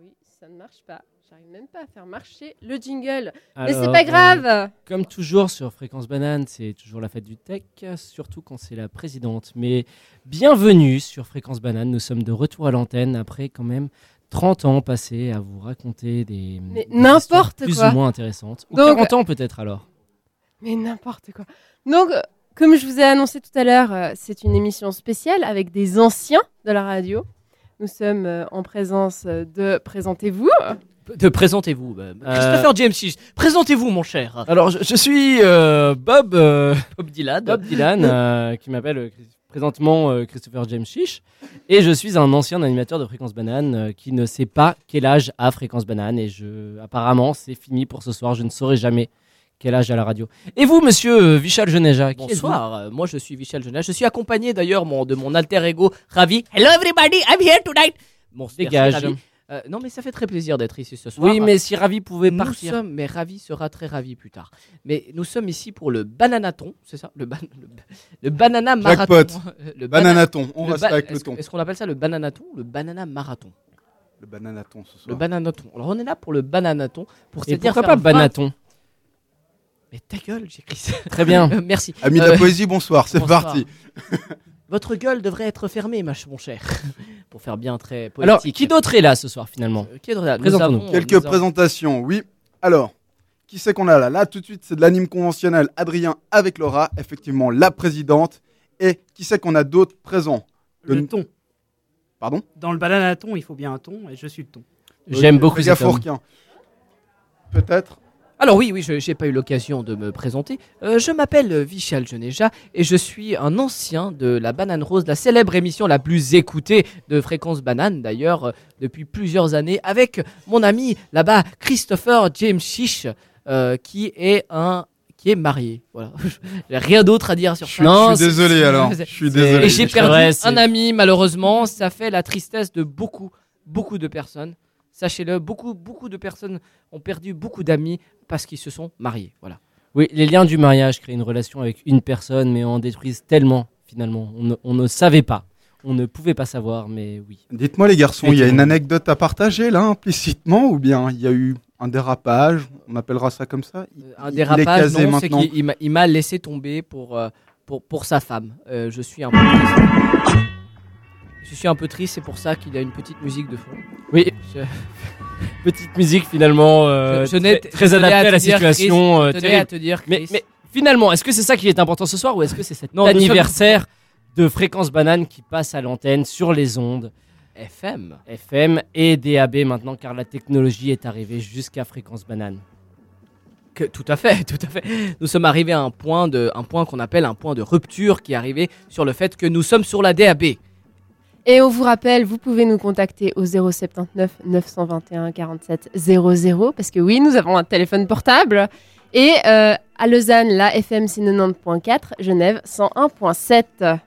oui, ça ne marche pas. J'arrive même pas à faire marcher le jingle. Mais c'est pas euh, grave. Comme toujours sur Fréquence Banane, c'est toujours la fête du tech, surtout quand c'est la présidente. Mais bienvenue sur Fréquence Banane, nous sommes de retour à l'antenne après quand même 30 ans passés à vous raconter des, Mais des n'importe plus quoi. ou moins intéressantes. Ou Donc- 40 ans peut-être alors. Mais n'importe quoi. Donc, euh, comme je vous ai annoncé tout à l'heure, euh, c'est une émission spéciale avec des anciens de la radio. Nous sommes euh, en présence euh, de Présentez-vous. De présentez-vous, bah, Christopher James. Présentez-vous, mon cher. Alors je, je suis euh, Bob, euh, Bob Dylan. Bob Dylan, euh, qui m'appelle euh, présentement euh, Christopher James Chiche, et je suis un ancien animateur de Fréquence Banane euh, qui ne sait pas quel âge a Fréquence Banane, et je, apparemment c'est fini pour ce soir, je ne saurai jamais quel âge a la radio? Et vous, monsieur euh, Vichal Geneja, Bonsoir, euh, moi je suis Vichal Jonas. Je suis accompagné d'ailleurs mon, de mon alter ego Ravi. Hello everybody, I'm here tonight. Bon, Dégage. Euh, non mais ça fait très plaisir d'être ici ce soir. Oui, mais si Ravi pouvait nous partir. sommes, mais Ravi sera très ravi plus tard. Mais nous sommes ici pour le bananaton, c'est ça? Le, ban- le, le banana marathon. Jackpot. Le bana- Bananaton, on le reste ba- avec le ton. Est-ce qu'on appelle ça le bananaton ou le banana marathon? Le bananaton ce soir. Le bananaton. Alors on est là pour le bananaton pour Et se dire pourquoi pas Banaton? Mais ta gueule, j'écris ça. Très bien. Euh, Merci. Amis de Euh, la poésie, bonsoir, c'est bonsoir. parti. Votre gueule devrait être fermée, ma ch- mon cher, pour faire bien très poétique. Alors, qui d'autre est là ce soir finalement Euh, Qui est là? Nous avons- Quelques nous avons- présentations, oui. Alors, qui c'est qu'on a là? Là, tout de suite, c'est de l'anime conventionnel. Adrien avec Laura, effectivement, la présidente. Et qui c'est qu'on a d'autres présents Le Le- ton. Pardon? Dans le bananaton, il faut bien un ton, et je suis le ton. J'aime beaucoup. Fourquin. Peut-être. Alors oui, oui, je n'ai pas eu l'occasion de me présenter. Euh, je m'appelle Vichal Geneja et je suis un ancien de la Banane Rose, la célèbre émission la plus écoutée de Fréquence Banane, d'ailleurs, euh, depuis plusieurs années, avec mon ami là-bas, Christopher James Chiche, euh, qui est un qui est marié. Voilà. J'ai rien d'autre à dire sur ça. Non, je suis désolé alors. Je suis désolé. Et j'ai perdu vrai, un ami, malheureusement. Ça fait la tristesse de beaucoup, beaucoup de personnes. Sachez-le, beaucoup, beaucoup de personnes ont perdu beaucoup d'amis parce qu'ils se sont mariés. Voilà. Oui, les liens du mariage créent une relation avec une personne, mais en détruisent tellement finalement. On ne, on ne savait pas, on ne pouvait pas savoir, mais oui. Dites-moi les garçons, il y a une anecdote à partager là implicitement ou bien il y a eu un dérapage On appellera ça comme ça? Il- Euh, il- Un il est dérapage, casé non, c'est qu'il il m'a- il m'a laissé tomber pour, euh, pour, pour sa femme. Euh, je suis un peu. Je suis un peu triste, c'est pour ça qu'il y a une petite musique de fond. Oui, Je, petite musique finalement euh, je- je n'ai- très, adaptée à, la situation. euh, je tenais à te dire, Mais, mais finalement, est-ce que c'est ça qui est important ce soir ou est-ce que c'est cet Non, anniversaire de Fréquence Banane qui passe à l'antenne sur les ondes FM. FM et DAB maintenant car la technologie est arrivée jusqu'à Fréquence Banane Que- tout à fait, tout à fait. Nous sommes arrivés à un point de, un point qu'on appelle un point de rupture qui est arrivé sur le fait que nous sommes sur la DAB. Et on vous rappelle, vous pouvez nous contacter au 079 921 47 00 parce que oui, nous avons un téléphone portable. Et euh, à Lausanne, la FM 90.4, Genève 101.7.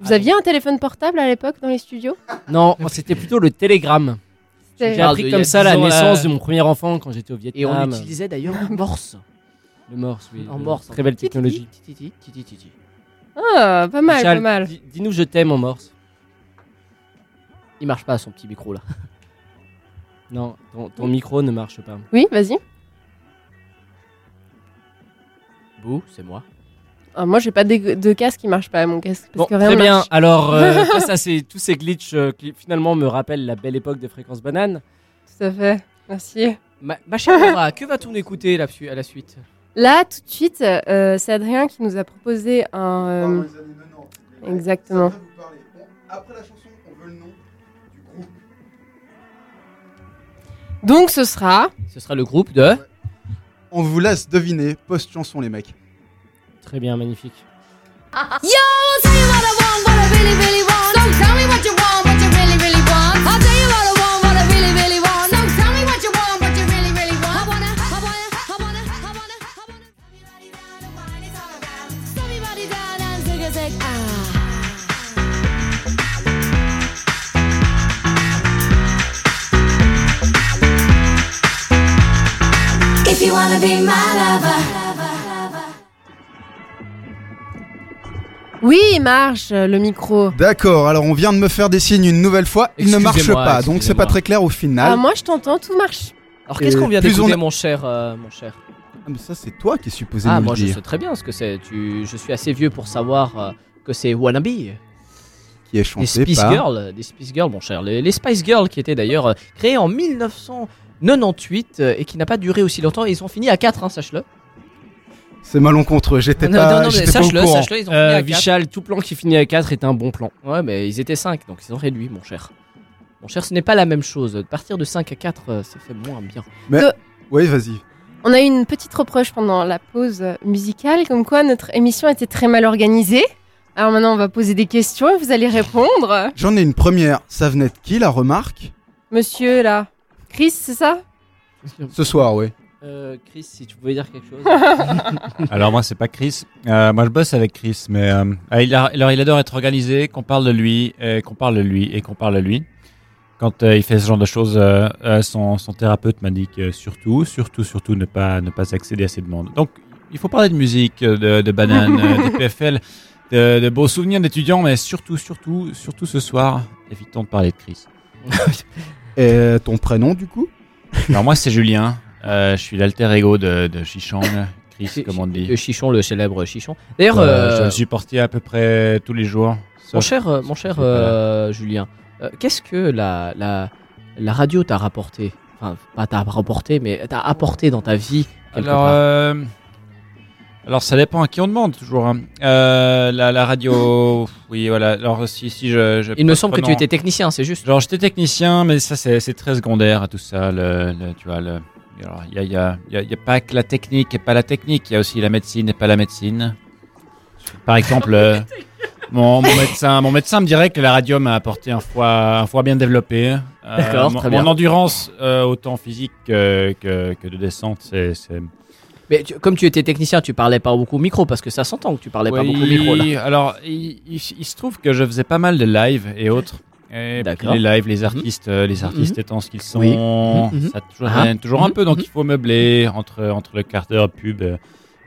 Vous aviez un téléphone portable à l'époque dans les studios? Non, c'était plutôt le télégramme. J'ai appris comme a ça 10 la naissance de mon premier enfant quand j'étais au Et on Vietnam. utilisait d'ailleurs en morse. Le morse, oui. En le- morse. Très belle technologie. Ah, pas mal, pas mal. di- Dis-nous je t'aime en morse. Il marche pas son petit micro là. Non, ton, ton micro ne marche pas. Oui, vas-y. Bouh, c'est moi. Ah, moi, j'ai pas de, de casque qui marche pas à mon casque. Parce Bon, que rien très bien. marche. Alors, euh, face à ces- tous ces glitches euh, qui finalement me rappellent la belle époque de Fréquence Banane, Tout à fait. Merci. Ma, ma chère Laura, que va-t-on écouter là, à la suite? Là, tout de suite, euh, c'est Adrien qui nous a proposé un. euh, Pardon, les non, non. exactement. Ça va vous parler. Bon, après la chanson, on veut le nom du groupe. Donc, ce sera. Ce sera le groupe de. On vous laisse deviner post-chanson, les mecs. très bien, magnifique. Yo, tell you what I want, what I really, really want. So tell me what you want, Oui, il marche euh, le micro. D'accord, alors on vient de me faire des signes une nouvelle fois, il ne marche pas, donc c'est pas très clair au final. Ah, moi je t'entends, tout marche. Alors qu'est-ce qu'on vient de on d'écouter, est- mon cher, euh, mon cher Ah, mais ça c'est toi qui es supposé Ah, moi je sais très bien ce que c'est. Tu... Je suis assez vieux pour savoir euh, que c'est Wannabe. qui est Des Spice par... Girls, des Spice Girls, mon cher. Les, Spice Girls qui étaient d'ailleurs créées en 1900, 98 euh, et qui n'a pas duré aussi longtemps. Ils ont fini à 4, hein, sache-le. C'est malencontreux, j'étais pas, non, non, j'étais pas au le. Ils ont fini euh, Vichal, tout plan qui finit à 4 est un bon plan. Ouais, mais ils étaient 5, donc ils ont réduit, mon cher. Mon cher, ce n'est pas la même chose. De partir de 5 à 4, euh, ça fait moins bien. Mais... De... Oui, vas-y. On a eu une petite reproche pendant la pause musicale, comme quoi notre émission était très mal organisée. Alors maintenant, on va poser des questions et vous allez répondre. J'en ai une première. Ça venait de qui la remarque? Monsieur, là. Chris, c'est ça? Ce soir, oui. Euh, Chris, si tu pouvais dire quelque chose. Alors moi c'est pas Chris. Euh, moi je bosse avec Chris, mais euh, ah, il, a- alors, il adore être organisé, qu'on parle de lui, et qu'on parle de lui et qu'on parle de lui. Quand euh, il fait ce genre de choses, euh, euh, son, son thérapeute m'a dit que surtout, surtout, surtout ne pas ne pas accéder à ces demandes. Donc il faut parler de musique, de, de bananes, de PFL, de, de beaux souvenirs d'étudiants, mais surtout, surtout, surtout ce soir, évitons de parler de Chris. Et ton prénom du coup Alors moi c'est Julien, Euh, je suis l'alter ego de, de Chichon, Chris comme on dit. Le chichon, le célèbre chichon. D'ailleurs, Euh, euh, je le supportais à peu près tous les jours. mon cher, mon cher euh, Julien, euh, qu'est-ce que la, la, la radio t'a rapporté? Enfin, pas t'a rapporté, mais t'a apporté dans ta vie quelque Alors, part. euh, alors ça dépend à qui on demande toujours. hein. Euh, la, la radio, oui voilà. Alors si si je, je Il me semble que tu étais technicien, c'est juste. Genre j'étais technicien, mais ça c'est très secondaire à tout ça. Le, le- tu vois le. Il y a, y, y y pas que la technique et pas la technique. Il y a aussi la médecine et pas la médecine. Par exemple, euh, mon, mon médecin, mon médecin me dirait que la radio m'a apporté un foie, un foie bien développé. Euh, D'accord, très bien. Mon endurance, autant physique que, que, que de descente, c'est- Mais tu- comme tu étais technicien, tu parlais pas beaucoup au micro parce que ça s'entend que tu parlais pas beaucoup au micro là. Alors, il, il- il se trouve que je faisais pas mal de live et autres. Et. Les lives, les artistes, euh, les artistes Mhm. étant ce qu'ils sont, Oui. Mhm, mhm. ça toujours, Ah. toujours un Mhm, peu. Donc mhm. il faut meubler entre entre le quart d'heure pub euh,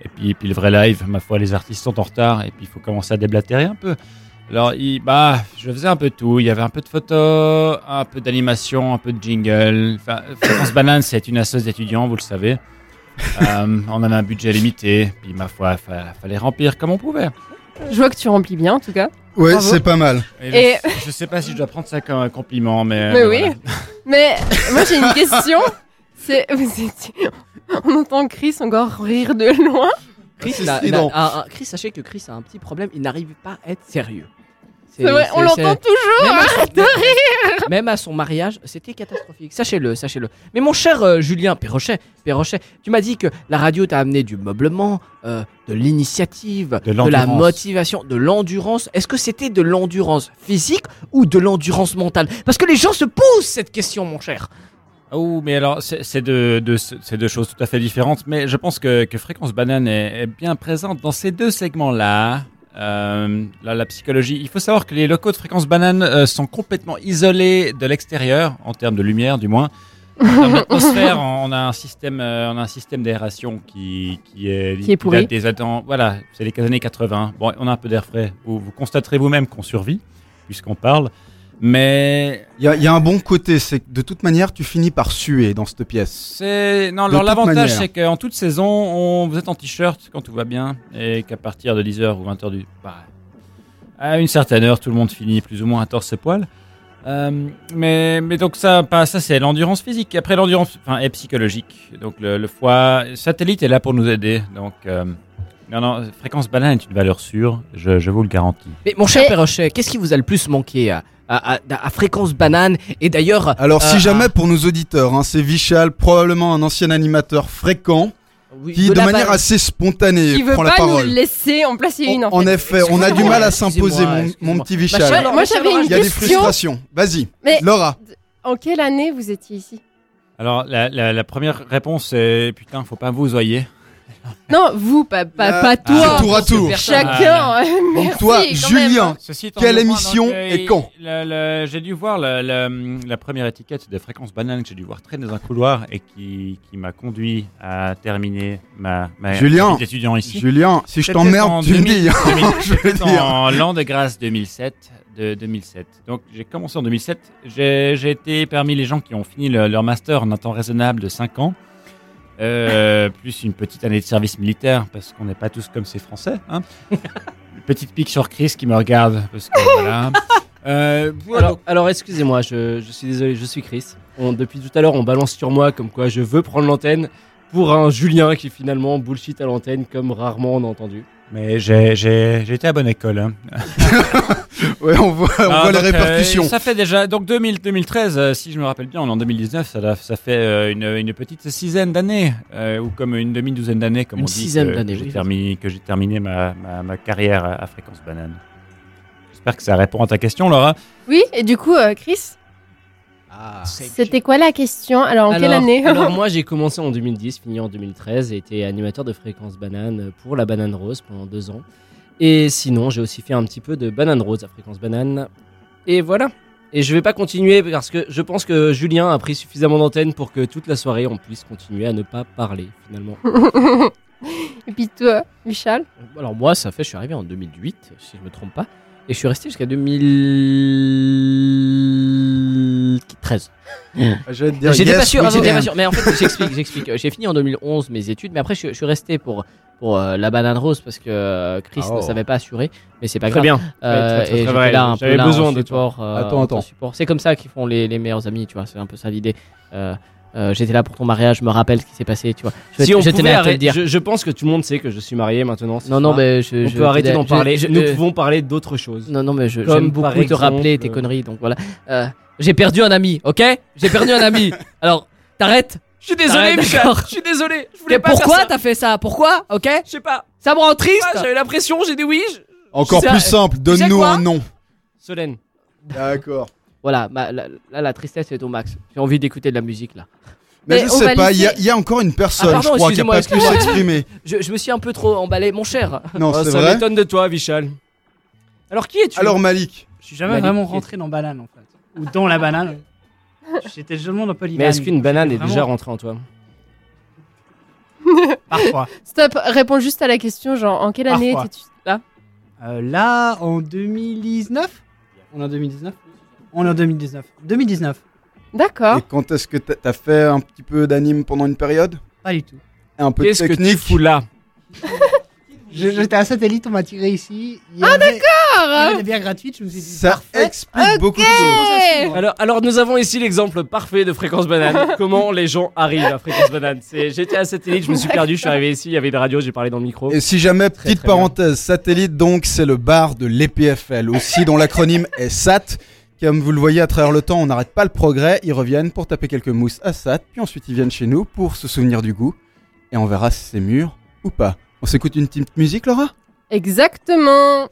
et puis puis le vrai live. Ma foi, les artistes sont en retard et puis il faut commencer à déblatérer un peu. Alors, il, bah, je faisais un peu tout. Il y avait un peu de photos, un peu d'animation, un peu de jingle. Enfin, Fréquence Banane, c'est une association d'étudiants, vous le savez. Euh, on avait un budget limité, puis ma foi, il fallait remplir comme on pouvait. Je vois que tu remplis bien, en tout cas. Ouais, c'est pas mal. Et Et- je, je sais pas si je dois prendre ça comme un compliment, mais. Mais euh, oui. voilà. Mais moi, j'ai une question. C'est, vous étiez- On entend Chris encore rire de loin. Chris, sachez que Chris a un petit problème, il n'arrive pas à être sérieux. C'est vrai, on l'entend toujours. Même à, son, même- même à son mariage, c'était catastrophique. Sachez-le, sachez-le. Mais mon cher euh, Julien Perrochet, Perrochet, tu m'as dit que la radio t'a amené du meublement, euh, de l'initiative, De de, la motivation, de l'endurance. Est-ce que c'était de l'endurance physique ou de l'endurance mentale? Parce que les gens se posent cette question, mon cher. Oh, mais alors, c'est deux, deux- c'est deux choses tout à fait différentes, mais je pense que, que Fréquence Banane est, est bien présente dans ces deux segments-là. Euh, la, la psychologie. Il faut savoir que les locaux de Fréquence Banane euh, sont complètement isolés de l'extérieur, en termes de lumière du moins. En termes d'atmosphère, on a un système, euh, on a un système d'aération qui, qui est, Qui est pourri. des voilà, c'est les années 80. Bon, on a un peu d'air frais. Vous, vous constaterez vous-même qu'on survit, puisqu'on parle. Mais Il y, a- il y a un bon côté, c'est que de toute manière, tu finis par suer dans cette pièce. C'est non, De alors l'avantage c'est qu'en toute saison, on... vous êtes en t-shirt quand tout va bien et qu'à partir de 10h ou 20h du bah, à une certaine heure, tout le monde finit plus ou moins à torse poil. Euh, mais, mais donc ça, ça c'est l'endurance physique. Après l'endurance, enfin, est psychologique. Donc le, le foie, satellite est là pour nous aider. Donc euh, non, non, fréquence banane est une valeur sûre. Je, je vous le garantis. Mais mon cher Et- Perrochet, qu'est-ce qui vous a le plus manqué à, à, à- à Fréquence Banane Et d'ailleurs, Alors, si Euh, jamais pour nos auditeurs, hein, c'est Vichal, probablement un ancien animateur fréquent, oui, qui de, la manière assez spontanée Qui veut prend la pas nous parole. laisser en placer une, en, En, fait. effet, on a du mal à s'imposer, mon, petit Vichal. chère- Moi, moi, j'avais une Il y a des question. frustrations. Vas-y, Mais- Laura. En quelle année vous étiez ici? Alors la, la, la première réponse c'est putain, faut pas vous oyer. Non, vous, pas, pas, Là, pas c'est toi. tour à tour. Chacun. Merci, toi, quand même. Julien, Ceci étant Quelle émission donc, euh, et quand le- le- J'ai dû voir le- le- la première étiquette de fréquence banane que j'ai dû voir traîner dans un couloir et qui, qui m'a conduit à terminer ma, ma Julien. vie d'étudiant ici. Julien, si je C'était en t'emmerde, tu me 2000, dis. hein. 2000, Je veux C'était dire. en l'an de grâce 2007. De 2007. Donc j'ai commencé en 2007. J'ai j'ai été parmi les gens qui ont fini le- leur master en un temps raisonnable de 5 ans. Euh, plus une petite année de service militaire parce qu'on n'est pas tous comme ces Français. Hein. Une petite pique sur Chris qui me regarde parce que voilà. Euh, voilà. Alors, alors, excusez-moi, je, je suis désolé, je suis Chris. On- depuis tout à l'heure, on balance sur moi comme quoi je veux prendre l'antenne pour un Julien qui finalement bullshit à l'antenne comme rarement on a entendu. Mais j'ai été à bonne école. Hein. Ouais, on voit, on Ah, voit les donc, euh, répercussions. ça fait déjà donc 2000, 2013, euh, si je me rappelle bien, on est en 2019, ça, ça fait euh, une, une petite sixième d'années euh, ou comme une demi douzaine d'années, comme Une on dit, sixième que, j'ai oui. terminé, que j'ai terminé ma, ma, ma carrière à, à fréquence banane. J'espère que ça répond à ta question, Laura. Oui, et du coup, euh, Chris, Ah. c'était quoi la question? Alors, en quelle année? Alors moi j'ai commencé en 2010, fini en 2013 et été animateur de fréquence banane pour la banane rose pendant deux ans. Et sinon j'ai aussi fait un petit peu de banane rose à fréquence banane. Et voilà. Et je vais pas continuer parce que je pense que Julien a pris suffisamment d'antenne pour que toute la soirée on puisse continuer à ne pas parler finalement. Et puis toi, Michel? Alors moi, ça fait, je suis arrivé en 2008, si je me trompe pas, et je suis resté jusqu'à 2013. Je vais te dire, J'étais yes, pas sûr, we j'étais can. pas sûr, mais en fait, j'explique, j'explique. J'ai fini en 2011 mes études, mais après, je, je suis resté pour pour euh, la banane rose parce que euh, Chris Ah oh. ne savait pas assurer, mais c'est pas Très grave. bien. Euh, Ouais, très, très, et très j'étais vrai. là un peu J'avais là besoin de support, euh, Attends, en attends. support. C'est comme ça qu'ils font les, les meilleurs amis, tu vois. C'est un peu ça l'idée. Euh, euh, j'étais là pour ton mariage, je me rappelle ce qui s'est passé, tu vois. Je, Si on je pouvait à te arrêter, dire. je, je pense que tout le monde sait que je suis marié maintenant. Non, non, mais je, on je peut arrêter d'en parler. Nous pouvons parler d'autres choses. Non, non, mais j'aime beaucoup te rappeler tes conneries, donc voilà. Euh, j'ai perdu un ami, ok? J'ai perdu un ami. Alors, t'arrêtes Je suis désolé, Michel. Je suis désolé. Je Mais Pourquoi t'as fait ça? Pourquoi? Ok? Je sais pas. Ça me rend triste J'avais l'impression, j'ai dit oui. je- Encore plus simple, sais donne-nous quoi? un nom. Solène. D'accord. Voilà, ma- la, là, la tristesse est au max. J'ai envie d'écouter de la musique, là. Mais, Mais je on sais va pas, il y, a- laisser- il y a encore une personne, Ah, pardon, je crois, qui a excusez-moi, pas pu excusez-moi. s'exprimer. Je, je me suis un peu trop emballé, mon cher. Non, Oh, c'est ça vrai. m'étonne de toi, Vichal. Alors qui es-tu? Alors Malik, Je suis jamais Malik, vraiment qui est- rentré dans banane en fait. Ou dans la banane. J'étais seulement dans Polyvan. Mais est-ce qu'une banane est Vraiment, déjà rentrée en toi Parfois. Stop, réponds juste à la question, genre, en quelle année étais-tu là Euh, là, en 2019 On est en 2019 On est en 2019. 2019 D'accord. et quand est-ce que t'as fait un petit peu d'anime pendant une période Pas du tout. Et un peu de Qu'est-ce que tu technique fous là J'étais à satellite, on m'a tiré ici. Ah d'accord Il y avait des bières gratuites, je me suis dit Ça parfait. explique beaucoup de choses. alors, alors nous avons ici l'exemple parfait de fréquence banane. Comment les gens arrivent à fréquence banane. C'est, j'étais à satellite, je me suis perdu, je suis arrivé ici, il y avait une radio, j'ai parlé dans le micro. Et si jamais, Très, petite très bien. parenthèse, satellite donc, c'est le bar de l'EPFL, aussi dont l'acronyme est SAT. Comme vous le voyez à travers le temps, on n'arrête pas le progrès, ils reviennent pour taper quelques mousses à SAT, puis ensuite ils viennent chez nous pour se souvenir du goût, et on verra si c'est mûr ou pas. On s'écoute une petite musique, Laura? Exactement.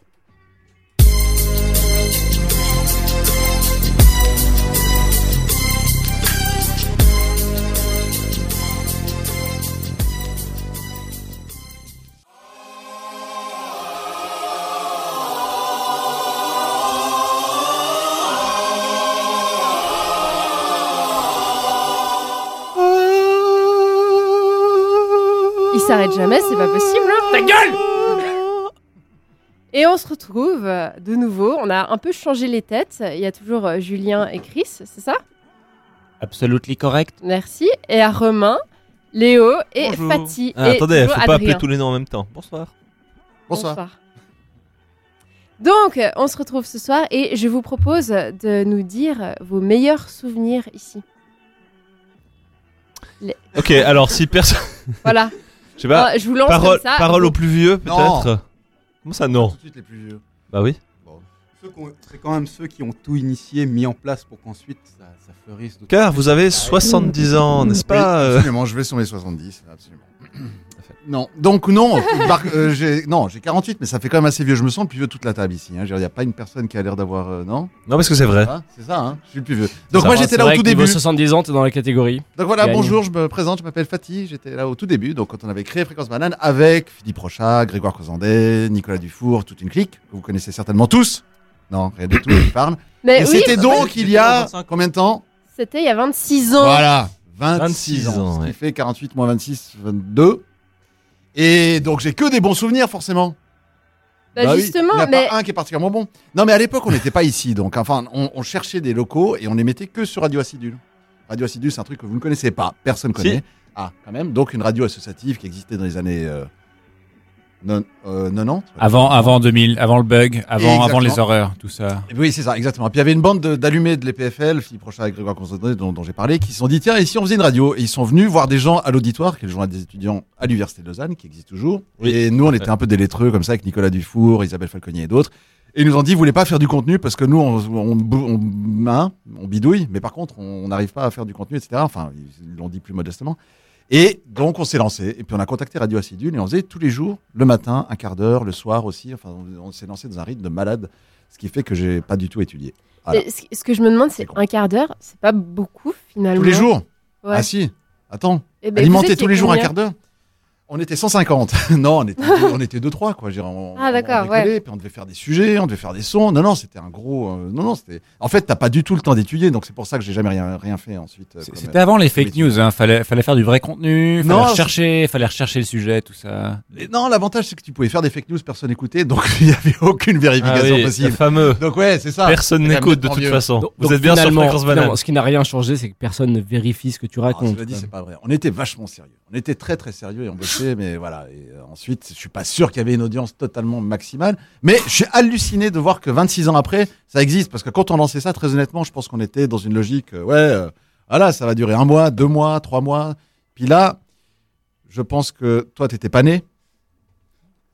Jamais, c'est pas possible. hein. Ta gueule Et on se retrouve de nouveau. On a un peu changé les têtes. Il y a toujours euh, Julien et Chris, c'est ça? Absolutely correct. Merci. Et à Romain, Léo et Bonjour. Fatih. Ah, et attendez, faut toujours pas appeler tous les noms en même temps. Bonsoir. Donc, euh, on se retrouve ce soir et je vous propose de nous dire vos meilleurs souvenirs ici. Ok, alors si personne. Voilà. Je sais pas. Ah, je vous lance parole comme ça. parole aux plus vieux, Non. peut-être Comment ça, non de suite les plus vieux. Bah oui. ceux qui ont- c'est quand même ceux qui ont tout initié, mis en place pour qu'ensuite ça, ça fleurisse. Car vous avez 70 ans, n'est-ce pas Oui, euh, Absolument, je vais sur mes 70, absolument. Non, donc non, Bar- euh, j'ai non, j'ai 48, mais ça fait quand même assez vieux. Je me sens le plus vieux de toute la table ici. hein. Il n'y a pas une personne qui a l'air d'avoir euh, non? Non, parce que c'est vrai. Ah, c'est ça, hein, je suis le plus vieux. Donc Ça moi j'étais là au tout début. 70 ans, t'es dans la catégorie. Donc voilà, Gagne. bonjour, je me présente, je m'appelle Fatih, j'étais là au tout début, donc quand on avait créé Fréquence Banane avec Philippe Rochat, Grégoire Cosandet, Nicolas Dufour, toute une clique que vous connaissez certainement tous. Non, rien du tout, je parle. Mais Et oui, c'était donc il y a combien de temps? C'était il y a 26 ans. Voilà, 26, 26 ans, ans, ce qui fait 48 moins 26, 22. Et donc j'ai que des bons souvenirs forcément. Bah, Bah oui, justement, il n'y en a mais pas un qui est particulièrement bon. Non, mais à l'époque, on n'était pas ici, donc enfin, on, on cherchait des locaux et on les mettait que sur Radio Acidule. Radio Acidule, c'est un truc que vous ne connaissez pas, personne ne Si. connaît. Ah, quand même. Donc une radio associative qui existait dans les années euh, non- euh, 90. Avant, avant 2000, avant le bug, avant, avant les horreurs, tout ça. Oui, c'est ça, exactement. Puis il y avait une bande de- d'allumés de l'EPFL, Philippe Rochat et Grégoire Constantin, dont, dont j'ai parlé, qui se sont dit tiens, et si on faisait une radio? Et ils sont venus voir des gens à l'auditoire, qui est le journal des étudiants à l'Université de Lausanne, qui existe toujours. Oui. Et nous, on était un peu des lettreux, comme ça, avec Nicolas Dufour, Isabelle Falconier et d'autres. Et ils nous ont dit vous voulez pas faire du contenu? Parce que nous, on, on, bou- on, hein, on bidouille, mais par contre, on n'arrive pas à faire du contenu, etc. Enfin, ils l'ont dit plus modestement. Et donc, on s'est lancé. Et puis, on a contacté Radio Acidule et on faisait tous les jours, le matin, un quart d'heure, le soir aussi. Enfin, on, on s'est lancé dans un rythme de malade, ce qui fait que j'ai pas du tout étudié. Voilà. ce que je me demande, c'est un quart d'heure, c'est pas beaucoup finalement. Tous les jours Ouais. Ah si, attends, Eh ben, alimenter tous les jours un quart d'heure on était 150. non, on était, deux- on était deux, trois, quoi. Je on- Ah, d'accord, on rigolait, Puis on devait faire des sujets, on devait faire des sons. Non, non, c'était un gros. euh, non, non, c'était. En fait, t'as pas du tout le temps d'étudier, donc c'est pour ça que j'ai jamais rien, rien fait ensuite. euh, C'était avant les fake news, hein. Fallait, fallait faire du vrai contenu, fallait Non, rechercher, fallait rechercher le sujet, tout ça. Et Non, l'avantage, c'est que tu pouvais faire des fake news, personne n'écoutait, donc il y avait aucune Ah vérification oui, le possible. fameux. Donc ouais, c'est ça. Personne n'écoute de toute mieux. façon. Donc- Vous donc êtes bien sur Fréquence finalement, Ce qui n'a rien changé, c'est que personne ne vérifie ce que tu Ah, racontes. dit, c'est pas vrai. On était vachement sérieux. On était très très sérieux et on mais voilà. Et euh, ensuite, je suis pas sûr qu'il y avait une audience totalement maximale, mais je suis halluciné de voir que 26 ans après, ça existe. Parce que quand on lançait ça, très honnêtement, je pense qu'on était dans une logique, euh, ouais, euh, voilà, ça va durer un mois, deux mois, trois mois. Puis là, je pense que toi, t'étais pas né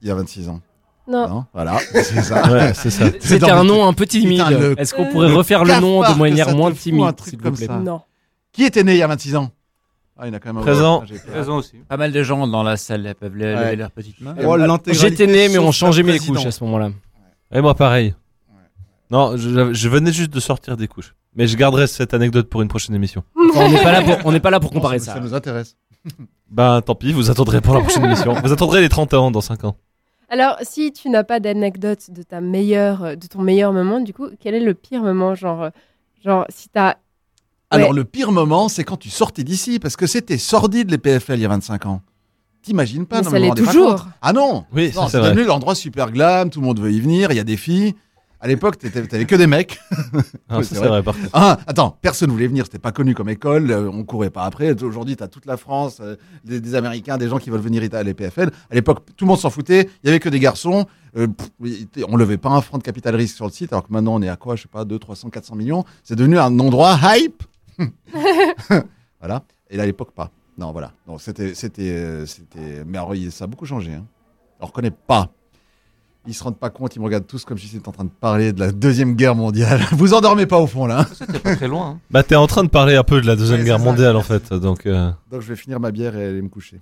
il y a 26 ans. Non. Non, voilà, c'est ça. Ouais, c'est ça. C'est C'était un le- nom un peu timide. Est-ce qu'on pourrait refaire le nom de manière moins timide, truc s'il vous comme plaît ça. Non. Qui était né il y a 26 ans? Ah, il y en a quand même un- Présent. Ah, j'ai peur. aussi. Pas mal de gens dans la salle là, peuvent lever Ouais. leurs petites mains. Oh, J'étais né, mais on changeait mes couches à ce moment-là. Et moi, pareil. Non, je, je venais juste de sortir des couches. Mais je garderai cette anecdote pour une prochaine émission. Enfin, on n'est pas là pour, on n'est pas là pour comparer ça, ça. nous intéresse. Ben, tant pis, vous attendrez pour la prochaine émission. Vous attendrez les 30 ans dans 5 ans. Alors, si tu n'as pas d'anecdote de ta meilleure, de ton meilleur moment, du coup, quel est le pire moment, genre, genre, si t'as, Alors Ouais. le pire moment, c'est quand tu sortais d'ici, parce que c'était sordide les PFL il y a 25 ans. T'imagines pas Mais non, ça l'est toujours. Ah non Oui, Non, c'est devenu l'endroit super glam, tout le monde veut y venir, il y a des filles. À l'époque, t'étais- t'avais que des mecs. Ah, Ouais, ça, c'est vrai. vrai, par contre. Ah, attends, personne voulait venir, c'était pas connu comme école, euh, on courait pas après. Aujourd'hui, t'as toute la France, euh, des, des Américains, des gens qui veulent venir à l'EPFL. À l'époque, tout le monde s'en foutait, il y avait que des garçons. Euh, pff, on levait pas un franc de capital risque sur le site, alors que maintenant on est à quoi, je sais pas, 200, 300, 400 millions. C'est devenu un endroit hype. voilà. Et là, à l'époque, pas. Non, voilà. Donc c'était, c'était, euh, c'était. Mais alors, ça a beaucoup changé. Hein. On reconnaît pas. Ils se rendent pas compte, ils me regardent tous comme si c'était en train de parler de la deuxième guerre mondiale. Vous endormez pas au fond là. hein. C'était pas très loin. Bah, t'es en train de parler un peu de la Deuxième Ouais, Guerre ça. mondiale, en fait. Donc, euh, Donc je vais finir ma bière et aller me coucher.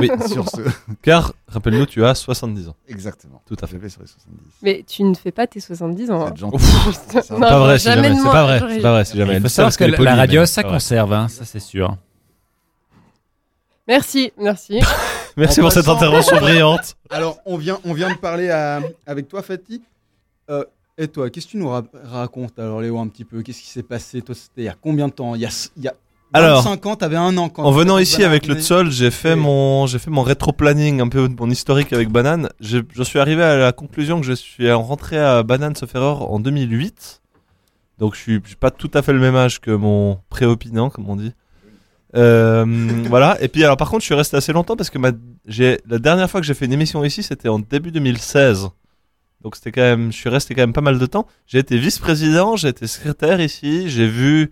Oui. Sur ce. Car, rappelle-nous, tu as 70 ans. Exactement. Tout à fait. Sur les 70. mais tu ne fais pas tes 70 ans. hein. C'est pas vrai, si jamais. C'est pas vrai. C'est pas vrai, si jamais. Il faut savoir que la radio, ça conserve, hein, ça c'est sûr. Merci, merci. Merci En pour cette intervention brillante. Alors, on vient, on vient de parler à- avec toi, Fatih. Euh, et toi, qu'est-ce que tu nous ra- racontes alors, Léo, un petit peu? Qu'est-ce qui s'est passé? Toi, c'était il y a combien de temps? Il y a, s- il y a Alors, 25 ans, t'avais un an quand En venant ici avec le. Tsol, j'ai fait mon, j'ai fait mon rétro-planning, un peu de mon historique avec Banane. Je, je suis arrivé à la conclusion que je suis rentré à Banane sauf erreur en 2008. Donc je suis, je suis pas tout à fait le même âge que mon préopinant, comme on dit. Euh, voilà. Et puis alors par contre, je suis resté assez longtemps parce que ma, j'ai, la dernière fois que j'ai fait une émission ici, c'était en début 2016. Donc c'était quand même, je suis resté quand même pas mal de temps. J'ai été vice-président, j'ai été secrétaire ici, j'ai vu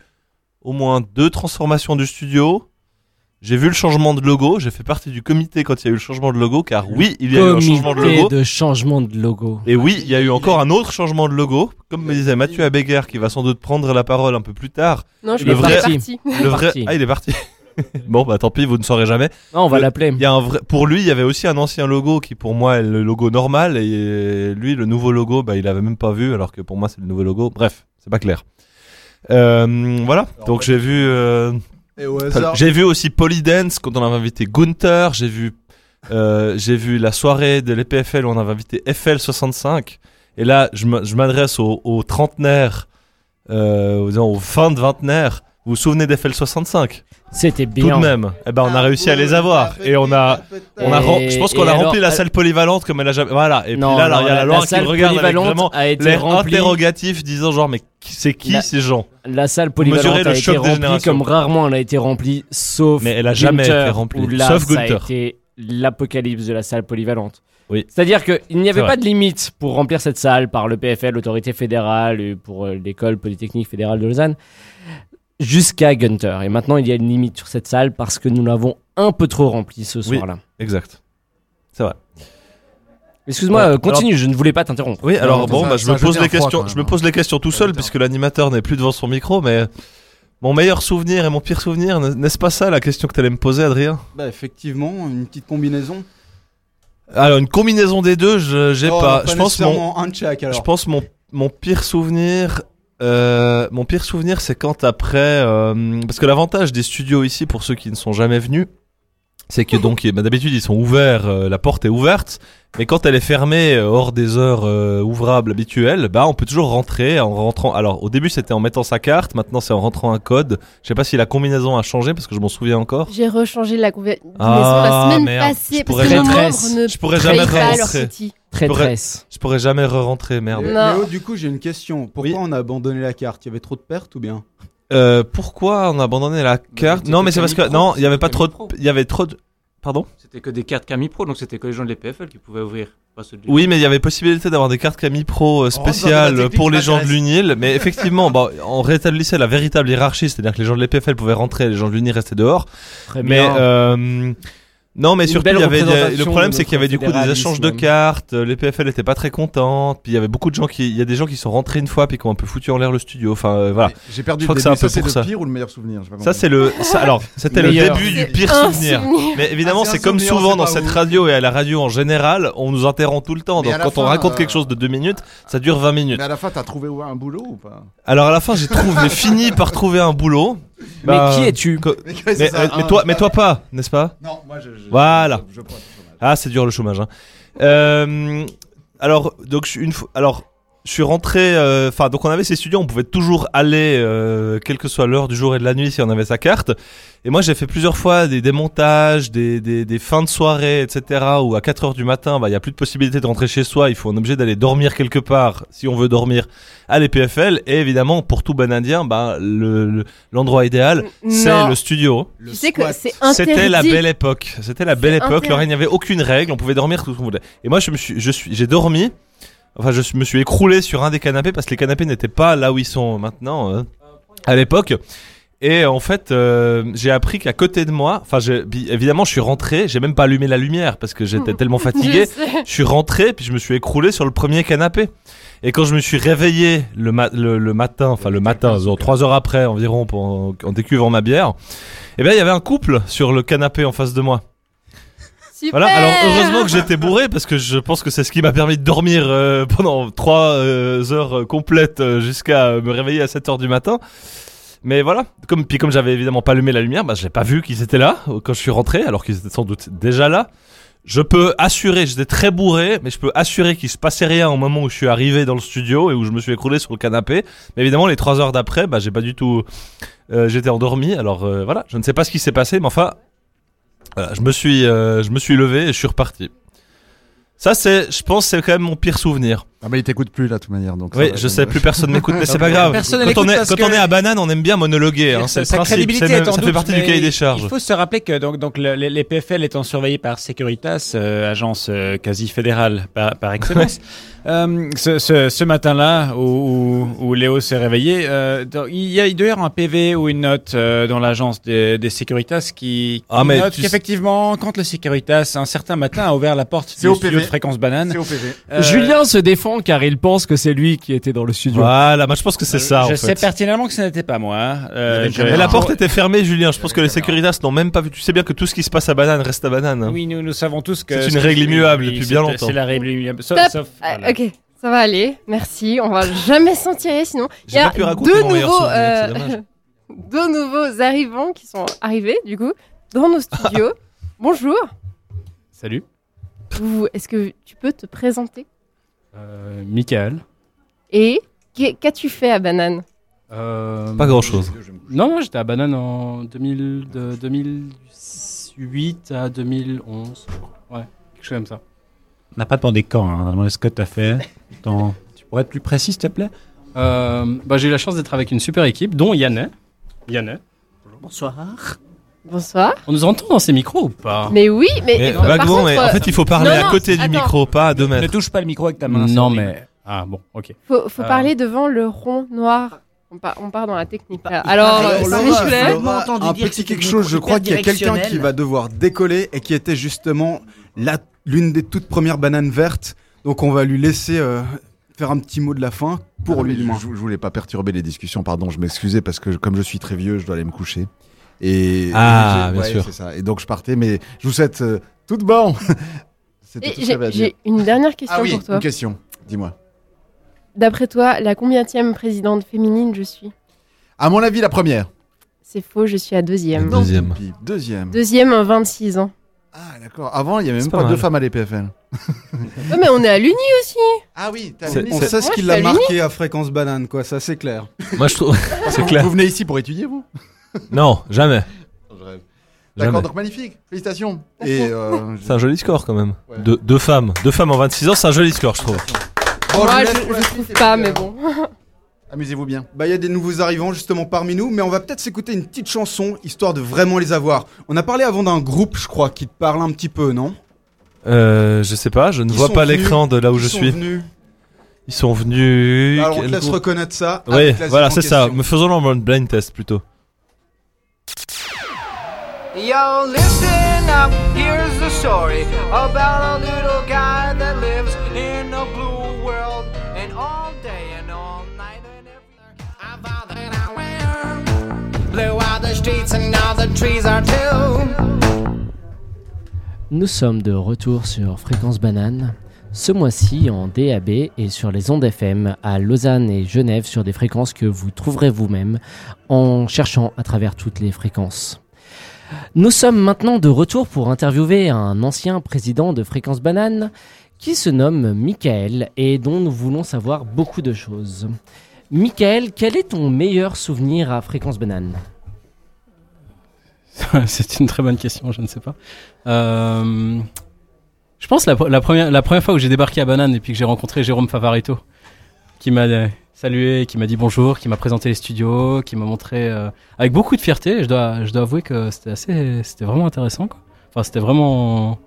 au moins deux transformations du studio. J'ai vu le changement de logo, j'ai fait partie du comité quand il y a eu le changement de logo, car oui, il y a eu un changement de Comité logo. de changement de logo. Et oui, il y a eu encore un autre changement de logo. Comme me disait Mathieu Abéguer, qui va sans doute prendre la parole un peu plus tard. Non, je parti. Le vrai... parti. Ah, il est parti. bon, bah tant pis, vous ne saurez jamais. Non, on va Le- l'appeler. Il y a un vrai... Pour lui, il y avait aussi un ancien logo qui, pour moi, est le logo normal. Et lui, le nouveau logo, bah, il avait même pas vu, alors que pour moi, c'est le nouveau logo. Bref, c'est pas clair. Euh, voilà. Donc j'ai vu. euh, J'ai vu aussi Polydance quand on avait invité Gunther. J'ai vu, euh, j'ai vu la soirée de l'EPFL où on avait invité FL65. Et là, je m'adresse aux, aux trentenaires, aux, aux fins de vingtenaires. Vous vous souvenez d'FL65 C'était Tout bien. de même. Eh ben, on a réussi à les avoir. Et on a, on a, rem- je pense qu'on a alors, rempli la euh, salle polyvalente comme elle a jamais. Voilà. Et non, puis là, alors, il y a la, Laure qui regarde avec polyvalente vraiment a été l'air remplie. interrogatif, disant genre, mais c'est qui La- ces gens La salle polyvalente le a été remplie comme rarement elle a été remplie, sauf Mais elle a jamais Gunther, été remplie, là, sauf ça a Gunther. été l'apocalypse de la salle polyvalente. Oui. C'est-à-dire qu'il n'y avait C'est pas vrai. de limite pour remplir cette salle par le PFL, l'autorité fédérale, et pour euh, l'école polytechnique fédérale de Lausanne, jusqu'à Gunther. Et maintenant, il y a une limite sur cette salle parce que nous l'avons un peu trop remplie ce Oui. soir-là. Exact. C'est vrai. Excuse-moi, Ouais, euh, continue, je ne voulais pas t'interrompre. Oui, alors Non, bon, ça- bah, je me pose les questions. Je me pose les questions tout seul puisque l'animateur n'est plus devant son micro, mais mon meilleur souvenir et mon pire souvenir, n'est-ce pas ça la question que tu allais me poser, Adrien? Bah, effectivement, une petite combinaison. Alors une combinaison des deux, je j'ai Oh, pas. Je pense mon, un chaque alors. je pense mon mon pire souvenir. Euh, mon pire souvenir, c'est quand après, euh, parce que l'avantage des studios ici, pour ceux qui ne sont jamais venus, c'est que donc bah, d'habitude ils sont ouverts, euh, la porte est ouverte, mais quand elle est fermée euh, hors des heures euh, ouvrables habituelles, bah on peut toujours rentrer en rentrant. Alors au début c'était en mettant sa carte, maintenant c'est en rentrant un code. Je sais pas si la combinaison a changé parce que je m'en souviens encore. J'ai rechangé la combinaison Ah, la semaine merde. passée Je parce pourrais que ne je pourrais jamais rentrer. outil. Traîtresse. Je pourrais jamais re-rentrer, merde. Non. Léo, du coup, j'ai une question. Pourquoi Oui. on a abandonné la carte? Il y avait trop de pertes ou bien? Euh, pourquoi on a abandonné la carte c'était Non, mais c'est parce que Camille Pro, non, il y avait pas trop il y avait trop de. Pardon C'était que des cartes Camille Pro, donc c'était que les gens de l'EPFL qui pouvaient ouvrir. Oui, mais il y avait possibilité d'avoir des cartes Camille Pro euh, la spéciales pour les gens de l'UNIL, mais effectivement, bah, on rétablissait la véritable hiérarchie, c'est-à-dire que les gens de l'EPFL pouvaient rentrer, les gens de l'UNIL restaient dehors. Très Mais bien. euh, non, mais surtout, il y avait des- le problème, c'est qu'il y avait du coup des échanges de cartes. euh, L'EPFL était pas très contente. Puis il y avait beaucoup de gens qui, il y a des gens qui sont rentrés une fois puis qui ont un peu foutu en l'air le studio. Enfin, euh, voilà. J'ai perdu Je crois le que c'est début. un peu Ça, pour le ça. pire ou le meilleur souvenir Ça, c'est le, ça, alors, c'était le début du pire souvenir. Mais évidemment, Ah, c'est comme souvenir, souvent dans cette radio et à la radio en général, on nous interrompt tout le temps. Donc quand on raconte euh, quelque chose de deux minutes, ça dure 20 minutes. Mais à la fin, t'as trouvé un boulot ou pas? Alors à la fin, j'ai trouvé, j'ai fini par trouver un boulot. Mais Bah, qui es-tu co- Mais, mais, euh, mais toi, mais toi pas, n'est-ce pas Non, moi je. je- Voilà. Je, je prends le chômage. Ah, c'est dur le chômage. Hein. Euh, alors, donc une fois, alors je suis rentré. euh, Enfin, donc on avait ces studios, on pouvait toujours aller, euh, quelle que soit l'heure du jour et de la nuit, si on avait sa carte. Et moi, j'ai fait plusieurs fois des démontages, des, des, des fins de soirée, etc. Où à 4 heures du matin, bah, il y a plus de possibilité de rentrer chez soi. Il faut un objet d'aller dormir quelque part, si on veut dormir à l'EPFL. Et évidemment, pour tout bon indien, bah, le- le- l'endroit idéal, c'est le studio. Tu sais que c'est interdit. C'était la belle époque. C'était la belle C'est époque. interdit. Alors, il n'y avait aucune règle. On pouvait dormir tout ce qu'on voulait. Et moi, je me suis, je suis, j'ai dormi. Enfin, je me suis écroulé sur un des canapés parce que les canapés n'étaient pas là où ils sont maintenant. euh, à l'époque. Et en fait, euh, j'ai appris qu'à côté de moi, enfin, évidemment, je suis rentré. J'ai même pas allumé la lumière parce que j'étais tellement fatigué. Je suis rentré, puis je me suis écroulé sur le premier canapé. Et quand je me suis réveillé le, ma- le, le matin, enfin le matin, genre trois heures après environ, pour, en, en décuvant ma bière, eh bien il y avait un couple sur le canapé en face de moi. Voilà. Alors heureusement que j'étais bourré parce que je pense que c'est ce qui m'a permis de dormir euh, pendant trois euh, heures euh, complètes euh, jusqu'à me réveiller à 7 heures du matin. Mais voilà, comme puis comme j'avais évidemment pas allumé la lumière, bah j'ai pas vu qu'ils étaient là euh, quand je suis rentré, alors qu'ils étaient sans doute déjà là. Je peux assurer, j'étais très bourré, mais je peux assurer qu'il se passait rien au moment où je suis arrivé dans le studio et où je me suis écroulé sur le canapé. Mais évidemment, les trois heures d'après, bah j'ai pas du tout, euh, j'étais endormi. Alors euh, voilà, je ne sais pas ce qui s'est passé, mais enfin, voilà, je me suis, euh, je me suis levé et je suis reparti. Ça, c'est, je pense, c'est quand même mon pire souvenir. Ah bah il t'écoute plus là de toute manière donc. Oui, va, je donc, sais, plus personne m'écoute, mais c'est pas grave. Personne ne Quand, on est, quand que- on est à banane, on aime bien monologuer. Hein, c'est Sa principe, crédibilité même- est en ça fait partie du mais cahier des charges. Il faut se rappeler que donc, donc le- les, PFL étant surveillés par Securitas, euh, agence euh, quasi fédérale par, par excellence, euh, ce, ce, ce matin-là où, où, où Léo s'est réveillé, euh, dans- il y a il doit y avoir un PV ou une note euh, dans l'agence des, des Securitas qui, qui Ah, mais note qu'effectivement, quand le Securitas un certain matin a ouvert la porte du studio. Fréquence banane, euh, Julien se défend car il pense que c'est lui qui était dans le studio. Voilà, moi je pense que c'est ça. je en sais fait. pertinemment que ce n'était pas moi. hein. Euh, je- Mais la porte était fermée, Julien. Je pense que les Securitas n'ont même pas vu. Tu sais bien que tout ce qui se passe à banane reste à banane. hein. Oui, nous, nous savons tous que C'est une règle immuable depuis bien longtemps. C'est la règle immuable. Sauf, Stop. sauf- Ah, voilà. ok, ça va aller. Merci. On va jamais s'en tirer sinon. Il y a pas pu raconter deux nouveaux, euh, deux arrivants qui sont arrivés du coup dans nos studios. Bonjour. Salut, Est-ce que tu peux te présenter euh, Michael. et qu'as-tu fait à Banane Euh, Pas grand chose. Non, non, j'étais à Banane en 2000, de 2008 à 2011. je crois. Ouais, quelque chose comme ça. On n'a pas demandé quand, hein. on a demandé ce que tu as fait. Ton- Tu pourrais être plus précis, s'il te plaît Euh, bah, j'ai eu la chance d'être avec une super équipe, dont Yannet. Yannet. Bonsoir. Bonsoir. On nous entend dans ces micros ou pas? Mais oui, mais, Mais par contre, mais en euh, fait, il faut parler non, à côté du micro, pas à deux Ne mètres. touche pas le micro avec ta main. Non, mais. Ah, bon, ok. faut, faut Euh. parler devant le rond noir. On, part, on part dans la technique là. Alors, euh, l'aura- un petit quelque chose, je crois qu'il y a quelqu'un qui va devoir décoller et qui était justement l'une des toutes premières bananes vertes. Donc on va lui laisser euh, faire un petit mot de la fin pour Ah, lui je, je voulais pas perturber les discussions, pardon, je m'excusais parce que comme je suis très vieux, je dois aller me coucher. Et Ah, et bien ouais, sûr. c'est ça. Et donc je partais, mais je vous souhaite euh, toute bonne. J'ai une dernière question Ah oui, pour toi. une question. Dis-moi. D'après toi, la combienième présidente féminine je suis? À mon avis, la première. C'est faux, je suis à deuxième. Deuxième. Deuxième. Deuxième en 26 ans. Ah d'accord. Avant, il y avait même pas pas, deux femmes à l'EPFL. Ouais, mais on est à l'Uni aussi. Ah oui, On c'est- sait ce Moi, qui je l'a marqué à fréquence banane, quoi, ça c'est clair. Moi, je trouve. C'est clair. Vous venez ici pour étudier, vous? Non, jamais. D'accord, donc magnifique. Félicitations. Et euh, C'est un joli score quand même. Ouais. Deux, deux femmes. Deux femmes en 26 ans, c'est un joli score, je trouve. Bon, Moi, je, je suite, trouve pas, mais bon. Amusez-vous bien. Bah il y a des nouveaux arrivants justement parmi nous, mais on va peut-être s'écouter une petite chanson histoire de vraiment les avoir. On a parlé avant d'un groupe, je crois, qui te parle un petit peu, non? Euh, je sais pas, je ne Ils vois pas l'écran de là où Ils je sont suis. venus. Ils sont venus. Alors on te laisse reconnaître ça. Oui, avec la voilà, c'est ça. faisons-le en mode blind test plutôt. Yo, listen up, here's the story about a little guy that lives in a blue world. And all day and all night and every that I went Blew out the streets and now the trees are too. Nous sommes de retour sur Fréquence Banane. Ce mois-ci en DAB et sur les ondes FM à Lausanne et Genève sur des fréquences que vous trouverez vous-même en cherchant à travers toutes les fréquences. Nous sommes maintenant de retour pour interviewer un ancien président de Fréquence Banane qui se nomme Michael et dont nous voulons savoir beaucoup de choses. Michael, quel est ton meilleur souvenir à Fréquence Banane? C'est une très bonne question, je ne sais pas. Euh, je pense la, la première, fois où j'ai débarqué à Banane et puis que j'ai rencontré Jérôme Favarito, qui m'a salué, qui m'a dit bonjour, qui m'a présenté les studios, qui m'a montré euh, avec beaucoup de fierté. Je dois, je dois avouer que c'était assez, c'était vraiment intéressant. Quoi. Enfin, c'était vraiment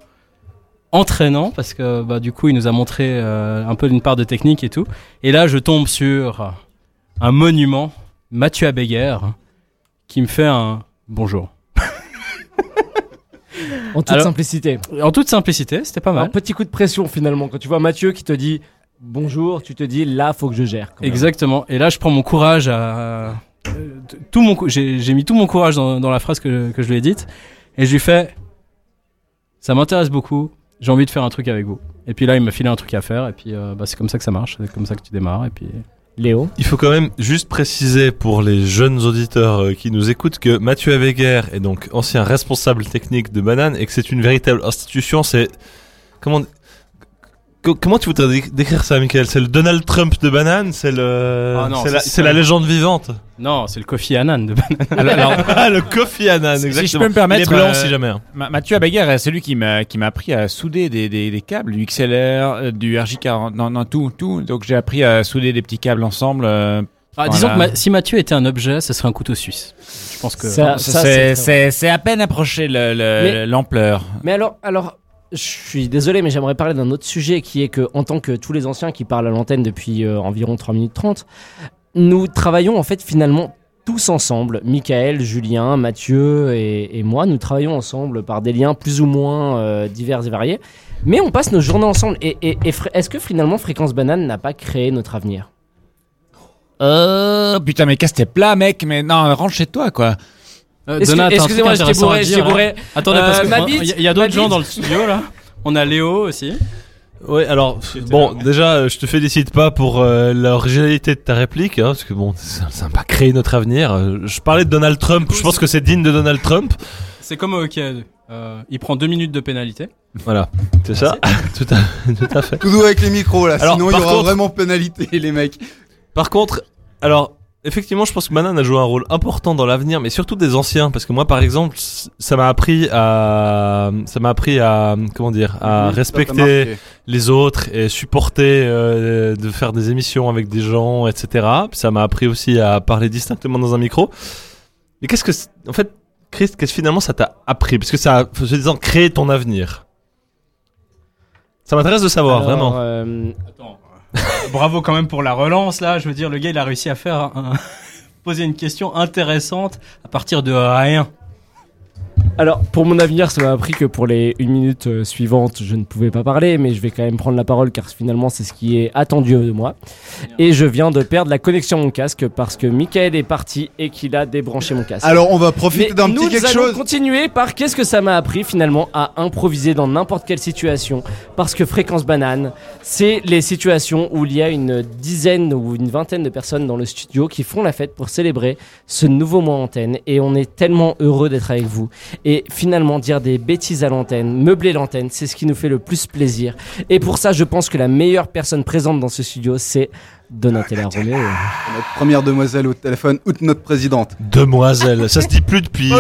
entraînant parce que bah, du coup, il nous a montré euh, un peu d'une part de technique et tout. Et là, je tombe sur un monument, Mathieu Abéguer, qui me fait un bonjour. En toute Alors- simplicité. En toute simplicité, c'était pas mal. Un petit coup de pression finalement. Quand tu vois Mathieu qui te dit bonjour, tu te dis là, faut que je gère. Exactement. Et là, je prends mon courage à. tout mon, j'ai j'ai mis tout mon courage dans, dans la phrase que, que je lui ai dite. Et je lui fais Ça m'intéresse beaucoup, j'ai envie de faire un truc avec vous. Et puis là, il m'a filé un truc à faire. Et puis, euh, bah, c'est comme ça que ça marche. C'est comme ça que tu démarres. Et puis. Léo Il faut quand même juste préciser pour les jeunes auditeurs euh, qui nous écoutent que Mathieu Aveguer est donc ancien responsable technique de Banane et que c'est une véritable institution. C'est comment Co- Comment tu voudrais dé- décrire ça, Michael? C'est le Donald Trump de banane C'est le, Ah non, c'est ça, la, c'est légende vivante. Non, c'est le Kofi Annan de Banane. Alors, alors, Ah, le Kofi Annan, si exactement. je peux me permettre, Il est blanc, euh, si jamais. hein. Ma- Mathieu Abaguer, c'est lui qui m'a qui m'a appris à souder des, des, des câbles, du XLR, euh, du RJ40, non, non, tout, tout. Donc j'ai appris à souder des petits câbles ensemble. euh, Ah, Voilà. Disons que ma- si Mathieu était un objet, ce serait un couteau suisse. Je pense que. Ça- ça, c'est c'est très c'est- c'est à peine approché le- le- Mais- l'ampleur. Mais alors, alors, je suis désolé, mais j'aimerais parler d'un autre sujet qui est que, en tant que tous les anciens qui parlent à l'antenne depuis euh, environ 3 minutes 30, nous travaillons en fait finalement tous ensemble, Michael, Julien, Mathieu et, moi, nous travaillons ensemble par des liens plus ou moins euh, divers et variés, mais on passe nos journées ensemble. Et, est-ce que finalement Fréquence Banane n'a pas créé notre avenir? Euh, putain, mais casse tes plats, mec, mais non, rentre chez toi, quoi. Euh, que- Donat, excusez-moi, j'étais bourré, j'étais là. bourré. Attendez, parce Euh, que ma il bite, y a- il y a d'autres gens dans le studio là. On a Léo aussi. Ouais, alors, bon, déjà, euh, je te félicite pas pour euh, l'originalité de ta réplique, hein, parce que bon, ça n'a pas créé notre avenir. Je parlais de Donald Trump, je pense que c'est digne de Donald Trump. C'est comme au. Euh, il prend deux minutes de pénalité. Voilà, c'est ça, tout à, tout à fait. Tout doux avec les micros là, Alors, sinon il y aura contre- vraiment pénalité les mecs. Par contre, alors, effectivement, je pense que Manan a joué un rôle important dans l'avenir, mais surtout des anciens, parce que moi, par exemple, ça m'a appris à, ça m'a appris à, comment dire, à Oui, respecter les autres et supporter, euh, de faire des émissions avec des gens, etc. Puis ça m'a appris aussi à parler distinctement dans un micro. Mais qu'est-ce que, en fait, Chris, qu'est-ce que finalement ça t'a appris? Parce que ça a, se disant, créer ton avenir. Ça m'intéresse de savoir, Alors, vraiment. euh, Bravo quand même pour la relance là. Je veux dire, le gars il a réussi à faire un- poser une question intéressante à partir de rien. Alors, pour mon avenir, ça m'a appris que pour les une minute euh, suivantes, je ne pouvais pas parler, mais je vais quand même prendre la parole car finalement, c'est ce qui est attendu de moi. Et je viens de perdre la connexion à mon casque parce que Michael est parti et qu'il a débranché mon casque. Alors on va profiter d'un nous petit quelque allons chose. continuer par qu'est-ce que ça m'a appris finalement à improviser dans n'importe quelle situation. Parce que Fréquence Banane, c'est les situations où il y a une dizaine ou une vingtaine de personnes dans le studio qui font la fête pour célébrer ce nouveau mois antenne. Et on est tellement heureux d'être avec vous. Et finalement, dire des bêtises à l'antenne, meubler l'antenne, c'est ce qui nous fait le plus plaisir. Et pour ça, je pense que la meilleure personne présente dans ce studio, c'est Donatella Roméo. Notre première demoiselle au téléphone, ou notre présidente. Demoiselle, ça se dit plus depuis, depuis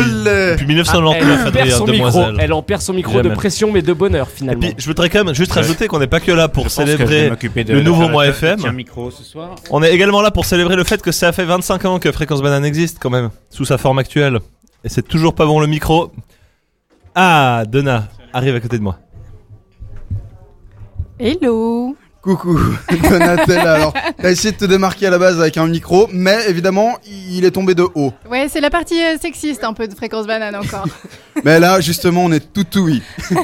Ah, 1999, elle, en perd micro, demoiselle. elle en perd son micro de pression, mais de bonheur Et finalement. puis, je voudrais quand même juste rajouter qu'on n'est pas que là pour Je célébrer de- le nouveau mois FM. micro ce soir. On est également là pour célébrer le fait que ça fait 25 ans que Fréquence Banane existe quand même, sous sa forme actuelle. Et c'est toujours pas bon le micro. Ah, Donna, arrive à côté de moi. Hello Coucou, Donatella. Alors, t'as essayé de te démarquer à la base avec un micro, mais évidemment, il est tombé de haut. Ouais, c'est la partie euh, sexiste un peu de fréquence banane encore. Mais là, justement, on est tout oui.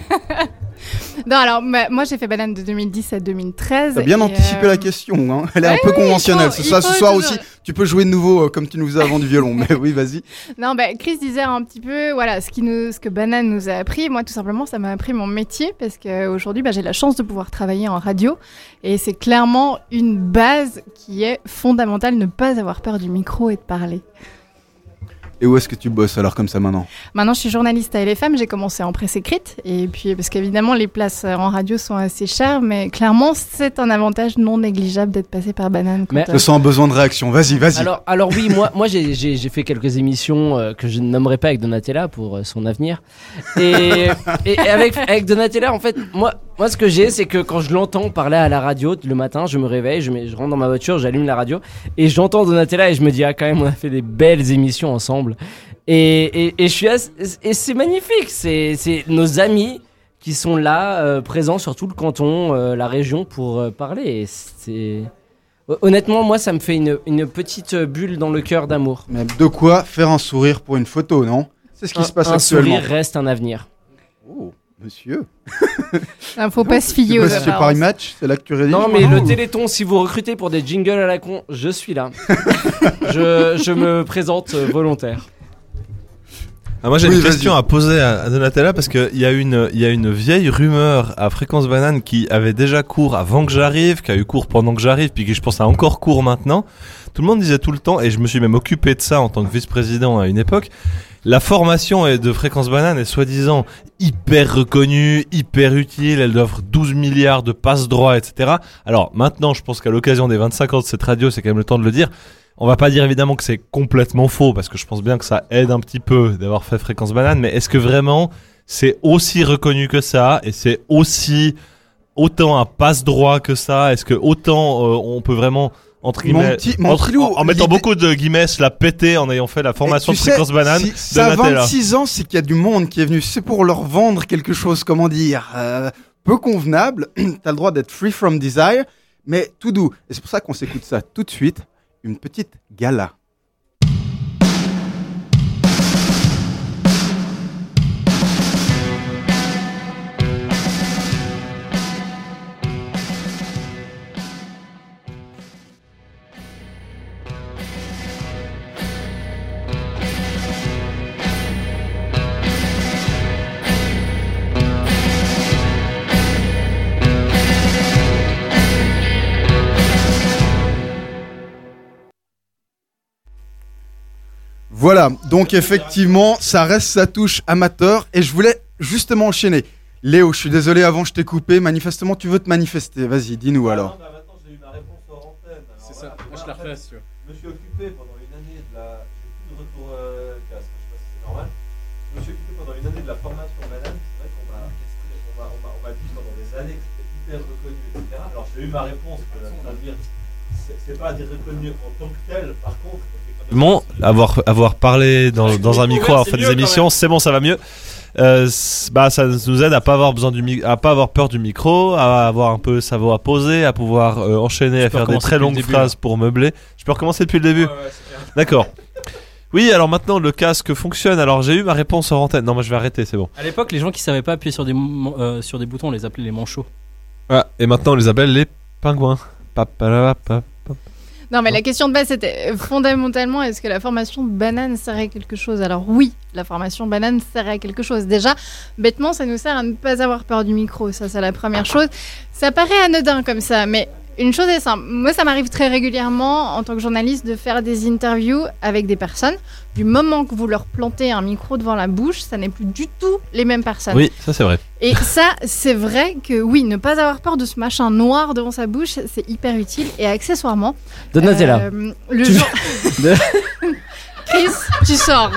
non, alors moi j'ai fait banane de 2010 à 2013. T'as bien anticipé euh, la question, hein. Elle est un peu conventionnelle. faut- ce soir, il ce faut soir toujours- aussi, tu peux jouer de nouveau euh, comme tu nous as vendu violon. Mais oui, vas-y. Non, bah, Chris disait un petit peu, voilà, ce, qui nous, ce que Banane nous a appris. Moi, tout simplement, ça m'a appris mon métier parce qu'aujourd'hui, bah, j'ai la chance de pouvoir travailler en radio. Et c'est clairement une base qui est fondamentale, ne pas avoir peur du micro et de parler. Et où est-ce que tu bosses alors comme ça maintenant Maintenant, je suis journaliste à LFM. J'ai commencé en presse écrite. Et puis, parce qu'évidemment, les places en radio sont assez chères. Mais clairement, c'est un avantage non négligeable d'être passé par Banane. Mais- euh, Je sens un besoin de réaction. Vas-y, vas-y. Alors, alors oui, moi, moi j'ai- fait quelques émissions euh, que je ne nommerai pas avec Donatella pour euh, son avenir. Et, et avec, avec Donatella, en fait, moi, moi ce que j'ai, c'est que quand je l'entends parler à la radio le matin, je me réveille, je, mets- je rentre dans ma voiture, j'allume la radio et j'entends Donatella et je me dis, ah, quand même, on a fait des belles émissions ensemble. Et, et, et je suis assez- et c'est magnifique, c'est c'est nos amis qui sont là, euh, présents sur tout le canton, euh, la région pour euh, parler. C'est. Honnêtement, moi, ça me fait une, une petite bulle dans le cœur d'amour. Mais de quoi faire un sourire pour une photo, non? C'est ce qui Un- se passe un actuellement. sourire reste un avenir. Oh, monsieur. Il faut pas se fier aux apparences. Paris Match C'est là que tu rédiges Non, mais le Téléthon, si vous recrutez pour des jingles à la con, je suis là. je, je me présente volontaire. Ah, moi j'ai Oui, une question à poser à, à Donatella parce qu'il y, a une- il y a une vieille rumeur à Fréquence Banane qui avait déjà cours avant que j'arrive, qui a eu cours pendant que j'arrive, puis qui je pense a encore cours maintenant. Tout le monde disait tout le temps, et je me suis même occupé de ça en tant que vice-président à une époque, la formation est- de Fréquence Banane est soi-disant hyper reconnue, hyper utile, elle offre 12 milliards de passe droits, etc. Alors maintenant, je pense qu'à l'occasion des 25 ans de cette radio, c'est quand même le temps de le dire. On va pas dire évidemment que c'est complètement faux, parce que je pense bien que ça aide un petit peu d'avoir fait Fréquence Banane, mais est-ce que vraiment c'est aussi reconnu que ça, et c'est aussi autant un passe droit que ça? Est-ce que autant euh, on peut vraiment entre Mon guillemets petit- mon entre- petit loup, en, en mettant beaucoup de guillemets la péter en ayant fait la formation de sais, fréquence banane si de ça a Nutella. 26 ans, c'est qu'il y a du monde qui est venu. C'est pour leur vendre quelque chose, comment dire, euh, peu convenable. T'as le droit d'être free from desire, mais tout doux. Et c'est pour ça qu'on s'écoute ça tout de suite. Une petite gala. Voilà, donc effectivement, ça reste sa touche amateur et je voulais justement enchaîner. Léo, je suis désolé, avant je t'ai coupé, manifestement tu veux te manifester, vas-y, dis-nous alors. C'est ça, moi je la refais si tu veux. Je me suis occupé pendant une année de la. J'ai plus de retour euh, casque, je sais pas si c'est normal. Je me suis occupé pendant une année de la formation banane. C'est vrai qu'on m'a on m'a- on m'a- on m'a dit pendant des années que c'était hyper reconnu, etc. Alors j'ai eu ma réponse, que ça veut dire. c'est- C'est pas des reconnus en tant que tel, par contre. Bon, avoir, avoir parlé dans, dans un micro, Ouais, avoir fait des émissions, c'est bon, ça va mieux. Euh, bah, ça nous aide à pas avoir besoin du à pas avoir peur du micro, à avoir un peu sa voix à poser, à pouvoir euh, enchaîner, à faire des très le longues début, phrases là. pour meubler. Je peux recommencer depuis le début. D'accord. Oui, alors maintenant le casque fonctionne. Alors j'ai eu ma réponse en antenne. Non, moi je vais arrêter, c'est bon. À l'époque, les gens qui savaient pas appuyer sur des, euh, sur des boutons, on les appelait les manchots. Ah, et maintenant on les appelle les pingouins. Papalapap. Non, mais la question de base, c'était fondamentalement, est-ce que la formation banane sert à quelque chose? Alors oui, la formation banane sert à quelque chose. Déjà, bêtement, ça nous sert à ne pas avoir peur du micro. Ça, c'est la première chose. Ça paraît anodin comme ça, mais une chose est simple. Moi, ça m'arrive très régulièrement, en tant que journaliste, de faire des interviews avec des personnes. Du moment que vous leur plantez un micro devant la bouche, ça n'est plus du tout les mêmes personnes. Oui, ça c'est vrai. Et ça, c'est vrai que oui, ne pas avoir peur de ce machin noir devant sa bouche, c'est hyper utile. Et accessoirement, Donatella. euh, le jour- Chris, tu sors.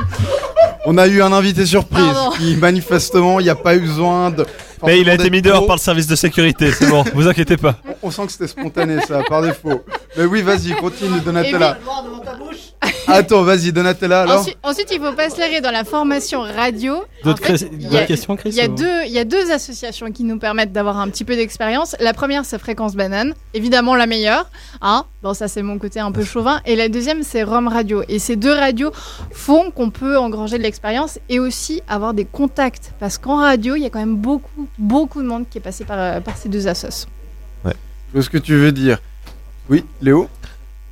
On a eu un invité surprise Pardon. qui manifestement il n'y a pas eu besoin de. Mais il a été mis dehors par le service de sécurité, c'est bon, vous inquiétez pas. On sent que c'était spontané ça, par défaut. Mais oui, vas-y, continue Donatella. Et Attends, vas-y Donatella alors. Ensuite, ensuite, il faut pas se leurrer dans la formation radio. D'autres En fait, cré- questions, Chris, Il y, a deux, il y a deux associations qui nous permettent d'avoir un petit peu d'expérience. La première, c'est Fréquence Banane, évidemment la meilleure. Hein bon, ça, c'est mon côté un peu chauvin. Et la deuxième, c'est Rome Radio. Et ces deux radios font qu'on peut engranger de l'expérience et aussi avoir des contacts. Parce qu'en radio, il y a quand même beaucoup, beaucoup de monde qui est passé par, euh, par ces deux assos. Je vois ce que tu veux dire. Oui, Léo?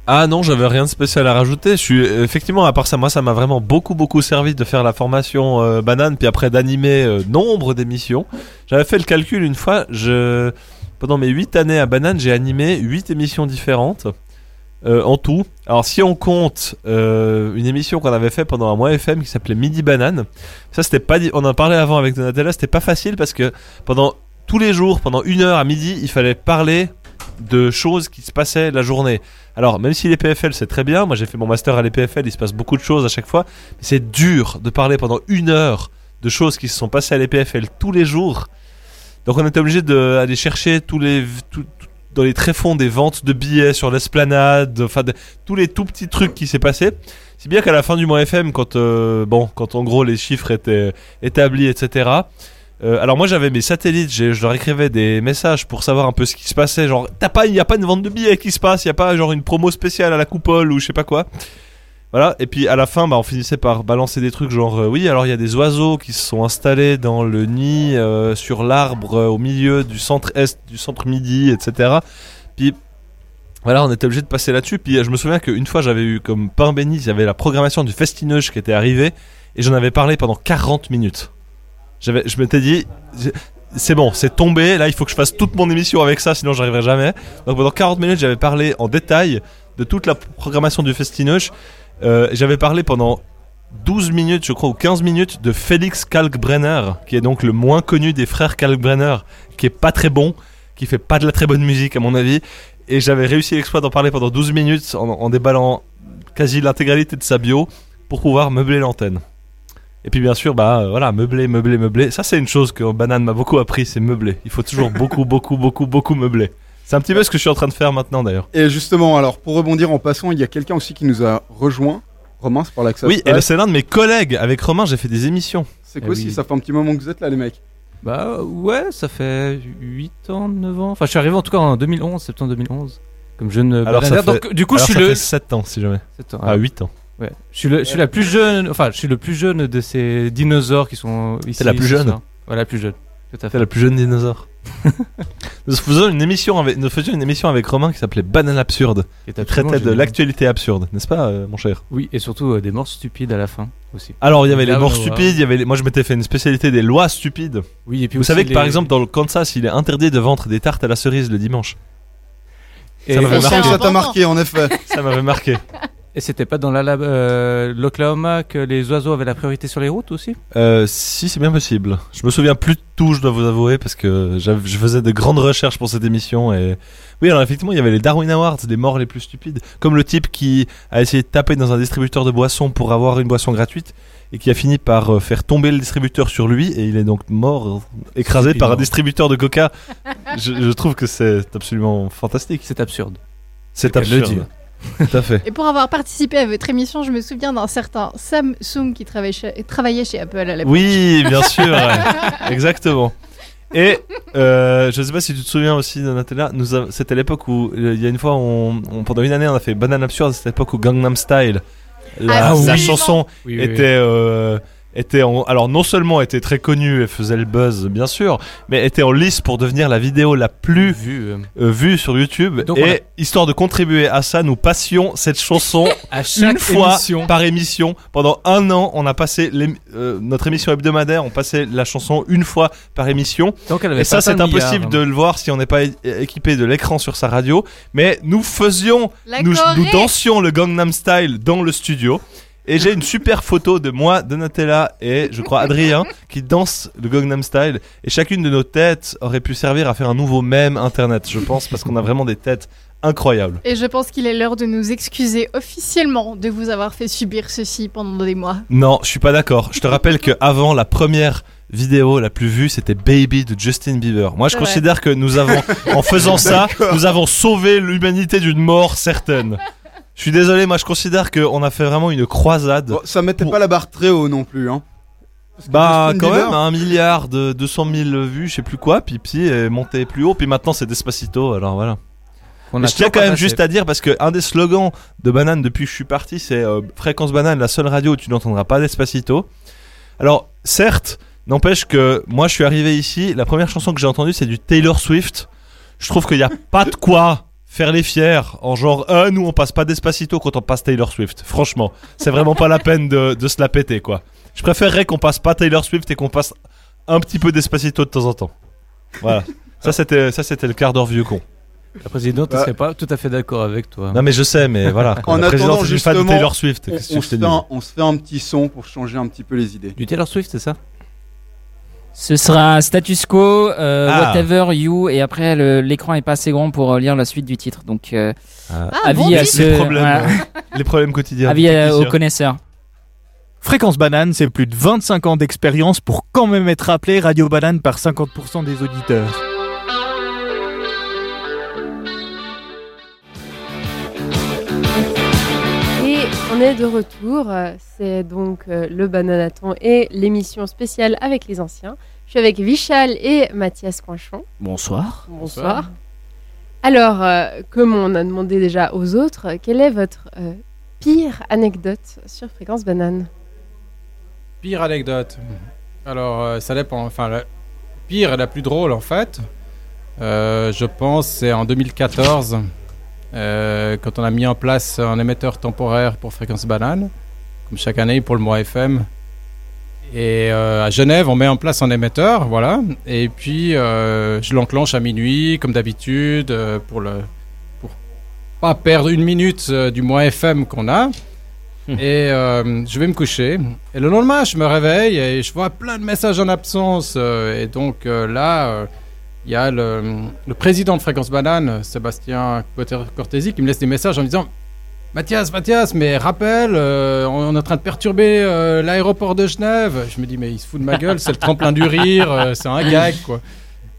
Ah non, j'avais rien de spécial à rajouter. Je suis effectivement à part ça, moi ça m'a vraiment beaucoup beaucoup servi de faire la formation euh, banane, puis après d'animer euh, nombre d'émissions. J'avais fait le calcul une fois. Pendant mes 8 années à banane, j'ai animé 8 émissions différentes euh, en tout. Alors si on compte une émission qu'on avait fait pendant un mois FM qui s'appelait Midi Banane, ça c'était pas, on en parlait avant avec Donatella, c'était pas facile parce que pendant tous les jours, pendant une heure à midi, il fallait parler de choses qui se passaient la journée. Alors, même si les PFL c'est très bien, moi j'ai fait mon master à l'EPFL, il se passe beaucoup de choses à chaque fois, mais c'est dur de parler pendant une heure de choses qui se sont passées à l'EPFL tous les jours. Donc on était obligé d'aller chercher tous les, tout- dans les tréfonds des ventes de billets sur l'esplanade, enfin tous les tout petits trucs qui s'est passé. Si bien qu'à la fin du mois FM, quand euh, bon, quand en gros les chiffres étaient établis, etc. euh, alors moi j'avais mes satellites, je leur écrivais des messages pour savoir un peu ce qui se passait. Genre, t'as pas, il y a pas une vente de billets qui se passe, il y a pas genre une promo spéciale à la coupole ou je sais pas quoi. Voilà. Et puis à la fin, bah, on finissait par balancer des trucs genre, euh, oui, alors il y a des oiseaux qui se sont installés dans le nid euh, sur l'arbre au milieu du centre est, du centre midi, etc. Puis voilà, on était obligé de passer là-dessus. Puis je me souviens qu'une fois, j'avais eu comme pain béni, il y avait la programmation du Festineuge qui était arrivée et j'en avais parlé pendant 40 minutes. Je m'étais dit, c'est bon, c'est tombé. Là, il faut que je fasse toute mon émission avec ça, sinon j'arriverai jamais. Donc pendant 40 minutes, j'avais parlé en détail de toute la programmation du Festineuge. Euh, j'avais parlé pendant 12 minutes, je crois, ou 15 minutes de Félix Kalkbrenner, qui est donc le moins connu des frères Kalkbrenner, qui est pas très bon, qui fait pas de la très bonne musique à mon avis. Et j'avais réussi l'exploit d'en parler pendant 12 minutes en déballant quasi l'intégralité de sa bio pour pouvoir meubler l'antenne. Et puis bien sûr, bah euh, voilà, meubler, meubler, meubler. Ça c'est une chose que Banane m'a beaucoup appris, c'est meubler. Il faut toujours beaucoup, beaucoup, beaucoup, beaucoup meubler. C'est un petit peu ce que je suis en train de faire maintenant d'ailleurs. Et justement, alors pour rebondir en passant, il y a quelqu'un aussi qui nous a rejoint. Romain, c'est par là que ça Oui, se et c'est l'un de mes collègues. Avec Romain, j'ai fait des émissions. C'est quoi si ça fait un petit moment que vous êtes là, les mecs Bah ouais, ça fait 8 ans, 9 ans. Enfin, je suis arrivé en tout cas en 2011, septembre 2011. Comme jeune Alors, ça fait- Donc, du coup, je suis ça le. fait 7 ans, si jamais. 7 ans, Ah, 8 ans. Ouais. Je suis, le, je suis la plus jeune. Enfin, je suis le plus jeune de ces dinosaures qui sont ici. T'es la plus jeune. Ouais, la plus jeune. Tout à fait. T'es la plus jeune dinosaure. nous, faisions une émission avec, nous faisions une émission avec Romain qui s'appelait Banane Absurde. Qui traitait de l'actualité absurde, n'est-ce pas, euh, mon cher? Oui, et surtout euh, des morts stupides à la fin aussi. Alors, il y avait les Là, morts stupides, il y avait les- moi je m'étais fait une spécialité des lois stupides. Oui, et puis Vous savez que par exemple, dans le Kansas, il est interdit de vendre des tartes à la cerise le dimanche. Et- ça m'avait Et marqué. Ça t'a marqué, en effet. ça m'avait marqué. Et c'était pas dans euh, l'Oklahoma que les oiseaux avaient la priorité sur les routes aussi? Euh, si, c'est bien possible. Je me souviens plus de tout, je dois vous avouer, parce que je faisais de grandes recherches pour cette émission. Et oui, alors effectivement, il y avait les Darwin Awards, les morts les plus stupides, comme le type qui a essayé de taper dans un distributeur de boissons pour avoir une boisson gratuite et qui a fini par euh, faire tomber le distributeur sur lui et il est donc mort, euh, écrasé par un distributeur de Coca. je, je trouve que c'est absolument fantastique. C'est absurde. C'est absurde. Dit. Tout à fait. Et pour avoir participé à votre émission, je me souviens d'un certain Samsung qui travaillait chez, travaillait chez Apple à l'époque. Oui, bien sûr, exactement. Et euh, je sais pas si tu te souviens aussi, Donatella, c'était l'époque où il y a une fois, on, on- pendant une année, on a fait Banane Absurde. C'était l'époque où Gangnam Style, la, Ah oui. la chanson Oui, oui, était, euh, était en- alors non seulement était très connue et faisait le buzz, bien sûr, mais était en lice pour devenir la vidéo la plus Vu. euh, euh, vue sur YouTube. Donc, et a- histoire de contribuer à ça, nous passions cette chanson à chaque une fois émission. par émission. Pendant un an, on a passé euh, notre émission hebdomadaire, on passait la chanson une fois par émission. Donc elle avait Et ça, c'est impossible de le voir si on n'est pas équipé de l'écran sur sa radio. Mais nous faisions, nous, nous dansions le Gangnam Style dans le studio. Et j'ai une super photo de moi, Donatella et je crois Adrien qui dansent le Gangnam Style. Et chacune de nos têtes aurait pu servir à faire un nouveau mème internet, je pense, parce qu'on a vraiment des têtes incroyables. Et je pense qu'il est l'heure de nous excuser officiellement de vous avoir fait subir ceci pendant des mois. Non, je suis pas d'accord. Je te rappelle que avant la première vidéo la plus vue, c'était Baby de Justin Bieber. Moi, je considère que nous avons, en faisant ça, nous avons sauvé l'humanité d'une mort certaine. Je suis désolé, moi, je considère qu'on a fait vraiment une croisade. Bon, ça mettait pas la barre très haut non plus, hein. Bah, quand Bieber- même, un milliard de 200 000 vues, je sais plus quoi, puis puis est monté plus haut, puis maintenant c'est Despacito, alors voilà. On Mais a je tiens quand même passé. juste à dire parce que un des slogans de Banane depuis que je suis parti, c'est euh, Fréquence Banane, la seule radio où tu n'entendras pas Despacito. Alors, certes, n'empêche que moi je suis arrivé ici, la première chanson que j'ai entendue c'est du Taylor Swift. Je trouve qu'il n'y a pas de quoi faire les fiers en genre ah nous on passe pas Despacito quand on passe Taylor Swift. Franchement, c'est vraiment pas la peine de, de se la péter quoi. Je préférerais qu'on passe pas Taylor Swift et qu'on passe un petit peu Despacito de temps en temps. Voilà. Ça c'était ça c'était le quart d'heure vieux con. La présidente ne Bah. serait pas tout à fait d'accord avec toi. Non mais je sais, mais voilà. En la présidente attendant, est une fan de justement, Taylor Swift. On, on se fait un, on se fait un petit son pour changer un petit peu les idées. Du Taylor Swift, c'est ça? Ce sera status quo, euh, Ah. whatever you, et après le- l'écran est pas assez grand pour euh, lire la suite du titre. Donc euh, Ah. Ah, avis bon à ceux, les problèmes, voilà. euh, les problèmes quotidiens. avis euh, aux connaisseurs. Fréquence Banane, c'est plus de 25 ans d'expérience pour quand même être appelé Radio Banane par 50% des auditeurs. On est de retour. C'est donc euh, le Bananaton et l'émission spéciale avec les anciens. Je suis avec Vichal et Mathias Coinchon. Bonsoir. Bonsoir. Alors, euh, comme on a demandé déjà aux autres, quelle est votre euh, pire anecdote sur Fréquence Banane? Pire anecdote. Alors, euh, ça dépend. Enfin, la pire et la plus drôle, en fait, euh, je pense, c'est en 2014, euh, quand on a mis en place un émetteur temporaire pour Fréquence Banane, comme chaque année pour le mois FM. Et euh, à Genève, on met en place un émetteur, voilà. Et puis, euh, je l'enclenche à minuit, comme d'habitude, pour pour pas perdre une minute du mois FM qu'on a. et euh, je vais me coucher. Et le lendemain, je me réveille et je vois plein de messages en absence. et donc là, il y a le, le président de Fréquence Banane, Sébastien Cortési, qui me laisse des messages en me disant Mathias, Mathias, mais rappelle, euh, on est en train de perturber euh, l'aéroport de Genève. Je me dis, mais il se fout de ma gueule, c'est le tremplin du rire, euh, c'est un gag, quoi.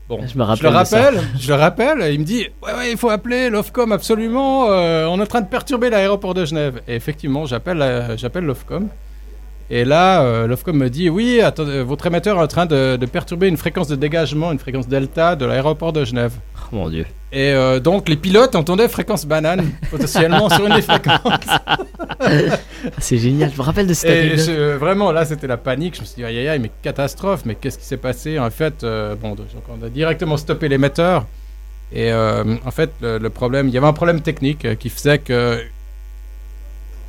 Bon, Je me rappelle le je le rappelle, et il me dit, ouais, ouais, il faut appeler l'OFCOM absolument, on est en train de perturber l'aéroport de Genève. Et effectivement, j'appelle j'appelle l'OFCOM. Et là, euh, l'OFCOM me dit, oui, attendez, votre émetteur est en train de, de perturber une fréquence de dégagement, une fréquence delta de l'aéroport de Genève. Oh mon dieu. Et euh, donc, les pilotes entendaient fréquence banane, potentiellement sur une des fréquences. C'est génial, je me rappelle de cette Et je- vraiment, là, c'était la panique. Je me suis dit, aïe aïe aïe, mais catastrophe, mais qu'est-ce qui s'est passé En fait, euh, bon, donc, on a directement stoppé l'émetteur. Et euh, en fait, le, le problème, il y avait un problème technique euh, qui faisait que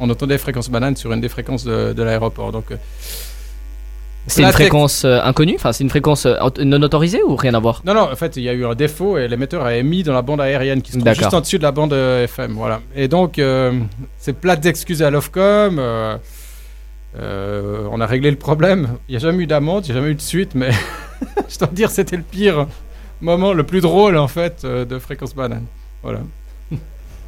on entendait fréquence banane sur une des fréquences de, de l'aéroport. Donc, euh, C'est une tech- fréquence euh, inconnue? Enfin, c'est une fréquence euh, non autorisée ou rien à voir? Non, non, en fait, il y a eu un défaut et l'émetteur a émis dans la bande aérienne qui se trouve juste en dessus de la bande euh, FM. Voilà. Et donc, euh, c'est plate d'excuses à l'OFCOM. on a réglé le problème. Il n'y a jamais eu d'amende, il n'y a jamais eu de suite, mais je dois dire, c'était le pire moment, le plus drôle en fait de Fréquence Banane. Voilà.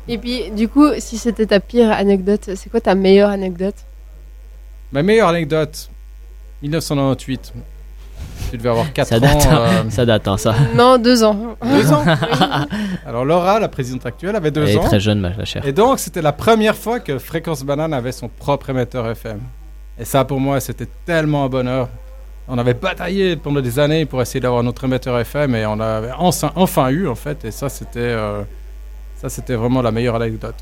Et puis, du coup, si c'était ta pire anecdote, c'est quoi ta meilleure anecdote? Ma meilleure anecdote 1998. Tu devais avoir 4 Ça ans. date, hein. euh, ça date, hein, ça. Non, deux ans. Deux ans Alors Laura, la présidente actuelle, avait deux Elle est ans. très jeune, ma- chère. Et donc, c'était la première fois que Fréquence Banane avait son propre émetteur FM. Et ça, pour moi, c'était tellement un bonheur. On avait bataillé pendant des années pour essayer d'avoir notre émetteur FM et on l'avait enfin, enfin eu, en fait. Et ça, c'était euh, ça, c'était vraiment la meilleure anecdote.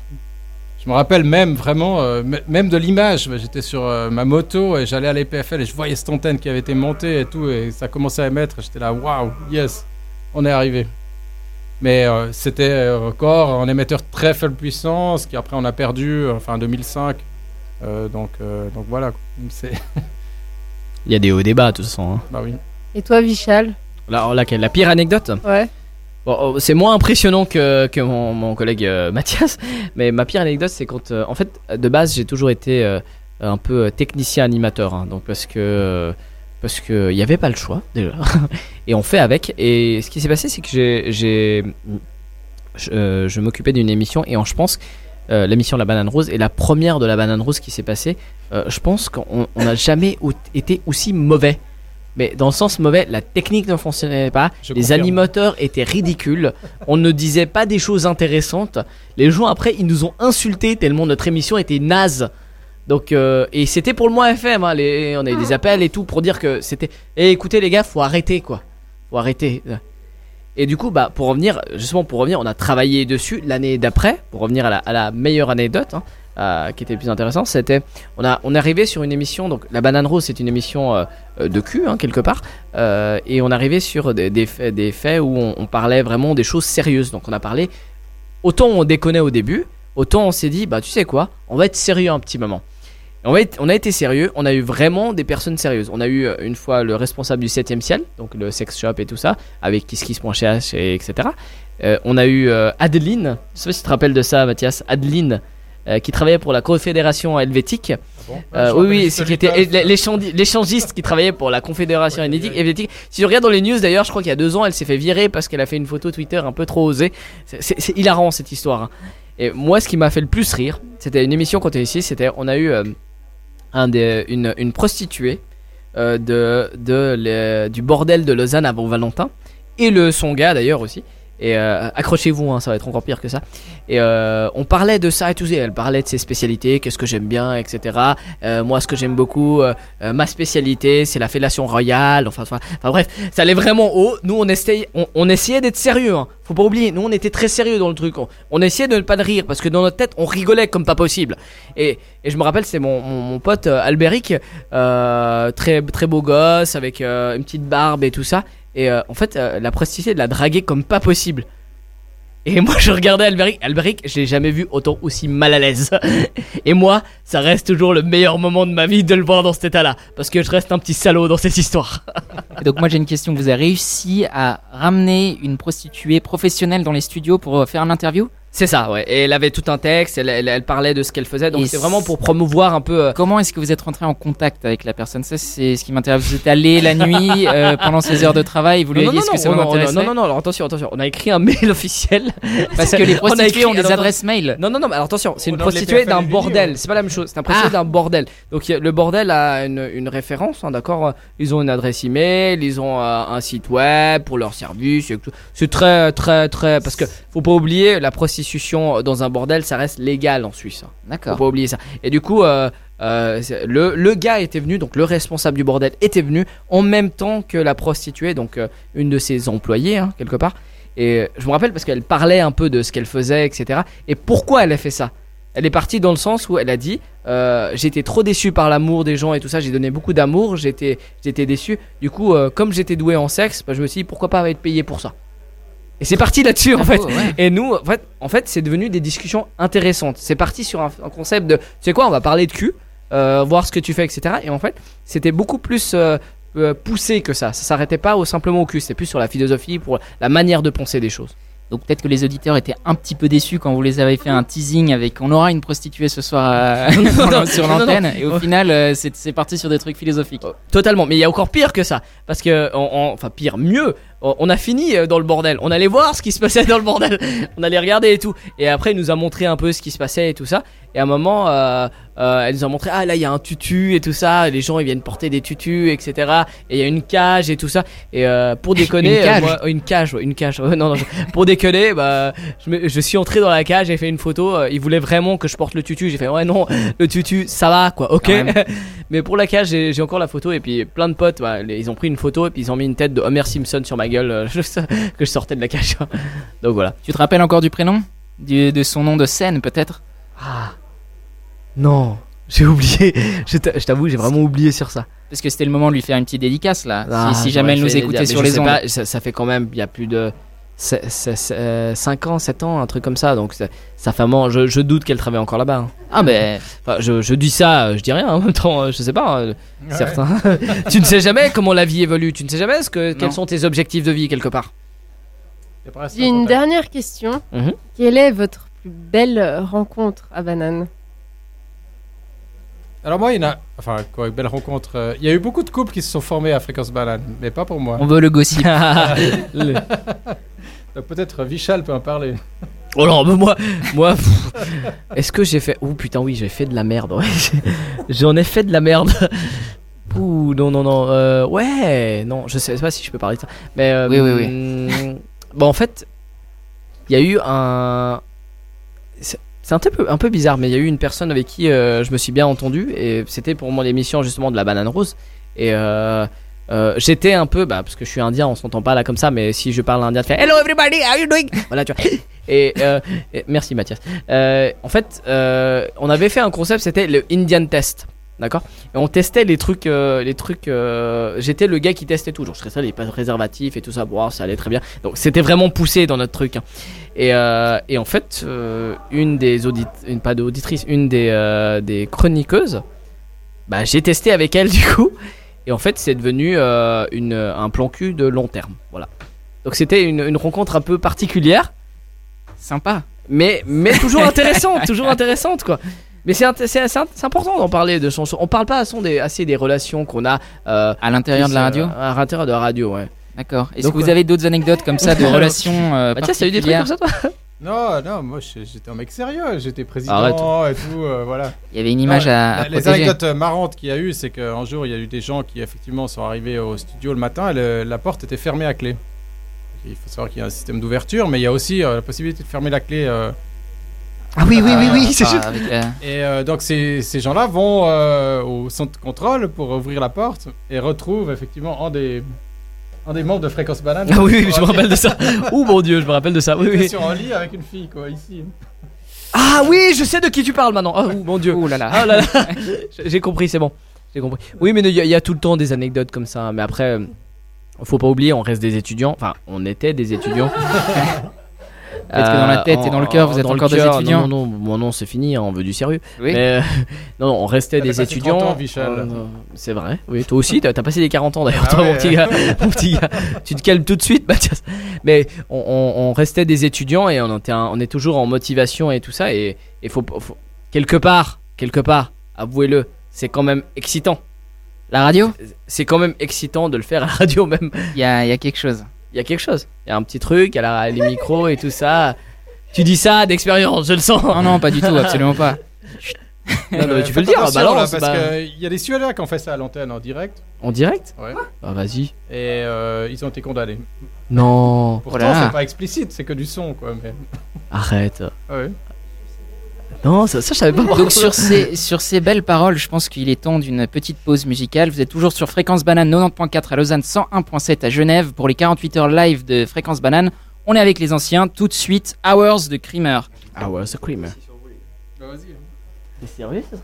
Je me rappelle même vraiment, euh, même de l'image. J'étais sur euh, ma moto et j'allais à l'EPFL et je voyais cette antenne qui avait été montée et tout. Et ça commençait à émettre. J'étais là, waouh, yes, on est arrivé. Mais euh, c'était encore un émetteur très faible puissance qui après on a perdu, enfin en 2005. Euh, donc, euh, donc voilà. C'est... Il y a des hauts débats, de toute façon. hein. bah oui. Et toi, Vichal? La pire anecdote? Ouais. Oh, c'est moins impressionnant que, que mon, collègue euh, Mathias, mais ma pire anecdote, c'est quand, euh, en fait, de base, j'ai toujours été euh, un peu technicien animateur, hein, donc parce que parce que il y avait pas le choix déjà, et on fait avec. Et ce qui s'est passé, c'est que j'ai, j'ai je, m'occupais d'une émission et je pense euh, l'émission La Banane Rose est la première de La Banane Rose qui s'est passée. Je pense qu'on on n'a jamais été aussi mauvais. Mais dans le sens mauvais, la technique ne fonctionnait pas, Je les confirme. animateurs étaient ridicules, on ne disait pas des choses intéressantes. Les gens après, ils nous ont insultés tellement notre émission était naze. Donc euh, et c'était pour le mois FM, hein, les- on a eu des appels et tout pour dire que c'était. Eh, écoutez les gars, faut arrêter quoi, faut arrêter. Et du coup, bah pour revenir, justement pour revenir, on a travaillé dessus l'année d'après pour revenir à la, à la meilleure anecdote. hein, euh, qui était le plus intéressant, c'était on a on est arrivé sur une émission donc la banane rose c'est une émission euh, euh, de cul hein, quelque part et on arrivait sur des, faits, des faits où on, parlait vraiment des choses sérieuses donc on a parlé autant on déconnait au début autant on s'est dit bah tu sais quoi on va être sérieux un petit moment on, va être- on a été sérieux, on a eu vraiment des personnes sérieuses. On a eu une fois le responsable du 7ème ciel, donc le sex shop et tout ça, avec KissKiss.ch et etc. On a eu Adeline, je sais pas si tu te rappelles de ça Mathias, Adeline, euh, qui travaillait pour la Confédération helvétique. Euh, Ah, je oui, oui, c'est qui Lucas. était l'échangiste qui travaillait pour la Confédération helvétique. Si tu regardes dans les news d'ailleurs, je crois qu'il y a deux ans, elle s'est fait virer parce qu'elle a fait une photo Twitter un peu trop osée. C'est- hilarant cette histoire. hein. Et moi, ce qui m'a fait le plus rire, c'était une émission quand tu ici, c'était on a eu euh, un des, une, une prostituée de, de le- du bordel de Lausanne avant Valentin et le son gars d'ailleurs aussi. Et euh, accrochez-vous, hein, ça va être encore pire que ça. Et euh, on parlait de ça et tout. Elle parlait de ses spécialités, qu'est-ce que j'aime bien, etc. Euh, moi, ce que j'aime beaucoup, ma spécialité, c'est la fellation royale. Enfin, bref, ça allait vraiment haut. Nous, on essayait, d'être sérieux. Hein. Faut pas oublier, nous, on était très sérieux dans le truc. On, essayait de ne pas rire parce que dans notre tête, on rigolait comme pas possible. Et, je me rappelle, c'est mon, pote euh, très, beau gosse, avec une petite barbe et tout ça. Et euh, en fait, euh, la prostituée l'a dragué comme pas possible. Et moi, je regardais Albéric. Albéric, je l'ai jamais vu autant aussi mal à l'aise. Et moi, ça reste toujours le meilleur moment de ma vie de le voir dans cet état-là. Parce que je reste un petit salaud dans cette histoire. Donc moi j'ai une question. Vous avez réussi à ramener une prostituée professionnelle dans les studios pour euh, faire une interview C'est ça, ouais. Et elle avait tout un texte, elle, elle- elle parlait de ce qu'elle faisait, donc c'est vraiment pour promouvoir un peu. euh, Comment est-ce que vous êtes rentré en contact avec la personne? Ça, c'est ce qui m'intéresse. Vous êtes allé la nuit euh, pendant ces heures de travail, vous lui avez dit ce que ça non, non, m'intéressait non, non, non, alors attention, attention. On a écrit un mail officiel. Parce que les On a prostituées écrit- ont des alors, adresses mail. Non, non, non, mais alors attention, c'est une prostituée d'un du bordel. C'est pas la même chose. C'est un prostituée Ah. d'un bordel. Donc il y a- le bordel a une, une référence, hein, d'accord? Ils ont une adresse email, ils ont euh, un site web pour leurs services. et tout. C'est très, très, très. Parce que faut pas oublier, la prostitution dans un bordel, ça reste légal en Suisse. hein. D'accord. Faut pas oublier ça. Et du coup, euh, euh, c'est- le, le gars était venu, donc le responsable du bordel était venu en même temps que la prostituée, donc euh, une de ses employées, hein, quelque part. Et euh, je me rappelle parce qu'elle parlait un peu de ce qu'elle faisait, etc. Et pourquoi elle a fait ça? Elle est partie dans le sens où elle a dit euh, J'étais trop déçu par l'amour des gens et tout ça, j'ai donné beaucoup d'amour, j'étais j'étais déçu. Du coup, euh, comme j'étais doué en sexe, bah, je me suis dit Pourquoi pas être payé pour ça? Et c'est parti là-dessus en Ah, fait. oh, ouais. Et nous, en fait, en fait c'est devenu des discussions intéressantes. C'est parti sur un, un concept de, tu sais quoi, on va parler de cul, euh, voir ce que tu fais, etc. Et en fait, c'était beaucoup plus euh, euh, poussé que ça. Ça s'arrêtait pas au simplement au cul. C'était plus sur la philosophie, pour la manière de penser des choses. Donc peut-être que les auditeurs étaient un petit peu déçus quand vous les avez fait un teasing avec on aura une prostituée ce soir à- Non, non, sur l'antenne et au final euh, c'est parti sur des trucs philosophiques. Totalement, mais il y a encore pire que ça. Parce que, enfin pire, mieux, on on a fini euh, dans le bordel. On allait voir ce qui se passait dans le bordel. On allait regarder et tout. Et après, il nous a montré un peu ce qui se passait et tout ça. Et à un moment, euh, euh, elle nous a montré, ah là, il y a un tutu et tout ça. Les gens, ils viennent porter des tutus, etc. Et il y a une cage et tout ça. Et euh, pour déconner, Une cage moi- une cage, ouais, une cage. Ouais, non, pour déconner, bah, je, suis entré dans la cage, j'ai fait une photo. Ils voulaient vraiment que je porte le tutu. J'ai fait, ouais, non, le tutu, ça va, quoi, ok. Mais pour la cage, j'ai encore la photo et puis plein de potes, bah, ils ont pris une photo et puis ils ont mis une tête de Homer Simpson sur ma gueule euh, juste que je sortais de la cage. Donc voilà. Tu te rappelles encore du prénom Du- De son nom de scène peut-être? Ah non, j'ai oublié. Je t'a- je t'avoue, j'ai vraiment oublié sur ça. Parce que c'était le moment de lui faire une petite dédicace là. Ah, si, si jamais elle nous écoutait sur les ondes. pas, ça, ça fait quand même, il y a plus de 5 ans, 7 ans, un truc comme ça. Donc ça, ça fait un moment, je, je doute qu'elle travaille encore là-bas. hein. Ah ben. Enfin, je, je dis ça, euh, je dis rien en même temps, euh, je sais pas. euh, Ouais. Certains. tu ne sais jamais comment la vie évolue, tu ne sais jamais ce que, Non. quels sont tes objectifs de vie quelque part. J'ai une dernière question. Mhm. Quelle est votre plus belle euh, rencontre à Banane? Alors moi, il y en a... Enfin, quoi, belle rencontre. euh, Il y a eu beaucoup de couples qui se sont formés à Fréquence Banane, mais pas pour moi. On veut le gossip. Le- Donc peut-être Vichal peut en parler. Oh non, mais moi, moi, est-ce que j'ai fait Oh putain, oui, j'ai fait de la merde. ouais. J'en ai fait de la merde. Ouh, non, non, non. euh, ouais, non, je sais pas si je peux parler de ça. Mais euh, Oui, oui, oui. hum, Bon, en fait, il y a eu un. C'est c'est un peu, un peu bizarre, mais il y a eu une personne avec qui euh, je me suis bien entendu et c'était pour mon émission justement de la banane rose. Et euh, j'étais un peu, bah, parce que je suis indien, on s'entend pas là comme ça, mais si je parle indien, tu fais Hello everybody, how you doing? Voilà, tu vois. Et, euh, et- merci Mathias. Euh, en fait, on avait fait un concept, c'était le Indian Test. D'accord? Et on testait les trucs. les trucs J'étais le gars qui testait tout. Genre, je serais ça, les préservatifs et tout ça. Bon, ça allait très bien. Donc, c'était vraiment poussé dans notre truc. hein. Et, et en fait, une des auditrices, une, pas d'auditrice, une des, des chroniqueuses, bah, j'ai testé avec elle du coup. Et en fait, c'est devenu euh, une, un plan cul de long terme. Voilà. Donc, c'était une, une rencontre un peu particulière. Sympa. Mais, mais toujours intéressante, toujours intéressante quoi. Mais c'est important d'en parler de chansons. On parle pas assez des, relations qu'on a euh, à l'intérieur de la radio À l'intérieur de la radio, ouais. D'accord. Est-ce que vous ouais. avez d'autres anecdotes comme ça de relations euh, Mathias, t'as eu des trucs comme ça toi Non, non, moi j'étais un mec sérieux, j'étais président Arrête. et tout, euh, voilà. Il y avait une image Non, à- à Les protéger. anecdotes euh, marrantes qu'il y a eu, c'est qu'un jour il y a eu des gens qui effectivement sont arrivés au studio le matin et le- la porte était fermée à clé. Il faut savoir qu'il y a un système d'ouverture, mais il y a aussi euh, la possibilité de fermer la clé. euh, Ah oui, oui, oui, oui, c'est Ah, juste. avec la- Et euh, donc ces, ces gens-là vont euh, au centre de contrôle pour ouvrir la porte et retrouvent effectivement un des, un des membres de Fréquence Banane. Ah oui, oui, je me rappelle de ça. Ouh mon dieu, je me rappelle de ça. Oui, Il était oui. sur un lit avec une fille, quoi, ici. Ah oui, je sais de qui tu parles maintenant. Oh mon dieu. Oh là là. Ah là là. J'ai- compris, c'est bon. J'ai compris. Oui, mais il y, y a tout le temps des anecdotes comme ça. Mais après, euh, faut pas oublier, on reste des étudiants. Enfin, on était des étudiants. Peut-être que dans la tête et dans le cœur, vous êtes encore des étudiants. Non, non, non, bon, non, c'est fini, hein, on veut du sérieux. Oui. Mais euh, non, on restait des étudiants. 30 ans, Michel. Euh, c'est vrai. Oui, toi aussi, t'as as passé les 40 ans d'ailleurs, Ah toi, ouais. mon petit gars. mon petit gars. Tu te calmes tout de suite, Mathias. Mais on, on- on restait des étudiants et on, était un- on est toujours en motivation et tout ça. Et il faut, faut- quelque part, quelque part, avouez-le, c'est quand même excitant. La radio? C'est quand même excitant de le faire à la radio même. Il y a, il y a quelque chose. Il y a quelque chose. Il y a un petit truc, il y a la- les micros et tout ça. Tu dis ça d'expérience, je le sens. Non, non, pas du tout, absolument pas. Non, non, mais tu peux le dire, attention, balance. là, parce bah. qu'il y a des Suédois qui ont fait ça à l'antenne en direct. En direct? Ouais. Bah vas-y. Et euh, ils ont été condamnés. Non. Pourtant, Voilà. c'est pas explicite, c'est que du son, quoi. Mais... Arrête. Ouais. Non, ça, ça je savais pas. Donc sur ces, sur ces belles paroles, je pense qu'il est temps d'une petite pause musicale. Vous êtes toujours sur Fréquence Banane 90.4 à Lausanne, 101.7 à Genève pour les 48 heures live de Fréquence Banane. On est avec les anciens. Tout de suite, Hours de Creamer. Hours de Creamer. Bah, vas-y. T'es sérieux ça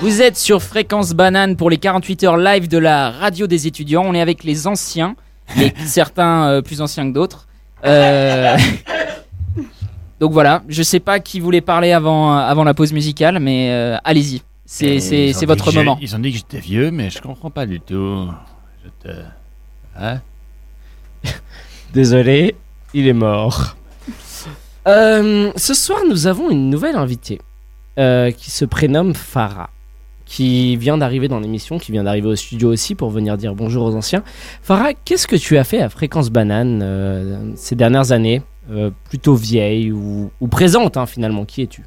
Vous êtes sur Fréquence Banane pour les 48 heures live de la radio des étudiants. On est avec les anciens, les certains euh, plus anciens que d'autres. Euh, Donc voilà, je sais pas qui voulait parler avant, avant la pause musicale, mais euh, allez-y. C'est dit votre moment. Ils ont dit que j'étais vieux, mais je comprends pas du tout. Je te... Hein? Désolé, il est mort. Euh, ce soir, nous avons une nouvelle invitée euh, qui se prénomme Farah, qui vient d'arriver dans l'émission, qui vient d'arriver au studio aussi pour venir dire bonjour aux anciens. Farah, qu'est-ce que tu as fait à Fréquence Banane euh, ces dernières années Euh, Plutôt vieille ou, ou présente hein, finalement Qui es-tu?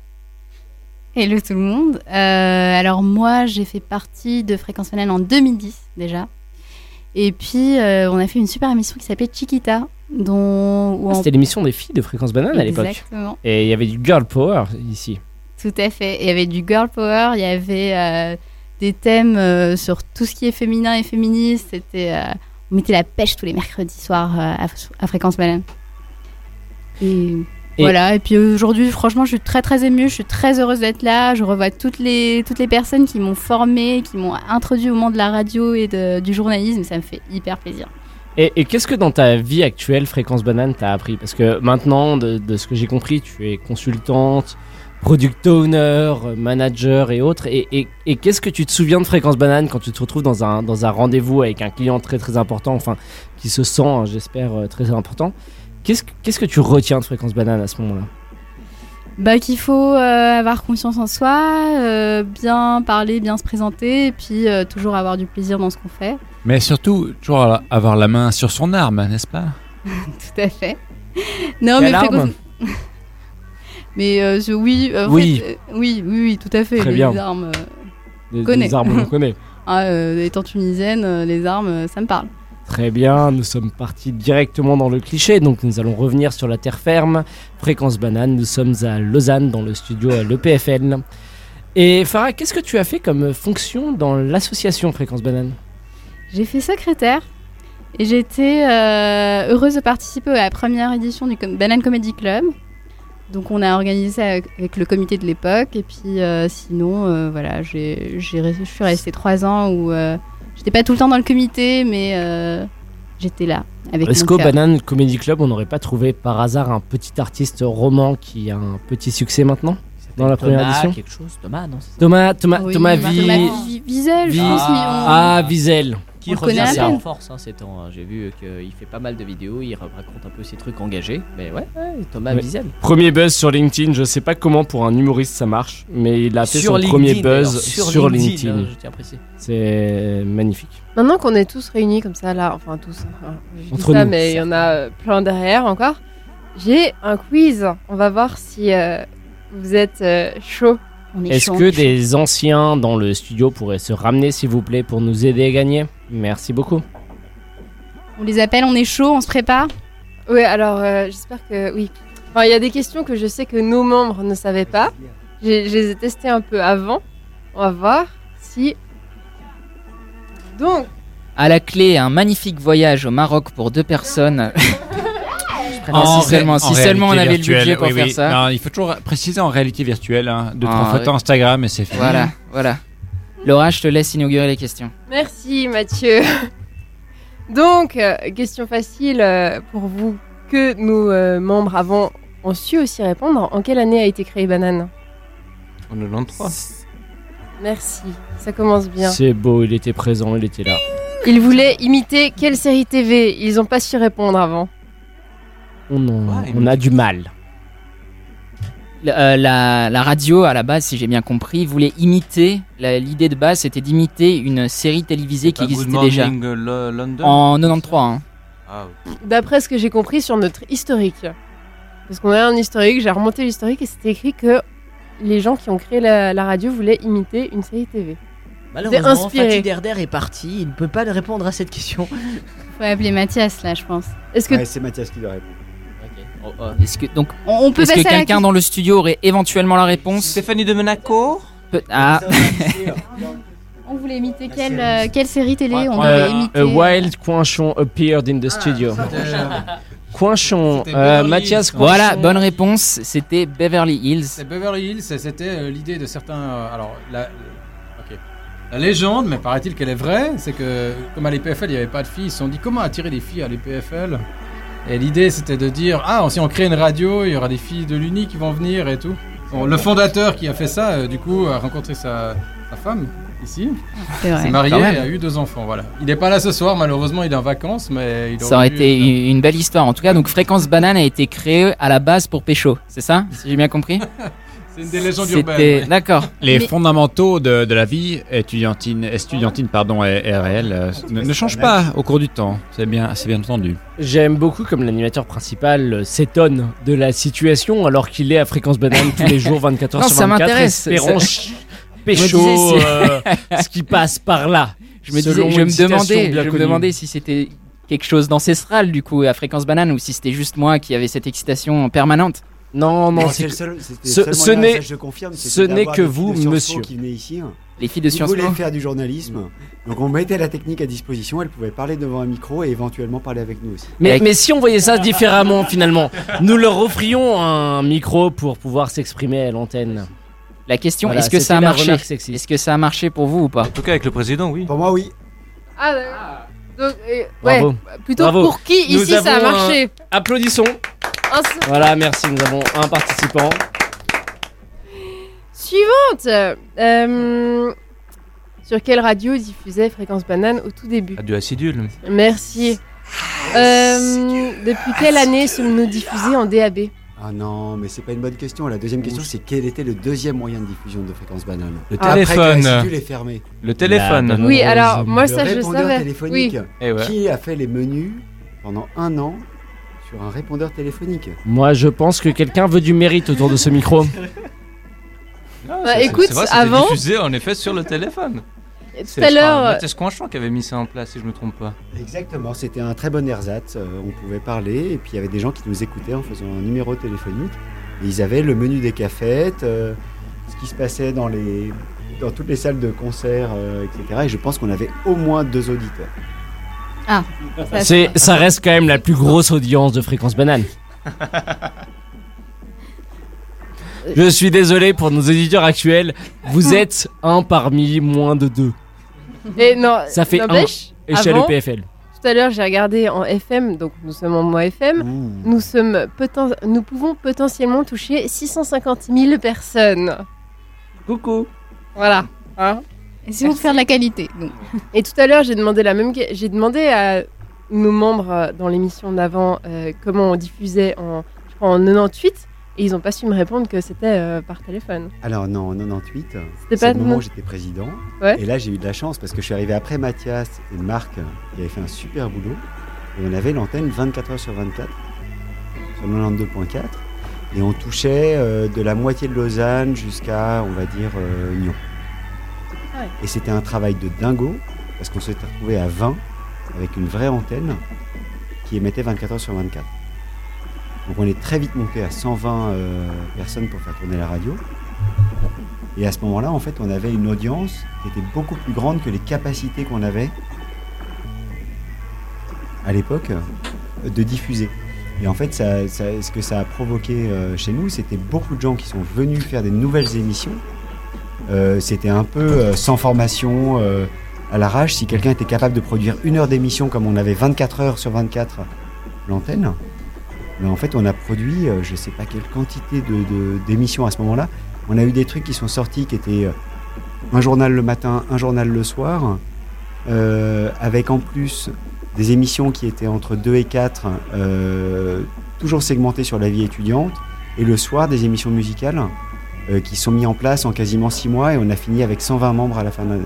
Hello tout le monde. Euh, alors moi, j'ai fait partie de Fréquence Banane en 2010 déjà. Et puis, on a fait une super émission qui s'appelait Chiquita, dont... Ah, on- C'était l'émission des filles de Fréquence Banane à l'époque. Exactement. Et il y avait du girl power ici. Tout à fait. Il y avait du girl power, il y avait euh, des thèmes euh, sur tout ce qui est féminin et féministe. C'était, euh, on mettait la pêche tous les mercredis soirs à, à Fréquence Banane. Et, Et- voilà. Et puis aujourd'hui, franchement, je suis très très émue. Je suis très heureuse d'être là. Je revois toutes les toutes les personnes qui m'ont formée, qui m'ont introduit au monde de la radio et de- du journalisme. Ça me fait hyper plaisir. Et, et qu'est-ce que dans ta vie actuelle, Fréquence Banane, t'as appris? Parce que maintenant, de, de ce que j'ai compris, tu es consultante, product owner, manager et autres. Et, et- et qu'est-ce que tu te souviens de Fréquence Banane quand tu te retrouves dans un, dans un rendez-vous avec un client très très important, enfin, qui se sent, hein, j'espère, euh, très important? Qu'est-ce que- qu'est-ce que tu retiens de Fréquence Banane à ce moment-là? Bah qu'il faut euh, avoir confiance en soi, euh, bien parler, bien se présenter, et puis euh, toujours avoir du plaisir dans ce qu'on fait. Mais surtout, toujours avoir la main sur son arme, n'est-ce pas? Tout à fait. Non, Quelle mais arme? fréquence- Mais euh, je- oui, euh, en Oui. fait, euh, oui, oui, oui, tout à fait. Très les bien. armes, euh, Les- on connaît. les armes, on connaît. Ah, euh, étant tunisienne, euh, les armes, ça me parle. Très bien, nous sommes partis directement dans le cliché, donc nous allons revenir sur la terre ferme. Fréquence banane, nous sommes à Lausanne, dans le studio à l'EPFL. Et Farah, qu'est-ce que tu as fait comme fonction dans l'association Fréquence banane? J'ai fait secrétaire et j'étais euh, heureuse de participer à la première édition du Banane Comedy Club. Donc on a organisé ça avec, le comité de l'époque. Et puis euh, sinon euh, voilà j'ai je suis restée trois ans où euh, j'étais pas tout le temps dans le comité mais euh, j'étais là avec Est-ce qu'au. Banane Comedy Club, on n'aurait pas trouvé par hasard un petit artiste roman qui a un petit succès maintenant dans la première Thomas, édition? quelque chose, Thomas, non, Thomas, Thomas, Oui, Thomas, Thomas on- Ah, Wiesel. Qui revient à en force hein, ces temps. hein. J'ai vu qu'il fait pas mal de vidéos, il raconte un peu ses trucs engagés. Mais ouais, ouais, Thomas Ouais. Wiesel. Premier buzz sur LinkedIn, je sais pas comment pour un humoriste ça marche, mais il a fait Sur son premier buzz sur sur, LinkedIn, LinkedIn. hein, je tiens à préciser. C'est magnifique. Maintenant qu'on est tous réunis comme ça, là, enfin tous, enfin, je dis Entre ça, nous. mais il y en a euh, plein derrière encore. J'ai un quiz. On va voir si euh, vous êtes euh, chaud. Est-ce que des anciens dans le studio pourraient se ramener s'il vous plaît pour nous aider à gagner? Merci beaucoup. On les appelle, on est chaud, on se prépare. Oui, alors euh, j'espère que oui. Enfin, il y a des questions que je sais que nos membres ne savaient pas. J'ai- Je les ai testées un peu avant. On va voir si. Donc, À la clé, un magnifique voyage au Maroc pour deux personnes. En si seulement, si en seulement on avait le budget virtuelle, pour oui, faire oui. ça. Non, il faut toujours préciser en réalité virtuelle. Hein. Deux, Ah, trois photos oui. Instagram et c'est fini. Voilà. Voilà. Laura, je te laisse inaugurer les questions. Merci Mathieu. Donc, euh, question facile euh, pour vous. Que nos euh, membres avant ont su aussi répondre. En quelle année a été créé Banane? En 93. Merci, ça commence bien. C'est beau, il était présent, il était là. Ils voulaient imiter quelle série TV Ils n'ont pas su répondre avant. On, en- on a du mal. Euh, la, la radio, à la base, si j'ai bien compris, voulait imiter. L'idée de base, c'était d'imiter une série télévisée qui Good existait déjà. Morning, euh, London En 93. hein. Ah, D'après ce que j'ai compris sur notre historique. Parce qu'on a un historique, j'ai remonté l'historique et c'était écrit que les gens qui ont créé la, la radio voulaient imiter une série TV. Malheureusement. Fatih Derder est parti, il ne peut pas répondre à cette question. Faut appeler Mathias là, je pense. Est-ce Ouais, c'est Mathias qui doit répondre. Est-ce que donc On- on peut est-ce que la quelqu'un dans le studio aurait éventuellement la réponse Stéphanie de Monaco Ah. On voulait imiter quelle, euh, quelle série télé on Euh, devait imiter a wild Coinchon appeared in the studio. Coinchon, euh, Mathias. Coinchon. Voilà, bonne réponse. C'était Beverly Hills. C'est Beverly Hills, c'était euh, l'idée de certains. euh, alors, la, la légende, mais paraît-il qu'elle est vraie, c'est que comme à l'EPFL il n'y avait pas de filles, ils se sont dit comment attirer des filles à l'EPFL. Et l'idée c'était de dire ah si on crée une radio, il y aura des filles de l'Uni qui vont venir et tout. Bon, le fondateur qui a fait ça, euh, du coup, a rencontré sa, sa femme ici. C'est vrai. s'est marié et a eu deux enfants. Voilà. Il n'est pas là ce soir, malheureusement, il est en vacances, mais il Ça aurait été une une belle histoire. En tout cas, donc Fréquence Banane a été créée à la base pour Pécho. C'est ça Si j'ai bien compris? C'est une des légendes C'était- urbaines. D'accord. Les Mais- fondamentaux de, de la vie étudiantine, estudiantine pardon, et, et réelle euh, ne, ne changent pas au cours du temps. C'est bien, c'est bien entendu. J'aime beaucoup comme l'animateur principal euh, s'étonne de la situation alors qu'il est à fréquence banane tous les jours 24 heures Non, sur ça 24 m'intéresse. espérant Ça- me pécho euh, ce qui passe par là. Je me Selon disais, je me demandais, je me demandais si c'était quelque chose d'ancestral du coup à Fréquence Banane ou si c'était juste moi qui avait cette excitation permanente. Non, non, c'est seul- ce, n'est ça, je confirme, c'était ce n'est d'avoir que vous, monsieur. qui ici. hein. Les filles de Sciences voulaient Po. faire du journalisme. Donc on mettait la technique à disposition, elles pouvaient parler devant un micro et éventuellement parler avec nous aussi. Mais, mais si on voyait ça différemment finalement, nous leur offrions un micro pour pouvoir s'exprimer à l'antenne. La question, Voilà, est-ce que ça a marché. Est-ce que ça a marché pour vous ou pas En tout cas, avec le président, oui. Pour moi, oui. Ah. Donc, euh, Bravo. ouais, plutôt Bravo. pour qui Nous ici ça a avons un- marché Applaudissons. Un Voilà, merci, nous avons un participant. Suivante Euh, Sur quelle radio diffusait Fréquence Banane au tout début? Radio Acidule. Merci. Euh, depuis quelle année sommes-nous diffusés en DAB Ah non, mais c'est pas une bonne question. La deuxième question, c'est quel était le deuxième moyen de diffusion de fréquence banane Le Après que téléphone. est fermé. Le téléphone. Oui, alors moi le ça je répondeur savais. téléphonique. Oui. Eh ouais. Qui a fait les menus pendant un an sur un répondeur téléphonique Moi, je pense que quelqu'un veut du mérite autour de ce micro. Ah, Bah, écoute, vrai, avant- diffusé en effet sur le téléphone. Tout C'est, à l'heure, Mathias Coinchon qui avait mis ça en place, si je me trompe pas. Exactement, c'était un très bon ersatz. euh, on pouvait parler et puis il y avait des gens qui nous écoutaient en faisant un numéro téléphonique. Et ils avaient le menu des cafettes, euh, ce qui se passait dans, les, dans toutes les salles de concert, euh, etc. Et je pense qu'on avait au moins deux auditeurs. Ah, C'est, ça reste quand même la plus grosse audience de fréquence banane. Je suis désolé pour nos éditeurs actuels. Vous êtes un parmi moins de deux. Et non, Ça fait un n'empêche, échelle avant, EPFL. Tout à l'heure, j'ai regardé en FM, donc nous sommes en mois FM. Nous, sommes poten- nous pouvons potentiellement toucher 650 000 personnes. Coucou. Voilà. Hein Essayons de faire de la qualité. donc. Et tout à l'heure, j'ai demandé la même. J'ai demandé à nos membres euh, dans l'émission d'avant euh, comment on diffusait en, je crois, en 98, et ils n'ont pas su me répondre que c'était euh, par téléphone. Alors non, en 98, C'était c'est pas le moment où j'étais président. Ouais. Et là, j'ai eu de la chance parce que je suis arrivé après Mathias et Marc qui avaient fait un super boulot. Et on avait l'antenne 24 heures sur 24 sur 92.4. Et on touchait euh, de la moitié de Lausanne jusqu'à, on va dire, euh, Nyon. Ouais. Et c'était un travail de dingo parce qu'on s'était retrouvé à 20 avec une vraie antenne qui émettait 24 heures sur 24. Donc on est très vite monté à 120 euh, personnes pour faire tourner la radio. Et à ce moment-là, en fait, on avait une audience qui était beaucoup plus grande que les capacités qu'on avait à l'époque euh, de diffuser. Et en fait, ce que ça a provoqué euh, chez nous, c'était beaucoup de gens qui sont venus faire des nouvelles émissions C'était un peu sans formation, euh, à l'arrache. Si quelqu'un était capable de produire une heure d'émission, comme on avait 24 heures sur 24 l'antenne, mais en fait, on a produit, euh, je sais pas quelle quantité de- de- d'émissions à ce moment-là. On a eu des trucs qui sont sortis qui étaient euh, un journal le matin, un journal le soir, euh, avec en plus des émissions qui étaient entre 2 et 4, euh, toujours segmentées sur la vie étudiante, et le soir des émissions musicales euh, qui sont mis en place en quasiment 6 mois, et on a fini avec 120 membres à la fin de l'année.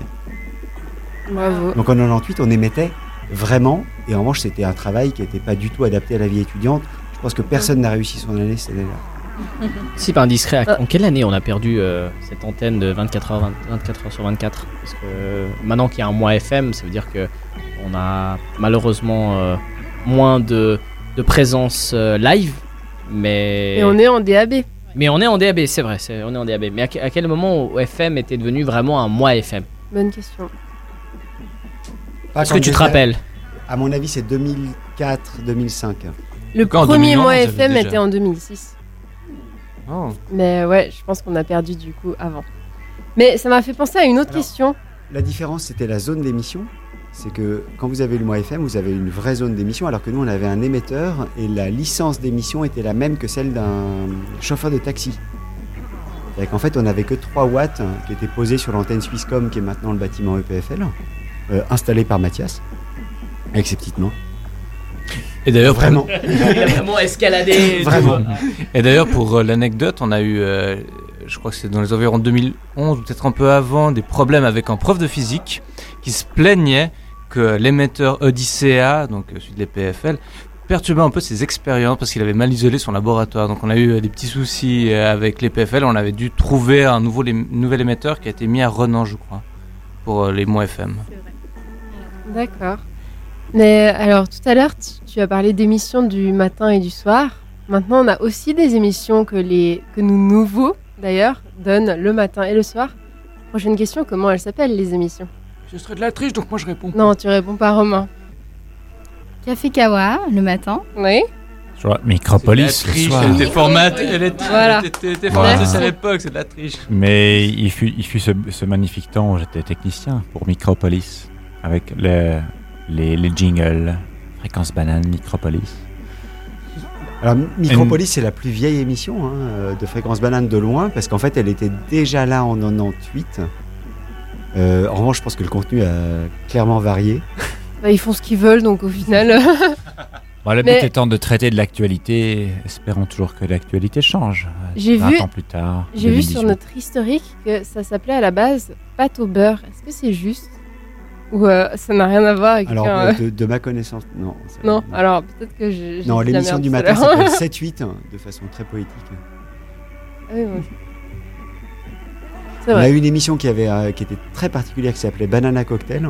Bravo. Donc en 98, on émettait vraiment, et en revanche, c'était un travail qui n'était pas du tout adapté à la vie étudiante. Je pense que personne n'a réussi son année cette année-là. Si pas indiscret, Ah. en quelle année on a perdu euh, cette antenne de 24 heures, 20 24 heures sur 24 Parce que euh, maintenant qu'il y a un mois FM, ça veut dire que on a malheureusement euh, moins de, de présence euh, live, mais Et on est en DAB. mais on est en DAB, c'est vrai, on est en DAB. Mais à, que- à quel moment FM était devenu vraiment un mois FM Bonne question. Est-ce que tu te rappelles? À mon avis, c'est 2004-2005. Le Quand, premier 2011, mois FM déjà. était en 2006. Oh. Mais ouais, je pense qu'on a perdu du coup avant. Mais ça m'a fait penser à une autre question. La différence, c'était la zone d'émission. C'est que quand vous avez le mois FM, vous avez une vraie zone d'émission, alors que nous, on avait un émetteur et la licence d'émission était la même que celle d'un chauffeur de taxi. C'est qu'en fait, on n'avait que 3 watts hein, qui étaient posés sur l'antenne Swisscom, qui est maintenant le bâtiment EPFL, euh, installé par Mathias, avec ses petites mains. Et d'ailleurs, vraiment. Il a vraiment escaladé. Vraiment. Et d'ailleurs, pour euh, l'anecdote, on a eu, euh, je crois que c'est dans les environs de 2011 ou peut-être un peu avant, des problèmes avec un prof de physique qui se plaignait que l'émetteur Odyssea, donc euh, celui de l'EPFL, perturbait un peu ses expériences parce qu'il avait mal isolé son laboratoire. Donc on a eu des petits soucis avec l'EPFL, on avait dû trouver un nouveau, nouvel émetteur qui a été mis à Renan, je crois, pour les mots FM. D'accord. Mais alors tout à l'heure, tu, tu as parlé d'émissions du matin et du soir. Maintenant, on a aussi des émissions que, les, que nous nouveaux, d'ailleurs, donnent le matin et le soir. Prochaine question, comment elles s'appellent les émissions? Ce serait de la triche, donc moi je réponds. Non, tu réponds pas Romain. Café Kawa le matin. Oui. Micropolis. La triche, soir. elle était formatée, elle était, Voilà. elle était- elle était Voilà. formatée à l'époque, c'est de la triche. Mais il fut, il fut ce, ce magnifique temps où j'étais technicien pour Micropolis, avec le- les, les jingles, fréquence banane, Micropolis. Alors, Micropolis, c'est la plus vieille émission hein, euh, de Fréquence Banane de loin, parce qu'en fait, elle était déjà là en 98. Euh, en revanche, je pense que le contenu a clairement varié. Bah, ils font ce qu'ils veulent, donc au final. Bon, le Mais- but étant de traiter de l'actualité, espérons toujours que l'actualité change. J'ai 20 vu, ans plus tard. j'ai vu 2018. sur notre historique que ça s'appelait à la base pâte au beurre. Est-ce que c'est juste Ou euh, ça n'a rien à voir avec Alors, un- de, de ma connaissance, non. Non, alors peut-être que j'ai. Non, l'émission du matin s'appelle 7-8, hein, de façon très poétique. Ah oui, bon. On a eu une émission qui, avait, euh, qui était très particulière qui s'appelait Banana Cocktail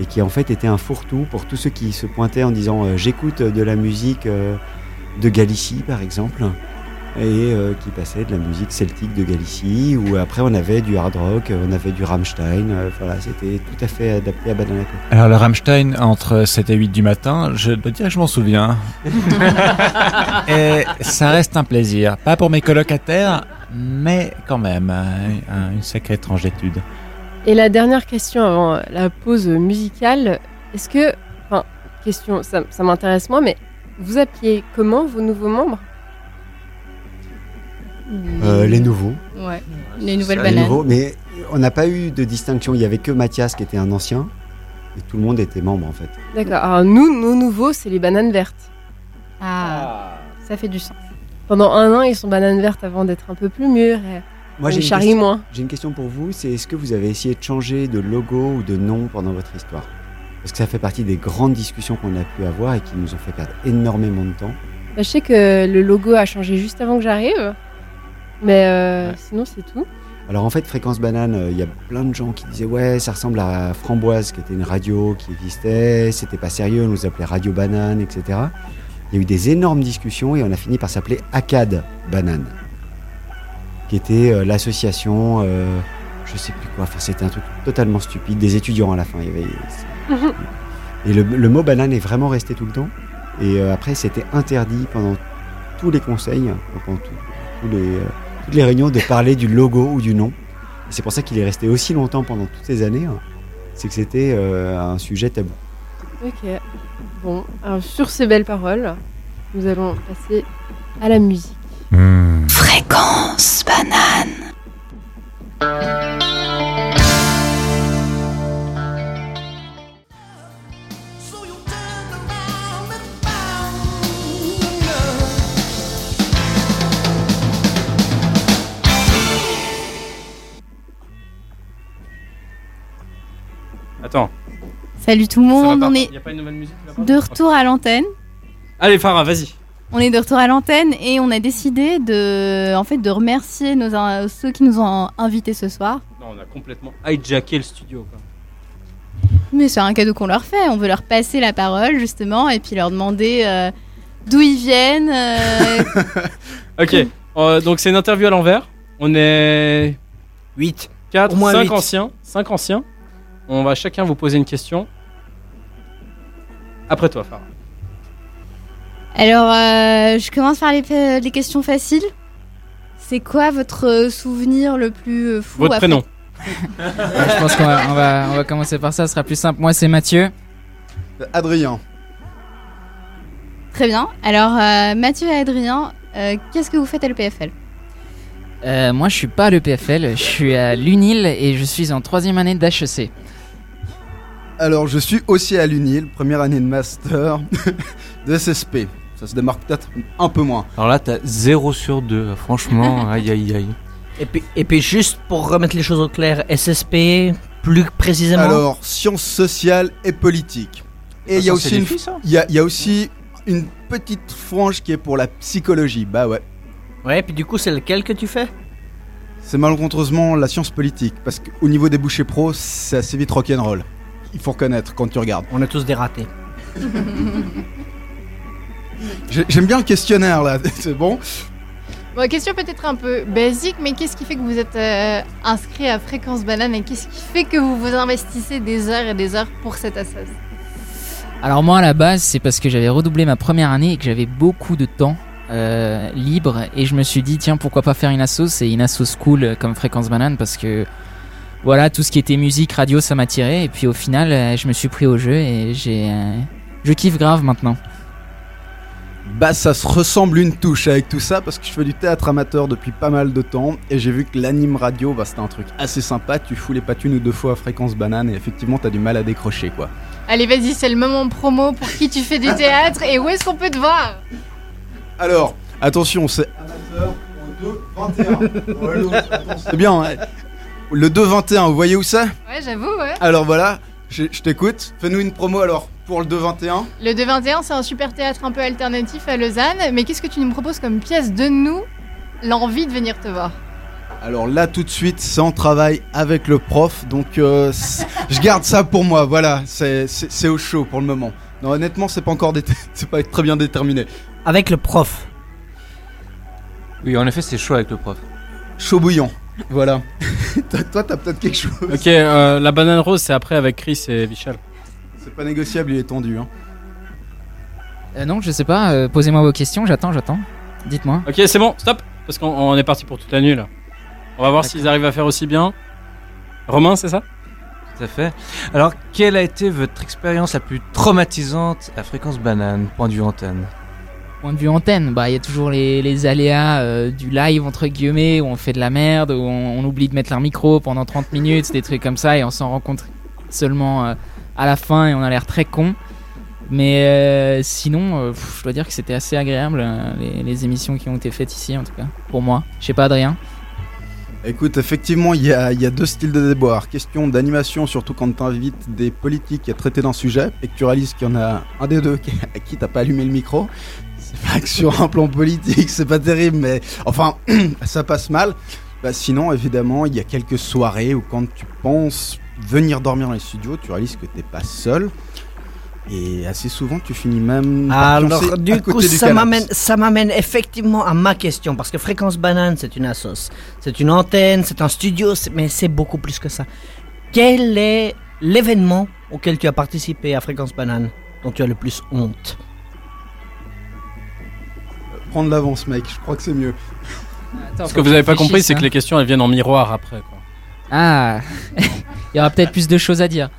et qui en fait était un fourre-tout pour tous ceux qui se pointaient en disant euh, j'écoute de la musique de Galicie par exemple et euh, qui passait de la musique celtique de Galicie ou après on avait du hard rock, on avait du Rammstein, euh, voilà c'était tout à fait adapté à Banana. Alors le Rammstein entre 7 et 8 du matin, je dois dire que je m'en souviens. et ça reste un plaisir. Pas pour mes colocataires, mais quand même, un- une sacrée étrangetude. Et la dernière question avant la pause musicale, est-ce que, enfin, question, ça, ça m'intéresse moins, mais vous appeliez comment vos nouveaux membres? Euh, les nouveaux. Ouais, les nouvelles Les bananes. nouveaux, mais on n'a pas eu de distinction, il y avait que Mathias qui était un ancien et tout le monde était membre en fait. D'accord. Alors nous, nos nouveaux, c'est les bananes vertes. Ah, ça fait du sens. Pendant un an, ils sont bananes vertes avant d'être un peu plus mûrs. Et Moi, j'ai une, moins. j'ai une question pour vous, c'est est-ce que vous avez essayé de changer de logo ou de nom pendant votre histoire? Parce que ça fait partie des grandes discussions qu'on a pu avoir et qui nous ont fait perdre énormément de temps. Bah, je sais que le logo a changé juste avant que j'arrive, mais euh, sinon c'est tout. Alors en fait, Fréquence Banane, euh, il y a plein de gens qui disaient ouais, ça ressemble à Framboise, qui était une radio qui existait, c'était pas sérieux, on nous appelait Radio Banane, etc. Il y a eu des énormes discussions et on a fini par s'appeler ACAD Banane, qui était euh, l'association, euh, je sais plus quoi, enfin c'était un truc totalement stupide, des étudiants à la fin. Il y avait, et le, le mot banane est vraiment resté tout le temps. Et après, c'était interdit pendant tous les conseils, pendant tous les, toutes les réunions, de parler du logo ou du nom. C'est pour ça qu'il est resté aussi longtemps pendant toutes ces années. hein. C'est que c'était euh, un sujet tabou. Ok. Bon, alors sur ces belles paroles, nous allons passer à la musique. Fréquence banane. Attends. Salut tout le monde, on est Y a pas une nouvelle musique là-bas de retour à l'antenne. Allez, Farah, vas-y. On est de retour à l'antenne et on a décidé de, en fait, de remercier nos, in- ceux qui nous ont invités ce soir. Non, on a complètement hijacké le studio. Quoi. Mais c'est un cadeau qu'on leur fait. On veut leur passer la parole justement et puis leur demander euh, d'où ils viennent. euh, Ok, euh, donc c'est une interview à l'envers. On est 8. 4, Au moins 5 huit. anciens. 5 anciens. On va chacun vous poser une question. Après toi, Farah. Alors, euh, je commence par les, questions faciles. C'est quoi votre euh, souvenir le plus euh, fou Votre après- prénom. Ouais, je pense qu'on va, on va, on va commencer par ça, ce sera plus simple. Moi, c'est Mathieu. Adrien. Très bien. Alors, euh, Mathieu et Adrien, euh, qu'est-ce que vous faites à l'EPFL Euh, moi, je suis pas à l'EPFL, je suis à l'UNIL et je suis en troisième année d'HEC. Alors, je suis aussi à l'UNIL, première année de master de SSP. Ça se démarque peut-être un peu moins. Alors là, t'as 0 sur 2. Franchement, aïe aïe aïe. Et puis, et puis juste pour remettre les choses au clair, SSP, plus précisément Alors, sciences sociales et politiques. Et Ah, il y a aussi une, y a, il y a aussi une petite frange qui est pour la psychologie. Bah ouais. Ouais, puis du coup, c'est lequel que tu fais? C'est malencontreusement la science politique, parce qu'au niveau des bouchées pro, c'est assez vite rock'n'roll. Il faut reconnaître quand tu regardes. On est tous des ratés. J'ai- J'aime bien le questionnaire là, c'est bon? Bon, question peut-être un peu basique, mais qu'est-ce qui fait que vous êtes euh, inscrit à Fréquence Banane et qu'est-ce qui fait que vous vous investissez des heures et des heures pour cette association Alors moi à la base c'est parce que j'avais redoublé ma première année et que j'avais beaucoup de temps euh, libre et je me suis dit tiens pourquoi pas faire une asso? C'est une asso cool euh, comme Fréquence Banane parce que voilà tout ce qui était musique radio ça m'attirait et puis au final euh, je me suis pris au jeu et j'ai euh, je kiffe grave maintenant. Bah ça se ressemble une touche avec tout ça parce que je fais du théâtre amateur depuis pas mal de temps et j'ai vu que l'anime radio bah c'était un truc assez sympa, tu fous les patines une ou deux fois à fréquence banane et effectivement t'as du mal à décrocher quoi. Allez, vas-y, c'est le moment promo pour qui tu fais du théâtre et où est-ce qu'on peut te voir? Alors, attention, c'est amateur au 2-21. c'est bien, hein. Le 2-21, vous voyez où c'est? Ouais, j'avoue, ouais. Alors voilà, je, je t'écoute, fais-nous une promo alors pour le 2-21. Le 221, c'est un super théâtre un peu alternatif à Lausanne, mais qu'est-ce que tu nous proposes comme pièce Donne-nous l'envie de venir te voir? Alors là tout de suite, c'est en travail avec le prof, donc euh, je garde ça pour moi, voilà, c'est au chaud pour le moment. Non honnêtement c'est pas encore dé- c'est pas très bien déterminé. Avec le prof. Oui, en effet, c'est chaud avec le prof. Chaud bouillant, voilà. Toi t'as peut-être quelque chose. Ok, euh, la banane rose c'est après avec Chris et Vichal. C'est pas négociable, il est tendu. Hein. Euh, non je sais pas, euh, posez-moi vos questions, j'attends, j'attends. Dites-moi. Ok c'est bon, stop Parce qu'on on est parti pour toute la nuit là. On va voir s'ils arrivent à faire aussi bien. Romain c'est ça? Tout à fait. Alors, quelle a été votre expérience la plus traumatisante à Fréquence Banane, point de vue antenne Point de vue antenne, bah il y a toujours les, les aléas euh, du live entre guillemets où on fait de la merde, où on, oublie de mettre leur micro pendant 30 minutes, des trucs comme ça et on s'en rend compte seulement euh, à la fin et on a l'air très con. Mais euh, sinon, je dois dire que c'était assez agréable les, émissions qui ont été faites ici en tout cas pour moi. Je sais pas Adrien. Écoute, effectivement, il y y a deux styles de déboire. Question d'animation, surtout quand tu invites des politiques à traiter d'un sujet et que tu réalises qu'il y en a un des deux qui, à qui t'as pas allumé le micro. Sur un plan politique, c'est pas terrible, mais enfin, ça passe mal. Bah, sinon, évidemment, il y a quelques soirées où quand tu penses venir dormir dans les studios, tu réalises que t'es pas seul. Et assez souvent, tu finis même par Alors, à du côté coup, du ça m'amène, ça m'amène effectivement à ma question. Parce que Fréquence Banane, c'est une assos. C'est une antenne, c'est un studio, mais c'est beaucoup plus que ça. Quel est l'événement auquel tu as participé à Fréquence Banane dont tu as le plus honte? Prendre l'avance, mec, je crois que c'est mieux. Ce que vous avez pas compris c'est que les questions elles viennent en miroir après quoi. Ah, il y aura peut-être plus de choses à dire.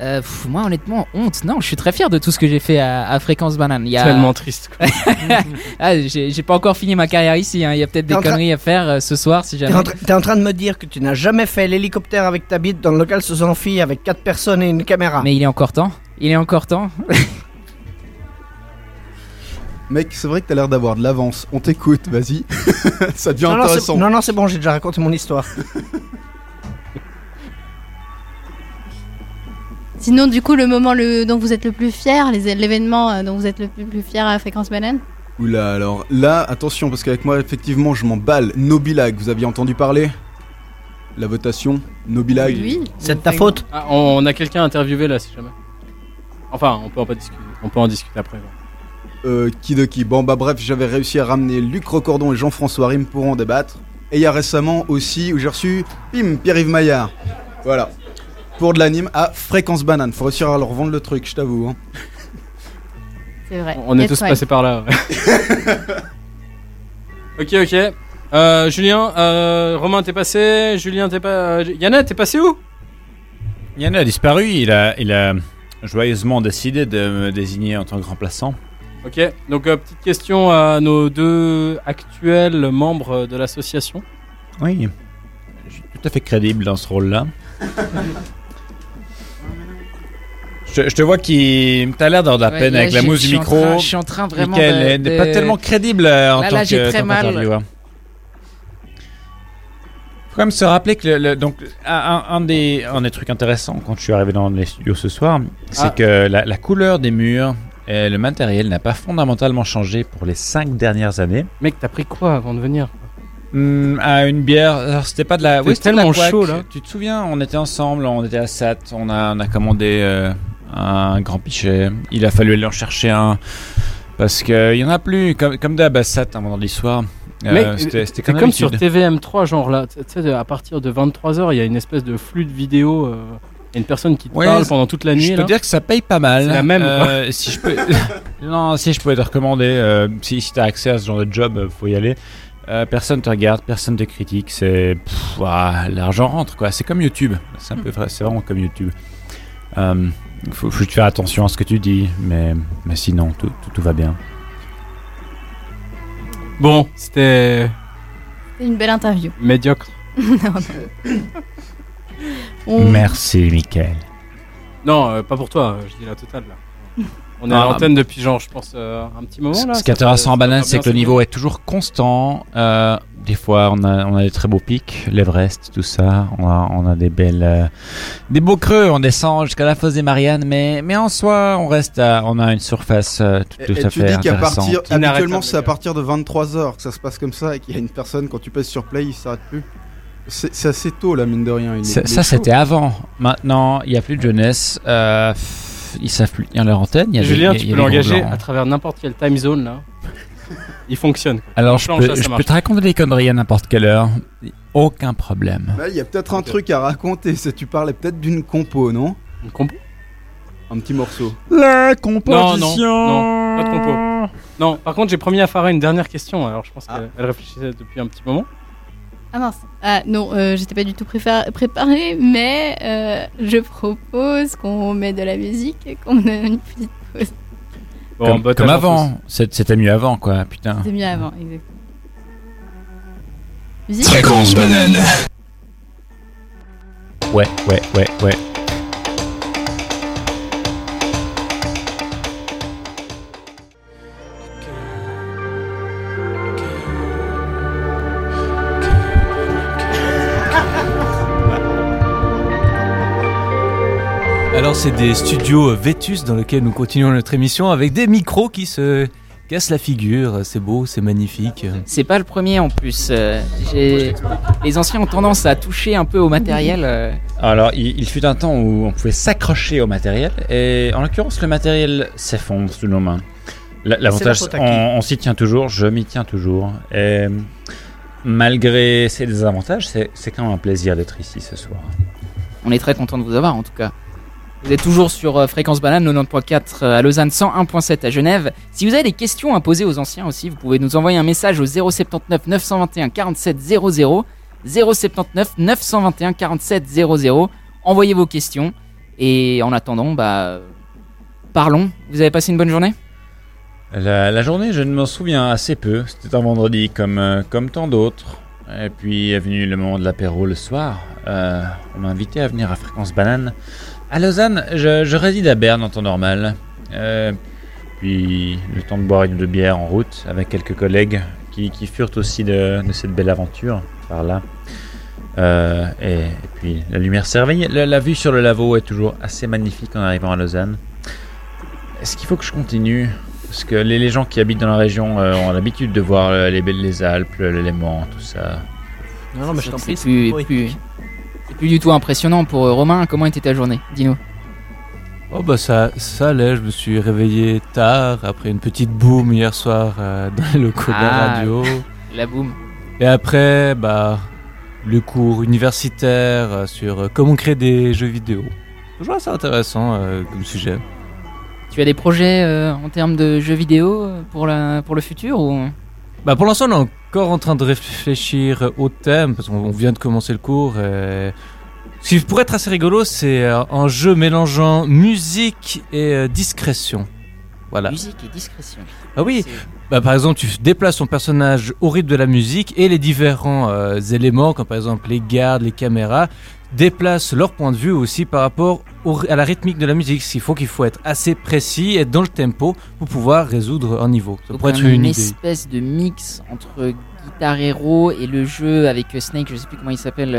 Euh, pff, moi, honnêtement, honte. Non, je suis très fier de tout ce que j'ai fait à, à Fréquence Banane. Il y a... Tellement triste, quoi. ah, j'ai j'ai pas encore fini ma carrière ici. hein. Il y a peut-être des en conneries à faire euh, ce soir si T'es jamais. en, tra- t'es en train de me dire que tu n'as jamais fait l'hélicoptère avec ta bite dans le local sous amphi avec 4 personnes et une caméra. Mais il est encore temps. Il est encore temps. Mec, c'est vrai que t'as l'air d'avoir de l'avance. On t'écoute, vas-y. Ça devient non, intéressant. non, non, c'est bon, j'ai déjà raconté mon histoire. Sinon, du coup, le moment le, dont vous êtes le plus fier, l'événement euh, dont vous êtes le plus, plus fier à Fréquence Banane Oula, alors là, attention, parce qu'avec moi, effectivement, je m'emballe. Nobilag, vous aviez entendu parler? La votation Nobilag C'est de ta faute Ah, on a quelqu'un à interviewer là, si jamais. Enfin, on peut en, pas discuter. On peut en discuter après. ouais. Euh, qui de qui Bon, bah bref, j'avais réussi à ramener Luc Recordon et Jean-François Rim pour en débattre. Et il y a récemment aussi où j'ai reçu, pim, Pierre-Yves Maillard. Voilà. Pour de l'anime à Fréquence Banane. Faut réussir à leur vendre le truc, je t'avoue. hein. C'est vrai. On est tous right. passés par là. ouais. ok, ok. Euh, Julien, euh, Romain, t'es passé. Julien, t'es pas. Yana, t'es passé où? Yann a disparu, il a, il a joyeusement décidé de me désigner en tant que remplaçant. Ok, donc euh, petite question à nos deux actuels membres de l'association. Oui, je suis tout à fait crédible dans ce rôle-là. Je, je te vois qui. T'as l'air d'avoir de la Ouais, peine là, avec la mousse du micro. train- je suis en train vraiment de- n'est pas tellement crédible euh, en Là, tant là, que très mal. qu'intervieweur. Faut quand même se rappeler que le, le- donc un, un des, un des trucs intéressants quand je suis arrivé dans les studios ce soir, c'est Ah. que la, la couleur des murs et le matériel n'a pas fondamentalement changé pour les cinq dernières années. Mec, t'as pris quoi avant de venir Hmm, à une bière, alors c'était pas de la. Oui, c'était de la tellement chaud, là. Tu te souviens, on était ensemble, on était à Sat, on a, on a commandé euh, un grand pichet. Il a fallu aller en chercher un parce qu'il y en a plus. Comme, comme d'hab à Sat un vendredi soir. Euh, c'était c'est comme, comme sur d'habitude. TVM3, genre là, tu sais, à partir de 23h, il y a une espèce de flux de vidéo. Il y a une personne qui te Ouais, parle pendant toute la nuit. Je peux là. dire que ça paye pas mal. C'est la même, Euh, si je peux, non, si je pouvais te recommander, euh, si, si t'as accès à ce genre de job, euh, faut y aller. Euh, personne te regarde, personne te critique. C'est l'argent rentre quoi. C'est comme YouTube. C'est un peu vrai. C'est vraiment comme YouTube. Euh, faut, faut faire attention à ce que tu dis, mais mais sinon tout, tout, tout va bien. Bon, c'était C'est une belle interview. médiocre. non, non. On- Merci, Michael. Non, euh, pas pour toi, je dis la totale là. On est Ah, à l'antenne depuis genre, je pense, euh, un petit moment là. Ce qui est intéressant en banane, c'est que le niveau est toujours constant. Euh, des fois, on a, on a des très beaux pics, l'Everest, tout ça. On a, on a des belles, euh, des beaux creux. On descend jusqu'à la fosse des Mariannes, mais, mais en soi, on reste, à, on a une surface euh, tout, tout et à tu fait dis qu'à partir, habituellement c'est à partir de 23h que ça se passe comme ça et qu'il y a une personne quand tu pèses sur play il s'arrête plus. C'est c'est assez tôt là mine de rien. il est- Ça, c'était avant. Maintenant, il n'y a plus de jeunesse. Euh, ils savent plus tenir leur antenne. Il y a Julien, tu il y a peux l'engager à travers n'importe quelle time zone là. Il fonctionne. Alors, je peux, là, ça je peux marche. te raconter des conneries à n'importe quelle heure. Aucun problème. Là, il y a peut-être un truc à raconter. C'est tu parlais peut-être d'une compo, non? Une compo? Un petit morceau. La Non, non, non, pas de compo. Non, par contre, j'ai promis à Farah une dernière question, alors je pense qu'elle elle réfléchissait depuis un petit moment. Ah mince. Ah non, euh, j'étais pas du tout préparée, mais euh, je propose qu'on met de la musique et qu'on a une petite pause. comme bah, avant. C'était mieux avant, quoi. Putain. C'était mieux avant, exactement. Musique Fréquence banane. Ouais, ouais, ouais, ouais. C'est des studios Vétus dans lesquels nous continuons notre émission avec des micros qui se cassent la figure. C'est beau, c'est magnifique. C'est pas le premier en plus. euh, j'ai- Les anciens ont tendance à toucher un peu au matériel. euh. Alors, il, il fut un temps où on pouvait s'accrocher au matériel, et en l'occurrence, le matériel s'effondre sous nos mains. La- L'avantage, C'est la on, on s'y tient toujours, je m'y tiens toujours, et malgré ces désavantages, c'est c'est quand même un plaisir d'être ici ce soir. On est très content de vous avoir en tout cas. Vous êtes toujours sur euh, Fréquence Banane 90.4 à Lausanne, 101.7 à Genève. Si vous avez des questions à poser aux anciens aussi, vous pouvez nous envoyer un message au 079 921 47 00. 079 921 47 00. Envoyez vos questions. Et en attendant, bah, parlons. Vous avez passé une bonne journée? La, journée, je ne m'en souviens assez peu. C'était un vendredi comme, euh, comme tant d'autres. Et puis est venu le moment de l'apéro le soir. Euh, on m'a invité à venir à Fréquence Banane. À Lausanne, je, je réside à Berne en temps normal. Euh, puis le temps de boire une ou deux bières en route avec quelques collègues qui, qui furent aussi de, de cette belle aventure par là. Euh, et, et puis la lumière s'éveille. La, la vue sur le laveau est toujours assez magnifique en arrivant à Lausanne. Est-ce qu'il faut que je continue? Parce que les, les gens qui habitent dans la région euh, ont l'habitude de voir euh, les, les Alpes, l'élément, tout ça. Non, non, mais je t'en C'est prie, plus, c'est plus, c'est plus du tout impressionnant pour euh, Romain. Comment était ta journée? Dis-nous. Oh bah ça, ça allait, je me suis réveillé tard après une petite boom hier soir euh, dans les locaux de la radio. La boum. Et après, bah, le cours universitaire euh, sur comment créer des jeux vidéo. Toujours assez intéressant euh, comme sujet. Tu as des projets euh, en termes de jeux vidéo pour, la, pour le futur ou... Bah pour l'instant, on est encore en train de réfléchir au thème parce qu'on on vient de commencer le cours. Et... Ce qui pourrait être assez rigolo, c'est euh, un jeu mélangeant musique et euh, discrétion. Voilà. Musique et discrétion. Ah oui, bah, par exemple, tu déplaces ton personnage au rythme de la musique et les différents euh, éléments, comme par exemple les gardes, les caméras, déplacent leur point de vue aussi par rapport au à la rythmique de la musique. Ce qu'il faut qu'il faut être assez précis, être dans le tempo pour pouvoir résoudre un niveau. Ça Donc pourrait être une idée. espèce de mix entre Guitar Hero et le jeu avec euh, Snake, je sais plus comment il s'appelle.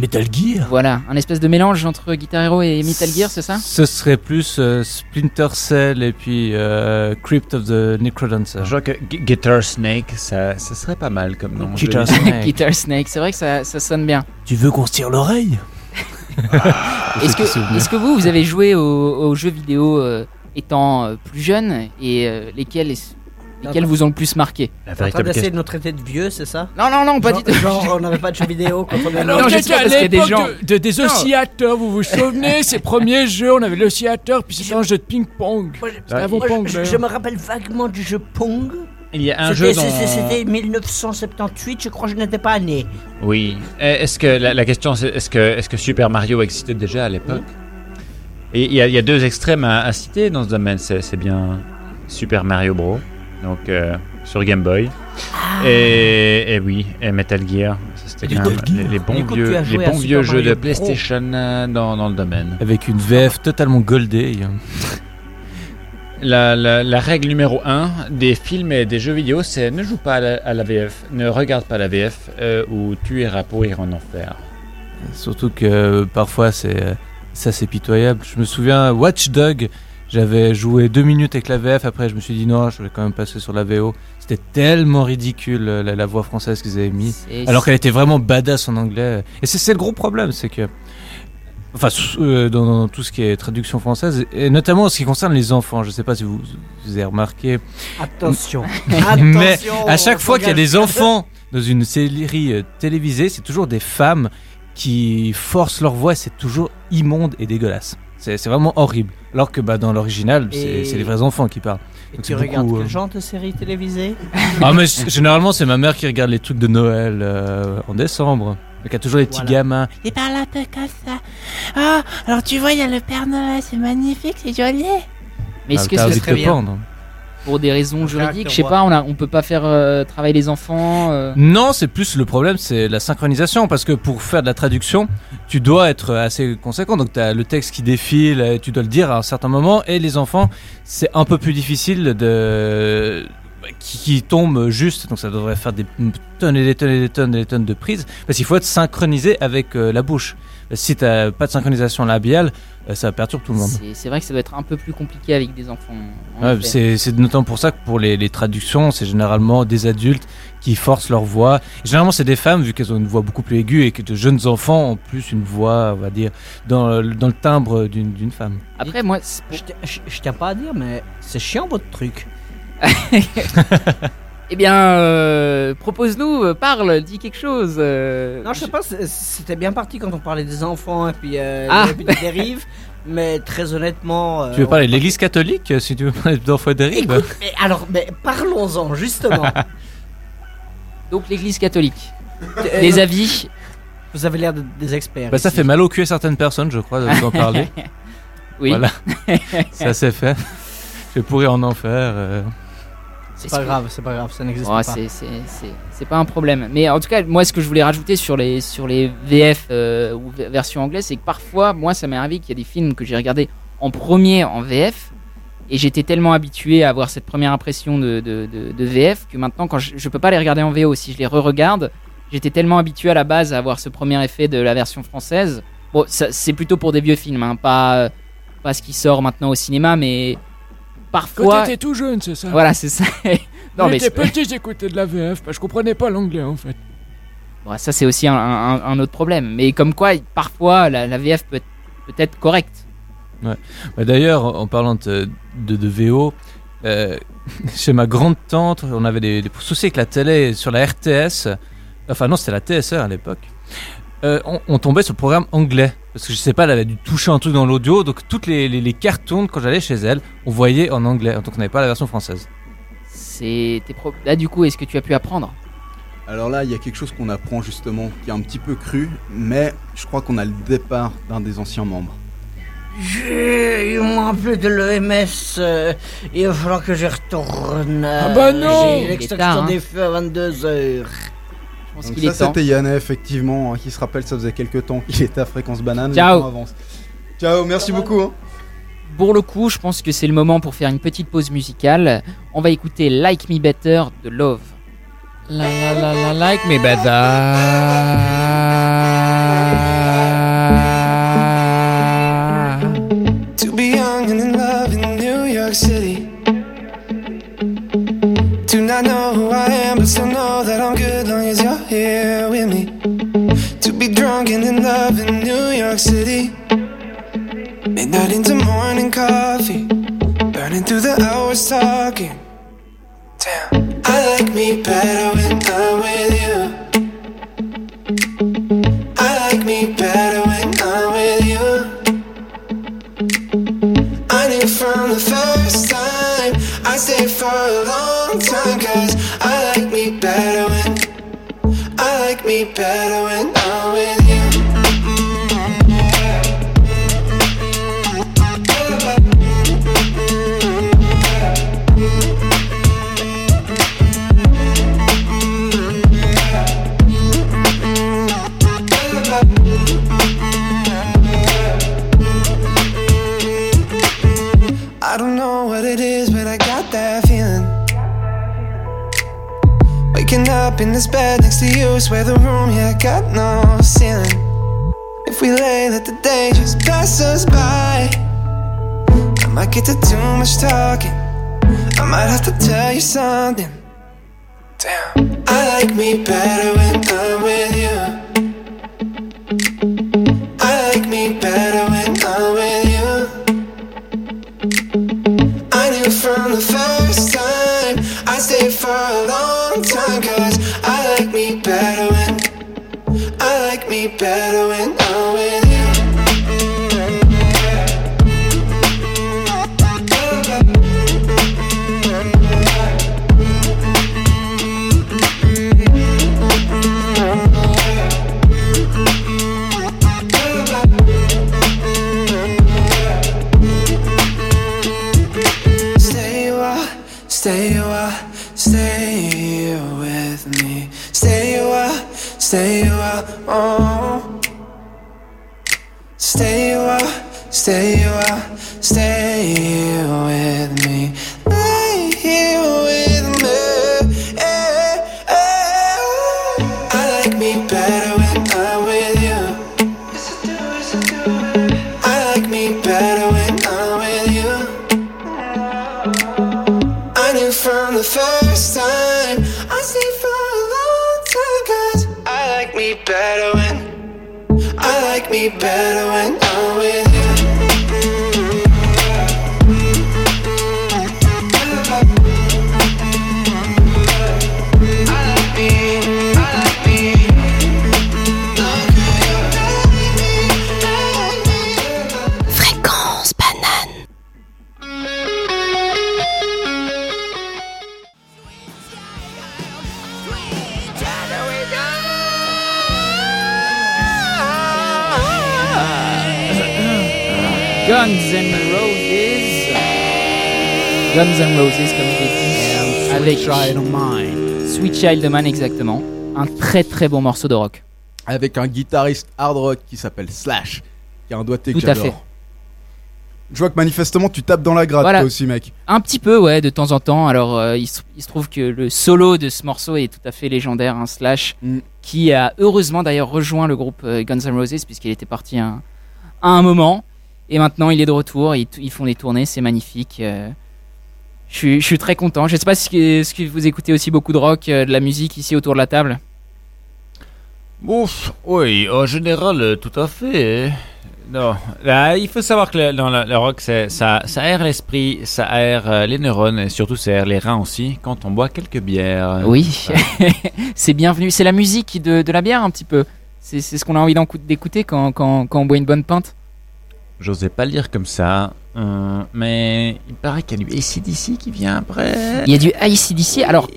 Metal Gear Voilà, un espèce de mélange entre Guitar Hero et Metal Gear, c'est ça? Ce serait plus euh, Splinter Cell et puis euh, Crypt of the Necrodancer. Je crois que Gu- Guitar Snake, ça, ça serait pas mal comme nom. Guitar Snake. Guitar Snake, c'est vrai que ça, ça sonne bien. Tu veux qu'on se tire l'oreille? Est-ce que, est-ce que vous, vous avez joué aux, aux jeux vidéo euh, étant euh, plus jeune et euh, lesquels, lesquels vous ont le plus marqué en train d'essayer de nous traiter de vieux, c'est ça Non, non, non, pas du tout. Genre, on n'avait pas de jeux vidéo quand on est Non, je sais pas, parce qu'il y a des gens. de, des oscillateurs, vous vous souvenez Ces premiers jeux, on avait l'oscillateur, puis c'était un jeu de ping-pong. C'était avant Moi, Pong. je, me rappelle vaguement du jeu Pong. Il y a un C'était- jeu dont- C'était 1978, je crois que je n'étais pas né. Oui. Euh, Est-ce que la, la question c'est est-ce que est-ce que Super Mario existait déjà à l'époque? Et il y, a- il y a deux extrêmes à, à citer dans ce domaine. C'est c'est bien Super Mario Bros. Donc euh, sur Game Boy. Et, et oui, et Metal Gear. C'était quand même les, les bons vieux, les bons vieux jeux de. PlayStation euh, dans, dans le domaine. Avec une VF totalement goldée. La, la- la règle numéro 1 des films et des jeux vidéo, c'est ne joue pas à la, à la VF, ne regarde pas la VF euh, ou tu iras pourrir en enfer. Surtout que euh, parfois c'est ça c'est pitoyable. Je me souviens Watch Dog, j'avais joué deux minutes avec la VF, après je me suis dit non, je vais quand même passer sur la VO. C'était tellement ridicule euh, la, la voix française qu'ils avaient mis, alors qu'elle était vraiment badass en anglais. Et c'est le gros problème, c'est que Enfin, euh, dans, dans tout ce qui est traduction française, et notamment en ce qui concerne les enfants. Je sais pas si vous, vous avez remarqué. Attention. Mais Attention, à chaque fois qu'il y a des enfants dans une série euh, télévisée, c'est toujours des femmes qui forcent leur voix. C'est toujours immonde et dégueulasse. C'est vraiment horrible. Alors que bah, dans l'original, c'est les vrais enfants qui parlent. Et Donc tu regardes beaucoup, quel euh, genre de série télévisée Ah mais c- généralement c'est ma mère qui regarde les trucs de Noël euh, en décembre. Donc il y a toujours les petits Voilà. gamins. Il parle un peu comme ça. Ah, alors tu vois, il y a le Père Noël, c'est magnifique, c'est joli. Mais est-ce que t'as ce envie de serait te bien pendre. Pour des raisons juridiques Je sais pas, on, a, on peut pas faire euh, travailler les enfants. euh, Non, c'est plus le problème, c'est la synchronisation. Parce que pour faire de la traduction, tu dois être assez conséquent. Donc, tu as le texte qui défile, et tu dois le dire à un certain moment. Et les enfants, c'est un peu plus difficile de. Qui, qui tombent juste. Donc, ça devrait faire des tonnes et des tonnes et des tonnes et des tonnes de prises. Parce qu'il faut être synchronisé avec euh, la bouche. Si tu pas de synchronisation labiale, euh, ça perturbe tout le monde. c'est- vrai que ça doit être un peu plus compliqué avec des enfants. en Ouais, effet. c'est notamment pour ça que pour les, les traductions, c'est généralement des adultes qui forcent leur voix. Et généralement, c'est des femmes, vu qu'elles ont une voix beaucoup plus aiguë et que de jeunes enfants ont plus une voix, on va dire, dans, le- dans le timbre d'une femme. Après, moi, je- je tiens pas à dire, mais c'est chiant votre truc. Eh bien, euh, propose-nous, euh, parle, dis quelque chose. euh, Non, je sais pas, c'était bien parti quand on parlait des enfants et puis, euh, Ah. et puis des dérives, mais très honnêtement. tu veux parler de l'église catholique, si tu veux parler d'enfants dérive Écoute, mais alors, mais parlons-en justement. Donc l'église catholique. des avis. Vous avez l'air de- des experts. Bah, ça fait mal au cul à certaines personnes, je crois, d'en parler. Oui. Voilà. ça c'est fait. Je pourrais en en faire. C'est pas grave, c'est pas grave, ça n'existe Ouais, pas. c'est- c'est- c'est- C'est pas un problème. Mais en tout cas, moi, ce que je voulais rajouter sur les, sur les VF euh, ou version anglaise, c'est que parfois, moi, ça m'est arrivé qu'il y a des films que j'ai regardés en premier en VF. Et j'étais tellement habitué à avoir cette première impression de, de, de- de VF que maintenant, quand je, je peux pas les regarder en VO, si je les re-regarde, j'étais tellement habitué à la base à avoir ce premier effet de la version française. Bon, c'est plutôt pour des vieux films, hein, pas, pas ce qui sort maintenant au cinéma, mais parfois. Quand t'étais tout jeune, c'est ça Voilà, c'est ça. non, mais c'est- petit, j'écoutais de la VF, parce que je comprenais pas l'anglais en fait. Bon, ça, c'est aussi un, un- un autre problème. Mais comme quoi, parfois, la, la VF peut être, peut être correcte. Ouais. Bah, D'ailleurs, en parlant de, de, de VO, euh, chez ma grande tante, on avait des, des soucis avec la télé sur la RTS. Enfin, non, c'était la TSR à l'époque. Euh, on, on tombait sur le programme anglais. Parce que je sais pas, elle avait dû toucher un truc dans l'audio. Donc, toutes les, les, quand j'allais chez elle, on voyait en anglais. Donc, on n'avait pas la version française. C'est pro- Là, du coup, est-ce que tu as pu apprendre? Alors là, il y a quelque chose qu'on apprend justement qui est un petit peu cru, mais je crois qu'on a le départ d'un des anciens membres. J'ai eu moins plus de l'EMS. euh, il va falloir que j'y retourne. Ah bah non J'ai l'extraction hein. des feux à 22h. Ça, c'était Yann, effectivement, hein, qui se rappelle, ça faisait quelques temps qu'il était à Fréquence Banane. Ciao. avance. Ciao, merci beaucoup. hein. Pour le coup, je pense que c'est le moment pour faire une petite pause musicale. On va écouter Like Me Better de Love. La la la la like me better. Be drunk and in love in New York City. Midnight into morning coffee. Burning through the hours talking. Damn. I like me better when I'm with you. I like me better when I'm with you. I knew from the first time I stayed for a long time Cause I like me better when I like me better when in this bed next to you, swear the room, yeah, got no ceiling. If we lay, let the day just pass us by. I might get to too much talking. I might have to tell you something. Damn. I like me better when I'm with you. Better when Guns N' Roses, comme je l'ai dit. avec Child of Mine. Sweet Child of Mine, exactement. Un très très bon morceau de rock. Avec un guitariste hard rock qui s'appelle Slash, qui a un doigté que à j'adore. fait. Je vois que manifestement tu tapes dans la gratte Voilà. toi aussi mec. Un petit peu, ouais, de temps en temps. Alors, euh, il, se, il se trouve que le solo de ce morceau est tout à fait légendaire, un Slash, qui a heureusement d'ailleurs rejoint le groupe euh, Guns N' Roses, puisqu'il était parti un- à un moment. Et maintenant, il est de retour, ils, ils font des tournées, c'est magnifique. euh. Je, suis, je suis très content. Je sais pas si que vous écoutez aussi beaucoup de rock, euh, de la musique ici autour de la table. Ouf, oui, en général, euh, tout à fait. hein. Non, là, il faut savoir que le, dans le, le rock, ça, ça aère l'esprit, ça aère euh, les neurones et surtout ça aère les reins aussi quand on boit quelques bières. Oui, c'est bienvenu. C'est la musique de, de la bière un petit peu. C'est c'est ce qu'on a envie d'écouter quand, quand, quand on boit une bonne pinte. J'osais pas le dire comme ça, euh, mais il paraît qu'il y a du ACDC qui vient après. Il y a du ICDC. Alors,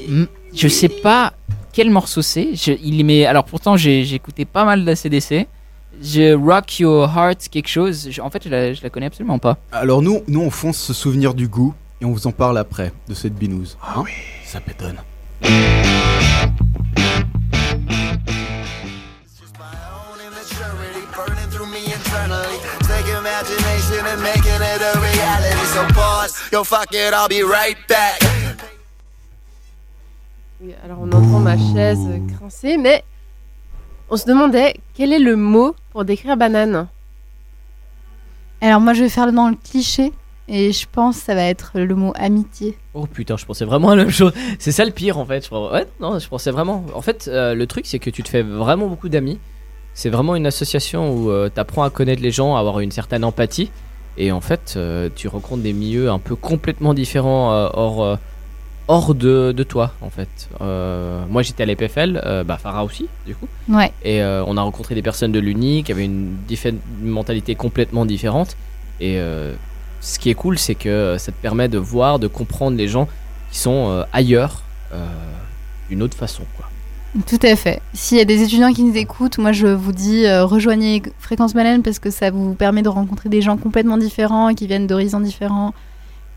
je sais pas quel morceau c'est. Il met. Alors pourtant, j'ai écouté pas mal d'ACDC. Je Rock Your Heart quelque chose. Je- en fait, je la, je la connais absolument pas. Alors nous, nous on fonce se souvenir du goût et on vous en parle après de cette binouse. Ah oui, ça pétonne. Internally. Take imagination and making it a reality. So pause, yo, fuck it, I'll be right back. Oui, alors on entend ma chaise grincer, mais on se demandait quel est le mot pour décrire banane. Alors moi je vais faire dans le cliché et je pense que ça va être le mot amitié. Oh putain, je pensais vraiment à la même chose. C'est ça le pire en fait. Je, crois- ouais, non, je pensais vraiment. En fait, euh, le truc c'est que tu te fais vraiment beaucoup d'amis. C'est vraiment une association où tu apprends à connaître les gens, à avoir une certaine empathie. Et en fait, euh, tu rencontres des milieux un peu complètement différents euh, hors, euh, hors de, de toi en fait. Euh, moi j'étais à l'EPFL, euh, bah Farah aussi du coup. Ouais. Et euh, on a rencontré des personnes de l'Uni qui avaient une, une mentalité complètement différente. Et euh, ce qui est cool, c'est que euh, ça te permet de voir, de comprendre les gens qui sont euh, ailleurs euh, d'une autre façon. Quoi. Tout à fait. S'il y a des étudiants qui nous écoutent, moi je vous dis euh, rejoignez Fréquence Banane parce que ça vous permet de rencontrer des gens complètement différents qui viennent d'horizons différents.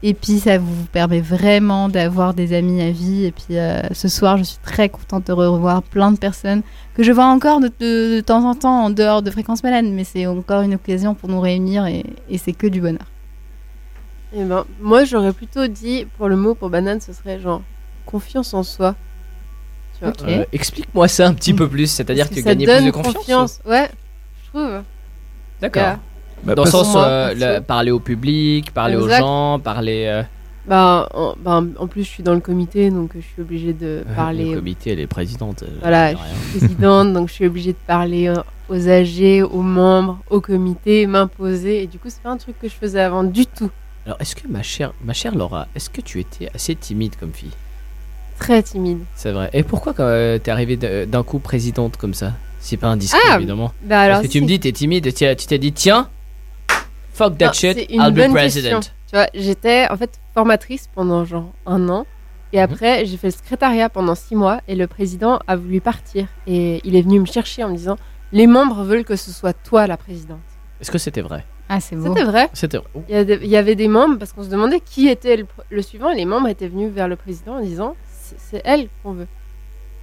Et puis ça vous permet vraiment d'avoir des amis à vie. Et puis euh, ce soir, je suis très contente de revoir plein de personnes que je vois encore de, temps en temps en dehors de Fréquence Banane. Mais c'est encore une occasion pour nous réunir et, et c'est que du bonheur. Eh ben, moi j'aurais plutôt dit pour le mot pour banane, ce serait genre confiance en soi. Tu. Euh, Explique-moi ça un petit peu plus, c'est-à-dire que ça gagner plus de confiance. Ouais, je trouve. D'accord. Yeah. Dans le sens, Moi, euh, le- parler au public, parler aux gens, parler. euh, Bah, en, bah, en plus, je suis dans le comité, donc je suis obligée de Le parler. comité, elle est présidente. Voilà, je suis rien. présidente, donc je suis obligée de parler aux âgés, aux membres, au comité, m'imposer. Et du coup, c'est pas un truc que je faisais avant du tout. Alors, est-ce que ma chère, ma chère Laura, est-ce que tu étais assez timide comme fille? Très timide. C'est vrai. Et pourquoi quand euh, t'es arrivée d'un coup présidente comme ça? C'est pas indiscret, Ah, évidemment. bah alors, Parce que tu me dis, t'es timide, tu t'es dit, tiens, fuck that Non, shit, I'll be president. question. Tu vois, j'étais en fait formatrice pendant genre un an. Et après, j'ai fait le secrétariat pendant six mois. Et le président a voulu partir. Et il est venu me chercher en me disant Les membres veulent que ce soit toi la présidente. Est-ce que c'était vrai? Ah, c'est. C'était vrai. C'était vrai. Il y, avait des membres parce qu'on se demandait qui était le, le suivant. Et les membres étaient venus vers le président en disant C'est elle qu'on veut.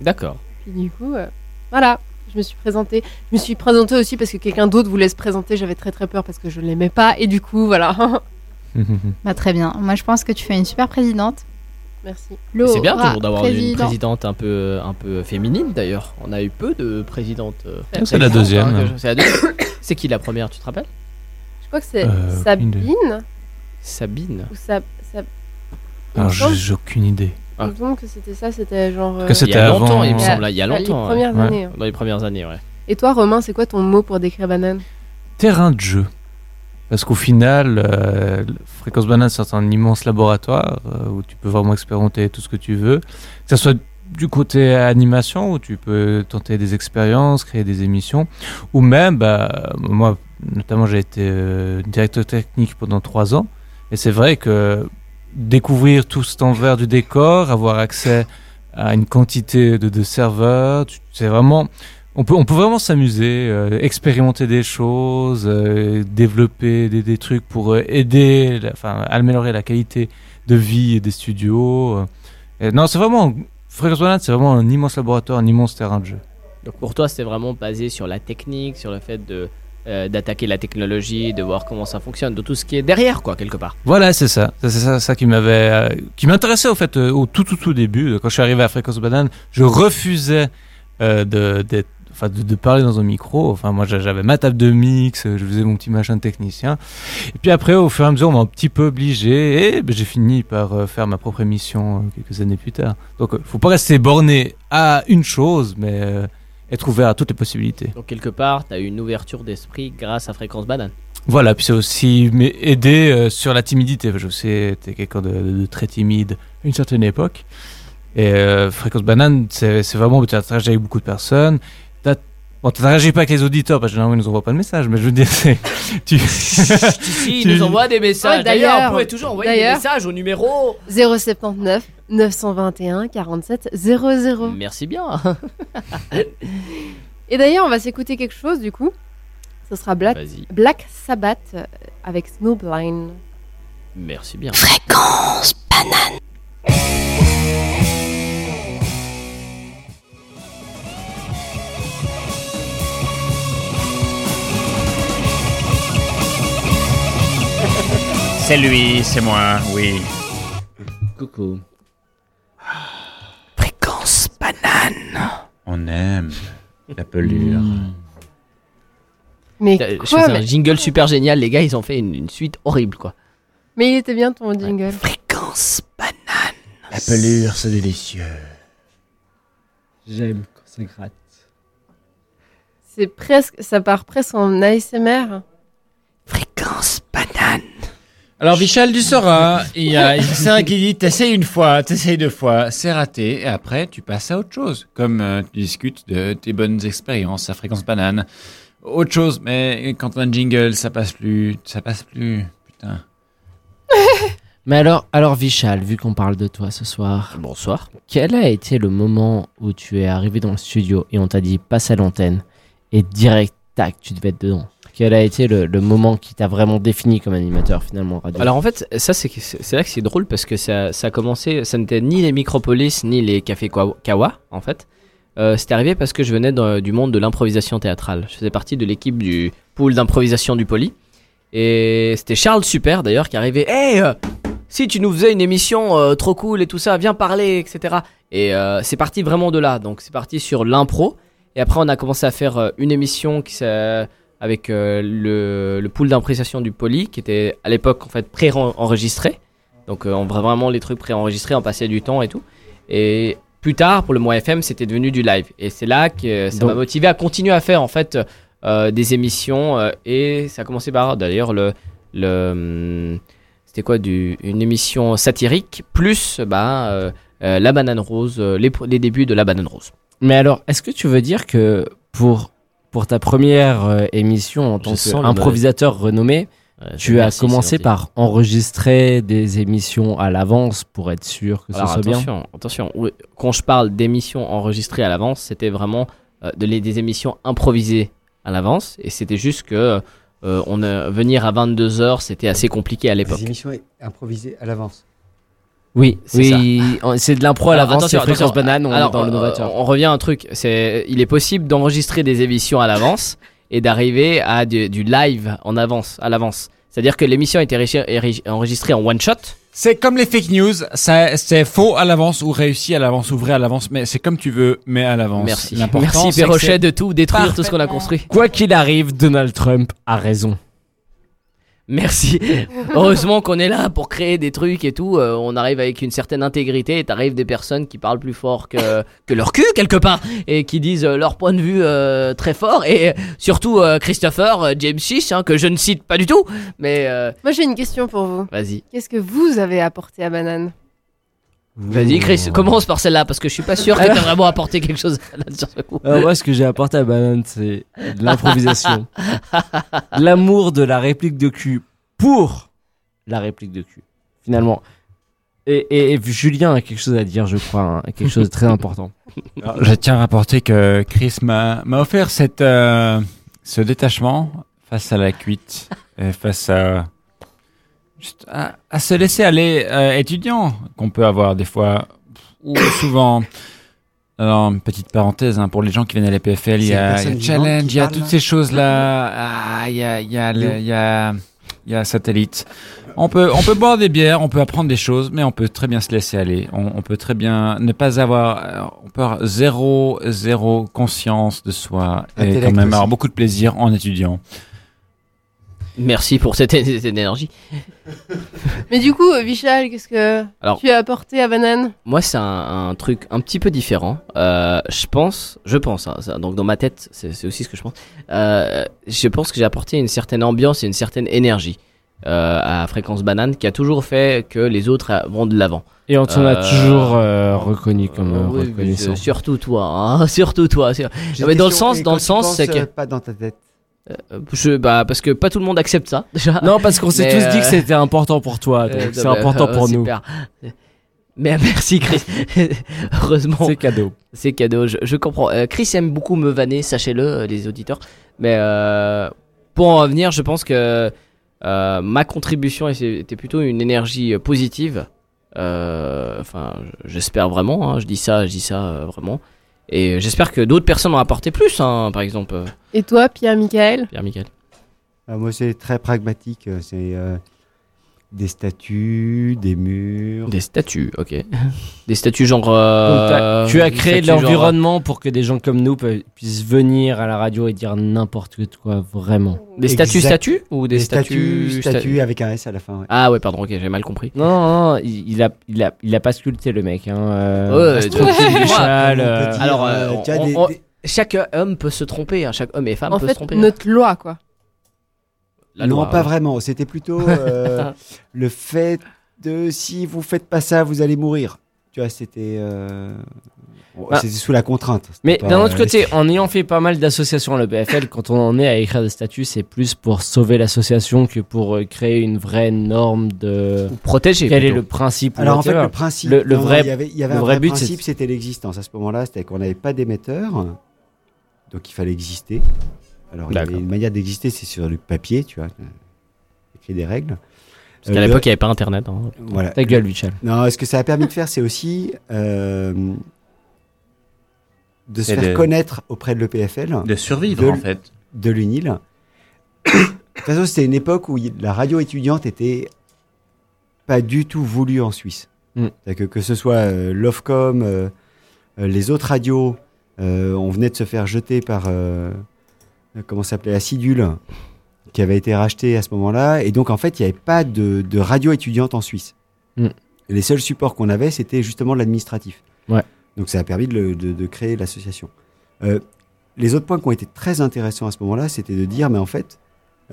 D'accord. Puis du coup, euh, voilà, je me suis présentée. Je me suis présentée aussi parce que quelqu'un d'autre voulait se présenter. J'avais très très peur parce que je ne l'aimais pas. Et du coup, voilà. Bah, très bien. Moi je pense que tu fais une super présidente. Merci. C'est bien toujours d'avoir une président. présidente un peu, un peu féminine d'ailleurs. On a eu peu de présidentes. euh, C'est la deuxième. hein, C'est la deuxième. C'est qui la première, tu te rappelles? Je crois que c'est Euh, Sabine. Sabine. Ou Sab... Alors, j'ai aucune idée. Il me semble que c'était ça, c'était genre. euh, Que c'était Il y a avant, longtemps, il me semble. Il y a les longtemps. premières Ouais. années, hein. Dans les premières années, ouais. Et toi, Romain, c'est quoi ton mot pour décrire banane? Terrain de jeu. Parce qu'au final, euh, Fréquence Banane, c'est un immense laboratoire euh, où tu peux vraiment expérimenter tout ce que tu veux. Que ce soit du côté animation, où tu peux tenter des expériences, créer des émissions, ou même, bah, moi, notamment, j'ai été euh, directeur technique pendant trois ans. Et c'est vrai que découvrir tout cet envers du décor, avoir accès à une quantité de, serveurs, c'est vraiment On peut, on peut vraiment s'amuser, euh, expérimenter des choses, euh, développer des, des trucs pour euh, aider, enfin, améliorer la qualité de vie des studios. Et non, c'est vraiment, Fréquence c'est vraiment un immense laboratoire, un immense terrain de jeu. Donc pour toi, c'est vraiment basé sur la technique, sur le fait de euh, d'attaquer la technologie, de voir comment ça fonctionne, de tout ce qui est derrière, quoi, quelque part. Voilà, c'est ça. C'est ça, qui m'avait, euh, qui m'intéressait au fait euh, au tout tout tout début. Quand je suis arrivé à Fréquence Banane, je refusais de, parler dans un micro. Enfin, moi, j'a- j'avais ma table de mix, je faisais mon petit machin de technicien. Et puis après, au fur et à mesure, on m'a un petit peu obligé, et ben, j'ai fini par faire ma propre émission quelques années plus tard. Donc, faut pas rester borné à une chose, mais être ouvert à toutes les possibilités. Donc quelque part, tu as eu une ouverture d'esprit grâce à Fréquence Banane. Voilà, puis c'est aussi m'aider aidé euh, sur la timidité. Je sais, t'es quelqu'un de, très timide à une certaine époque. Et euh, Fréquence Banane, c'est vraiment, tu interagis avec beaucoup de personnes. Bon, t'interagis pas avec les auditeurs, parce que généralement, ils nous envoient pas de messages, mais je veux dire, c'est. Tu... Si, ils nous envoient des messages. Ouais, d'ailleurs, vous pouvez toujours envoyer des messages au numéro. 079 921 47 00. Merci bien. Et d'ailleurs, on va s'écouter quelque chose du coup. Ce sera Black, Vas-y. Black Sabbath euh, avec Snowblind. Merci bien. Fréquence banane. C'est lui, c'est moi, oui. Coucou. Fréquence banane. On aime la pelure. Mais Je quoi, faisais un mais- jingle super génial, les gars, ils ont fait une, une suite horrible, quoi. Mais il était bien ton jingle. Fréquence La pelure, c'est délicieux. J'aime quand ça gratte. C'est presque, ça part presque en ASMR. Fréquence banane. Alors, Vichal, tu sauras, il y a un qui dit t'essayes une fois, t'essayes deux fois, c'est raté, et après, tu passes à autre chose. Comme euh, tu discutes de tes bonnes expériences à fréquence banane. Autre chose, mais quand on a un jingle, ça passe plus, ça passe plus, putain. Mais alors, alors Vichal, vu qu'on parle de toi ce soir. Bonsoir. Quel a été le moment où tu es arrivé dans le studio et on t'a dit passe à l'antenne et direct, tac, tu devais être dedans? Quel a été le, moment qui t'a vraiment défini comme animateur finalement radio Alors en fait, ça c'est là que c'est drôle parce que ça, a commencé, ça n'était ni les Micropolis ni les Cafés Kawa, en fait. Euh, C'était arrivé parce que je venais du monde de l'improvisation théâtrale. Je faisais partie de l'équipe du pool d'improvisation du Poly. Et c'était Charles Super d'ailleurs qui arrivait. Hey, euh, si tu nous faisais une émission euh, trop cool et tout ça, viens parler, etc. Et euh, c'est parti vraiment de là. Donc c'est parti sur l'impro. Et après on a commencé à faire une émission qui s'est avec euh, le, le pool d'improvisation du Poly qui était à l'époque en fait pré-enregistré. Donc euh, on faisait vraiment les trucs pré-enregistrés, on passait du temps et tout. Et plus tard pour le mois FM c'était devenu du live. Et c'est là que euh, ça m'a motivé à continuer à faire en fait euh, des émissions. euh, et ça a commencé par d'ailleurs le... le hum, c'était quoi du, Une émission satirique plus bah, euh, euh, La Banane Rose, euh, les, les débuts de La Banane Rose. Mais alors, est-ce que tu veux dire que pour, pour ta première euh, émission en tant qu'improvisateur renommé, Ouais, tu as merci, commencé par enregistrer des émissions à l'avance pour être sûr que Alors ce soit bien attention, Quand je parle d'émissions enregistrées à l'avance, c'était vraiment euh, de les- des émissions improvisées à l'avance. Et c'était juste que euh, on venir à 22h, c'était assez compliqué à l'époque. Des émissions improvisées à l'avance. Oui, C'est oui, c'est de l'impro à l'avance, c'est fréquence banane, on Alors, est dans le euh, novateur. On revient à un truc, c'est il est possible d'enregistrer des émissions à l'avance et d'arriver à du, du live en avance, à l'avance. C'est-à-dire que l'émission a été enregistrée en one shot. C'est comme les fake news, c'est faux à l'avance ou réussi à l'avance ou vrai à l'avance, mais c'est comme tu veux, mais à l'avance. Merci. Merci, Perrochet, c'est de tout détruire, tout ce qu'on a construit. Quoi qu'il arrive, Donald Trump a raison. Merci. Heureusement qu'on est là pour créer des trucs et tout. euh, on arrive avec une certaine intégrité et t'arrives des personnes qui parlent plus fort que, que leur cul quelque part et qui disent euh, leur point de vue euh, très fort. Et surtout euh, Christopher James Chish, hein, que je ne cite pas du tout. Mais euh, Moi j'ai une question pour vous. vas-y. Qu'est-ce que vous avez apporté à Banane? Vas-y Chris, commence par celle-là parce que je suis pas sûr que t'as vraiment apporté quelque chose là sur ce coup. Alors moi, ce que j'ai apporté à Banane, c'est de l'improvisation. L'amour de la réplique de cul pour la réplique de cul. Finalement, Et, et- et Julien a quelque chose à dire, je crois, hein, quelque chose de très important. Alors, je tiens à rapporter que Chris m'a m'a offert cette, euh, ce détachement face à la cuite, et face à, juste à, à se laisser aller euh, étudiant qu'on peut avoir des fois, ou souvent. Alors, une petite parenthèse, hein, pour les gens qui viennent à l'EPFL, il y C'est une a, il y a Challenge, il y a toutes ces choses-là. Ah, il y a, il y a, le- il y a, il y a Satellite. On peut, on peut boire des bières, on peut apprendre des choses, mais on peut très bien se laisser aller. On, on peut très bien ne pas avoir, euh, on peut avoir zéro, zéro conscience de soi et quand même aussi. avoir beaucoup de plaisir en étudiant. Merci pour cette, cette énergie. Mais du coup, euh, Vichal, qu'est-ce que Alors- tu as apporté à Banane Moi, c'est un, un truc un petit peu différent. Euh, je pense, je pense, hein, ça- donc dans ma tête, c'est aussi ce que je pense. Euh, je pense que j'ai apporté une certaine ambiance et une certaine énergie euh, à Fréquence Banane qui a toujours fait que les autres vont de l'avant. Et on t'en a toujours euh, reconnu comme euh, oui, reconnaissant. surtout toi, hein, surtout toi. sur- Non, mais dans le sens, dans le tu sens, c'est que pas dans ta tête. Euh, je, bah, parce que pas tout le monde accepte ça, déjà. Non, parce qu'on s'est tous dit que euh, c'était important pour toi, donc euh, c'est bah, important pour nous. super. Mais merci Chris. Heureusement. C'est cadeau. C'est cadeau, je, je comprends. Chris aime beaucoup me vanner, sachez-le, les auditeurs. Mais pour en revenir, je pense que ma contribution était plutôt une énergie positive. Enfin, j'espère vraiment. hein, je dis ça, je dis ça vraiment. Et j'espère que d'autres personnes ont apporté plus, hein, par exemple. euh, Et toi, Pierre-Michael? Pierre Michael. Ah, moi, c'est très pragmatique. euh, C'est euh, des statues, des murs. Des statues, ok. Des statues genre. Donc, euh, tu as créé de l'environnement pour que des gens comme nous puissent venir à la radio et dire n'importe quoi, vraiment. Des statues Exact. statues ou des, Des statues, statues statues avec un S à la fin. ouais. Ah ouais, pardon, ok, j'ai mal compris. Non, non, non, il, il a, il, a, il a pas sculpté le mec. Hein, euh, Ouais, euh, Alors, euh, euh, tu as on- des- on- des- chaque homme peut se tromper, hein, chaque homme et femme En peut fait, se tromper. notre loi, quoi. La non, loi, pas ouais. vraiment. C'était plutôt euh, le fait de si vous faites pas ça, vous allez mourir. Tu vois, c'était euh, Bah, c'était sous la contrainte. Mais d'un autre côté, en ayant fait pas mal d'associations à l'EPFL, quand on en est à écrire des statuts, c'est plus pour sauver l'association que pour euh, créer une vraie norme de. Ou protéger. Quel est le principe Alors en fait, le principe, Le, le non, vrai, il y avait, il y avait le un vrai vrai but, principe, c'était l'existence. À ce moment-là, c'était qu'on n'avait pas d'émetteur, donc il fallait exister. Alors il y avait D'accord. une manière d'exister, c'est sur le papier, tu vois, euh, écrit des règles. Parce qu'à Euh, l'époque, il n'y avait pas internet. hein. Voilà. Ta gueule, Michel. Non, ce que ça a permis de faire, c'est aussi euh, de se Et faire de- connaître auprès de l'EPFL. De survivre, de- en fait. De l'UNIL. de toute façon, c'était une époque où la radio étudiante était pas du tout voulue en Suisse. Mm. C'est-à-dire Que, que ce soit euh, l'OFCOM, les autres radios, euh, on venait de se faire jeter par, comment s'appelait, Acidule, qui avait été racheté à ce moment-là. Et donc, en fait, il n'y avait pas de, de radio étudiante en Suisse. Mm. Les seuls supports qu'on avait, c'était justement l'administratif. Ouais. Donc, ça a permis de, le- de- de créer l'association. Euh, les autres points qui ont été très intéressants à ce moment-là, c'était de dire, mais en fait,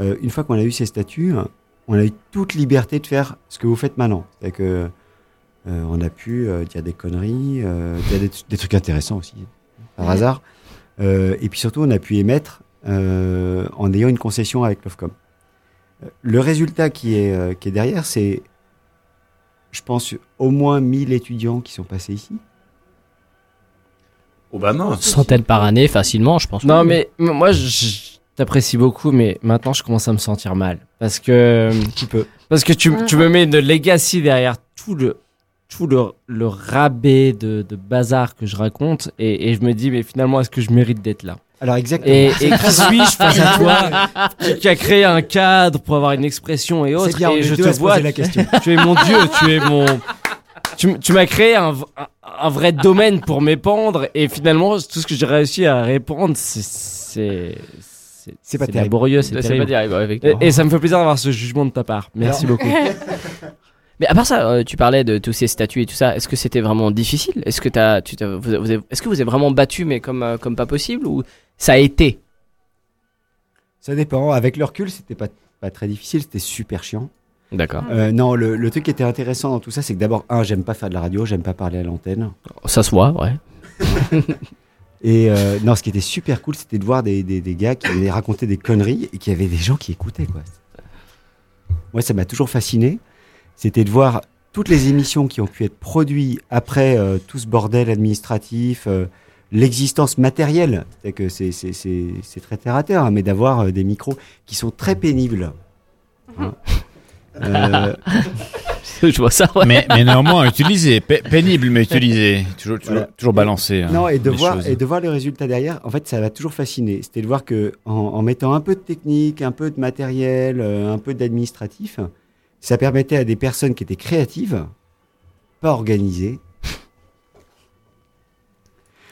euh, une fois qu'on a eu ces statuts, on a eu toute liberté de faire ce que vous faites maintenant. C'est-à-dire que euh, on a pu euh, dire des conneries, dire des, des trucs intéressants aussi, par Ouais. hasard. Et puis surtout, on a pu émettre euh, en ayant une concession avec l'OFCOM. Euh, Le résultat qui est, euh, qui est derrière, c'est, je pense, au moins 1000 étudiants qui sont passés ici. Obama. Centaines par année, facilement, je pense. Non, mais moi, je, je t'apprécie beaucoup, mais maintenant, je commence à me sentir mal. Parce que. Tu peux. Parce que tu, tu me mets une legacy derrière tout le. Tout le, le rabais de, de bazar que je raconte, et, et je me dis, mais finalement, est-ce que je mérite d'être là? Alors exactement. Et, et qui suis-je face à toi qui, qui a créé un cadre pour avoir une expression et autres bien, Et je te vois, la question. tu es mon dieu, tu es mon. Tu, m'as créé un, v- un, un vrai domaine pour m'épandre, et finalement, tout ce que j'ai réussi à répondre, c'est. C'est pas terrible. laborieux, c'est C'est terrible. pas terrible, ouais, et, et ça me fait plaisir d'avoir ce jugement de ta part. Merci Alors- beaucoup. Mais à part ça, euh, tu parlais de tous ces statuts et tout ça. Est-ce que c'était vraiment difficile? Est-ce que t'as, tu t'as- vous, est-ce que vous avez vraiment battu, mais comme euh, comme pas possible, ou ça a été? Ça dépend. Avec le recul, c'était pas, pas très difficile, c'était super chiant. D'accord. Euh, non, le, le truc qui était intéressant dans tout ça, c'est que d'abord, un, j'aime pas faire de la radio, j'aime pas parler à l'antenne. Ça se voit, ouais. Et euh, non, ce qui était super cool, c'était de voir des, des, des gars qui venaient raconter des conneries et qu'il y avait des gens qui écoutaient. Quoi. Moi, ça m'a toujours fasciné. C'était de voir toutes les émissions qui ont pu être produites après euh, tout ce bordel administratif, euh, l'existence matérielle, c'est que c'est c'est- c'est c'est très terre à terre, hein, mais d'avoir euh, des micros qui sont très pénibles. hein. Euh, Je vois ça. ouais. Mais, mais néanmoins utilisé, Pe- pénible mais utilisé, toujours, toujours, Voilà. toujours balancé. hein, Non, et de, voir, choses. et de voir le résultat derrière, en fait, ça m'a toujours fasciné. C'était de voir que en, en mettant un peu de technique, un peu de matériel, euh, un peu d'administratif, ça permettait à des personnes qui étaient créatives, pas organisées,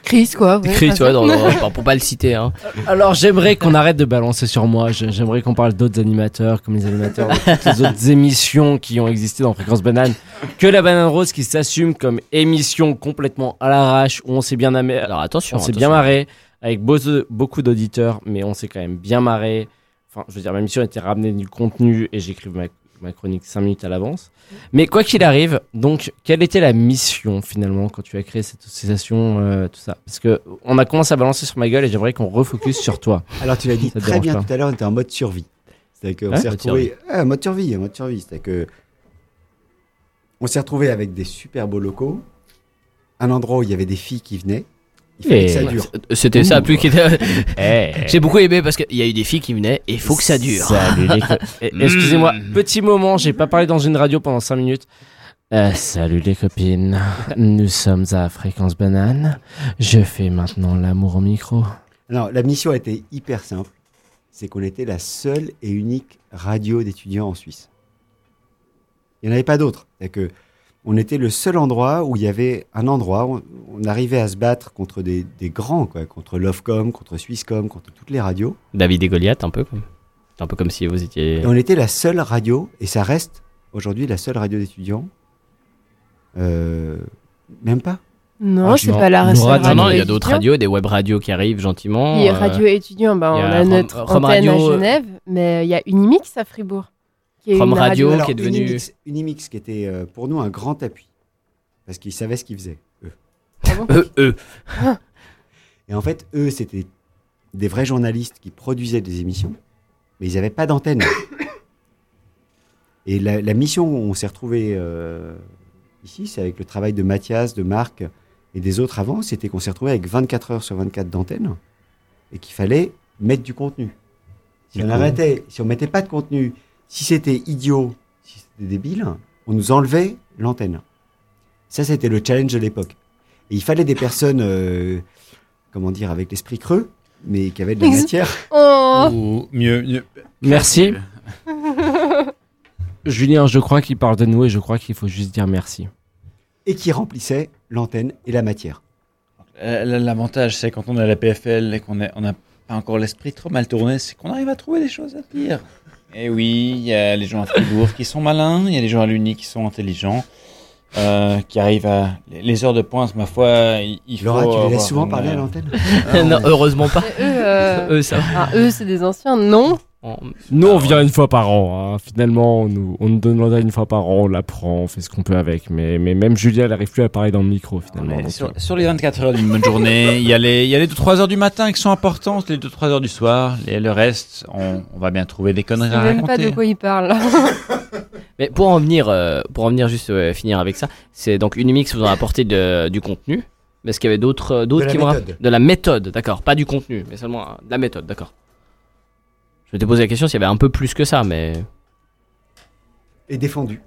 Chris, quoi. ouais, Chris, ouais, dans- dans- pour pas le citer. Hein. Alors j'aimerais qu'on arrête de balancer sur moi. J'aimerais qu'on parle d'autres animateurs, comme les animateurs de toutes les autres émissions qui ont existé dans Fréquence Banane. Que la Banane Rose qui s'assume comme émission complètement à l'arrache où on s'est bien amé- Alors attention. on s'est bien marré avec beau- beaucoup d'auditeurs, mais on s'est quand même bien marré. Enfin, je veux dire, ma mission était ramener du contenu et j'écrive ma, ma chronique 5 minutes à l'avance. Mais quoi qu'il arrive, donc, quelle était la mission finalement quand tu as créé cette association, euh, tout ça? Parce que on a commencé à balancer sur ma gueule et j'aimerais qu'on refocus sur toi. Alors tu l'as dit Ça très bien pas? tout à l'heure, on était en mode survie. C'est-à-dire qu'on Hein? s'est retrouvé, ah, mode survie, mode survie. C'est-à-dire que on s'est retrouvé avec des super beaux locaux, un endroit où il y avait des filles qui venaient. Il fallait que ça dure. C'était ça, plus qui était. Eh. J'ai beaucoup aimé parce qu'il y a eu des filles qui venaient et il faut que ça dure. Salut les co- Eh, Excusez-moi, petit moment, j'ai pas parlé dans une radio pendant 5 minutes. Euh, salut les copines, nous sommes à Fréquence Banane. Je fais maintenant l'amour au micro. Non, la mission était hyper simple. C'est qu'on était la seule et unique radio d'étudiants en Suisse. Il n'y en avait pas d'autres. C'est-à-dire que on était le seul endroit où il y avait un endroit où on arrivait à se battre contre des, des grands, quoi, contre Lovecom, contre Swisscom, contre toutes les radios. David et Goliath, un peu comme. C'est un peu comme si vous étiez. Et on était la seule radio, et ça reste aujourd'hui la seule radio d'étudiants. Euh, même pas. Non, Ah, c'est pas la radio non, il y a d'autres radios, des web radios qui arrivent gentiment. Et euh, radio étudiant, bah, il y on a a notre Rome antenne Radio, à euh, Genève, mais il y a Unimix à Fribourg. Qui est une Radio, radio qui est devenu- Unimix, Unimix qui était euh, pour nous un grand appui. Parce qu'ils savaient ce qu'ils faisaient, eux. Eux, eux. Et en fait, eux, c'était des vrais journalistes qui produisaient des émissions, mais ils n'avaient pas d'antenne. Et la, la mission où on s'est retrouvé ici, c'est avec le travail de Mathias, de Marc et des autres avant, c'était qu'on s'est retrouvé avec 24 heures sur 24 d'antenne et qu'il fallait mettre du contenu. Si on arrêtait, si on mettait pas de contenu, si c'était idiot, si c'était débile, on nous enlevait l'antenne. Ça, c'était le challenge de l'époque. Et il fallait des personnes, euh, comment dire, avec l'esprit creux, mais qui avaient de la matière. Oh. Ou mieux, mieux. Merci. Julien, je crois qu'il parle de nous et je crois qu'il faut juste dire merci. Et qui remplissaient l'antenne et la matière. Euh, L'avantage, c'est quand on est à la PFL et qu'on n'a on n'a pas encore l'esprit trop mal tourné, c'est qu'on arrive à trouver des choses à dire. Et oui, il y a les gens à Fribourg qui sont malins, il y a les gens à l'Uni qui sont intelligents, euh, qui arrivent à. Les heures de pointe, ma foi, il, Laura, faut. tu les laisses souvent une, parler à euh, l'antenne non, heureusement pas. Eux, euh, Eux, ça ah, eux, c'est des anciens, non Nous, on vient une fois par an. hein. Finalement, on nous, on nous donne l'antenne une fois par an, on la prend, on fait ce qu'on peut avec. Mais, mais même Julien, elle n'arrive plus à parler dans le micro, finalement. Sur, euh, sur les 24 heures d'une bonne journée, il y a les, il y a les 2-3 heures du matin qui sont importantes, les 2-3 heures du soir, et le reste, on, on va bien trouver des Je conneries sais à même pas raconter. de quoi il parle. Mais pour en venir, euh, pour en venir juste euh, finir avec ça, c'est donc Unimix vous a apporté de- du contenu. Mais est-ce qu'il y avait d'autres d'autres De la qui vont méthode. de la méthode, d'accord, pas du contenu, mais seulement euh, de la méthode, d'accord. Je vais te poser la question s'il y avait un peu plus que ça, mais Et défendu.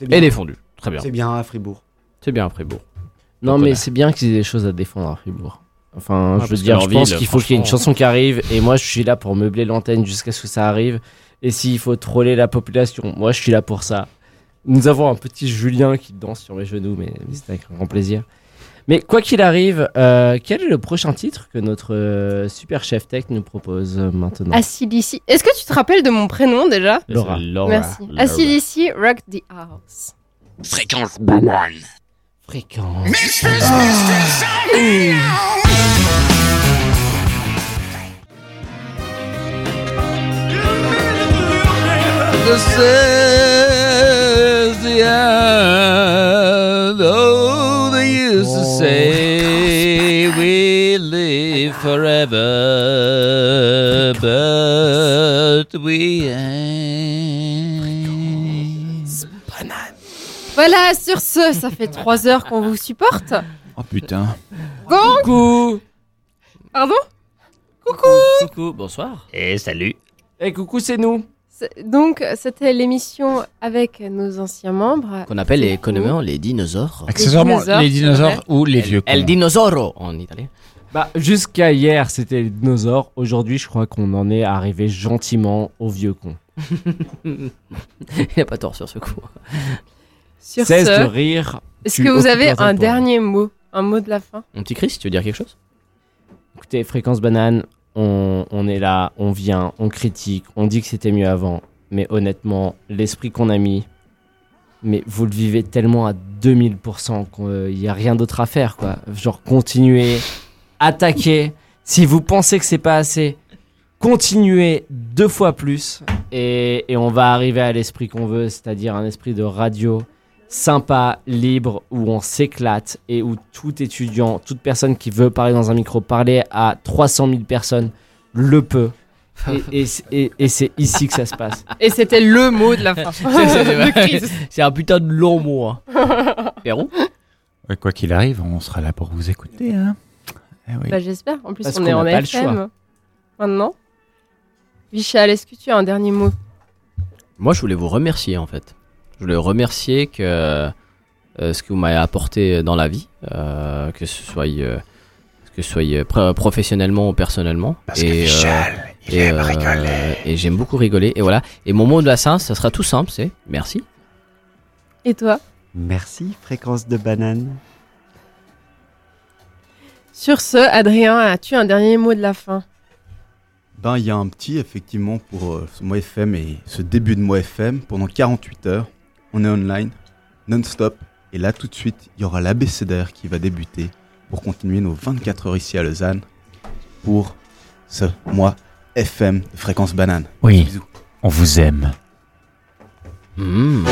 Et défendu, très bien. C'est bien à Fribourg. C'est bien Fribourg. Non, Donc, mais c'est bien qu'ils aient des choses à défendre à Fribourg. Enfin, Ah, je veux dire, je pense qu'il faut qu'il y ait une chanson qui arrive, et moi, je suis là pour meubler l'antenne jusqu'à ce que ça arrive. Et s'il faut troller la population, moi, je suis là pour ça. Nous avons un petit Julien qui danse sur mes genoux, mais, mais c'est avec un grand plaisir. Mais quoi qu'il arrive, euh, quel est le prochain titre que notre euh, super chef tech nous propose euh, maintenant? Acilici. Est-ce que tu te rappelles de mon prénom déjà? Laura. Merci. Acilici Rock the House. Fréquence banane. Fréquence. This is the end. Live forever, but we ain't. Voilà, sur ce, ça fait trois heures qu'on vous supporte. Oh putain. Gong Coucou Pardon? Coucou Coucou, bonsoir. Et salut. Eh coucou, c'est nous. Donc, c'était l'émission avec nos anciens membres. Qu'on appelle les, économement les dinosaures. Accessoirement, dinosaures, les dinosaures ou les vieux El cons. dinosauro en italien. Bah, jusqu'à hier, c'était les dinosaures. Aujourd'hui, je crois qu'on en est arrivé gentiment aux vieux cons. Il a pas tort sur ce coup. Sur Cesse ce, de rire. Est-ce que vous avez un dernier mot Un mot de la fin? Mon petit Chris, tu veux dire quelque chose? Écoutez, Fréquence Banane, on, on est là, on vient, on critique, on dit que c'était mieux avant. Mais honnêtement, l'esprit qu'on a mis, mais vous le vivez tellement à 2000% qu'il n'y a rien d'autre à faire, quoi. Genre, continuez, attaquez. Si vous pensez que c'est pas assez, continuez deux fois plus. Et, et on va arriver à l'esprit qu'on veut, c'est-à-dire un esprit de radio sympa, libre, où on s'éclate et où tout étudiant, toute personne qui veut parler dans un micro, parler à 300 000 personnes, le peut. Et, et- et- et c'est ici que ça se passe. Et c'était le mot de la fin. C'est un putain de long mot. Hein. Quoi qu'il arrive, on sera là pour vous écouter. Hein. Eh oui. Bah, j'espère. En plus, Parce on est en pas le FM. choix. Maintenant. Vichal, est-ce que tu as un dernier mot? Moi, je voulais vous remercier en fait. Je voulais remercier que euh, ce que vous m'avez apporté dans la vie, euh, que ce soit euh, que ce soit euh, pro- professionnellement ou personnellement. Parce que et, Michel, il et, aime rigoler. et j'aime beaucoup rigoler. Et voilà. Et mon mot de la Saint, ça sera tout simple, c'est merci. Et toi? Merci, fréquence de banane. Sur ce, Adrien, as-tu un dernier mot de la fin? Ben, il y a un petit, effectivement, pour euh, ce mois FM et ce début de mois FM. Pendant 48 heures, on est online, non-stop. Et là, tout de suite, il y aura l'ABCDR qui va débuter pour continuer nos 24 heures ici à Lausanne pour ce mois FM de fréquence banane. Oui, Bisous. on vous aime. Mmh.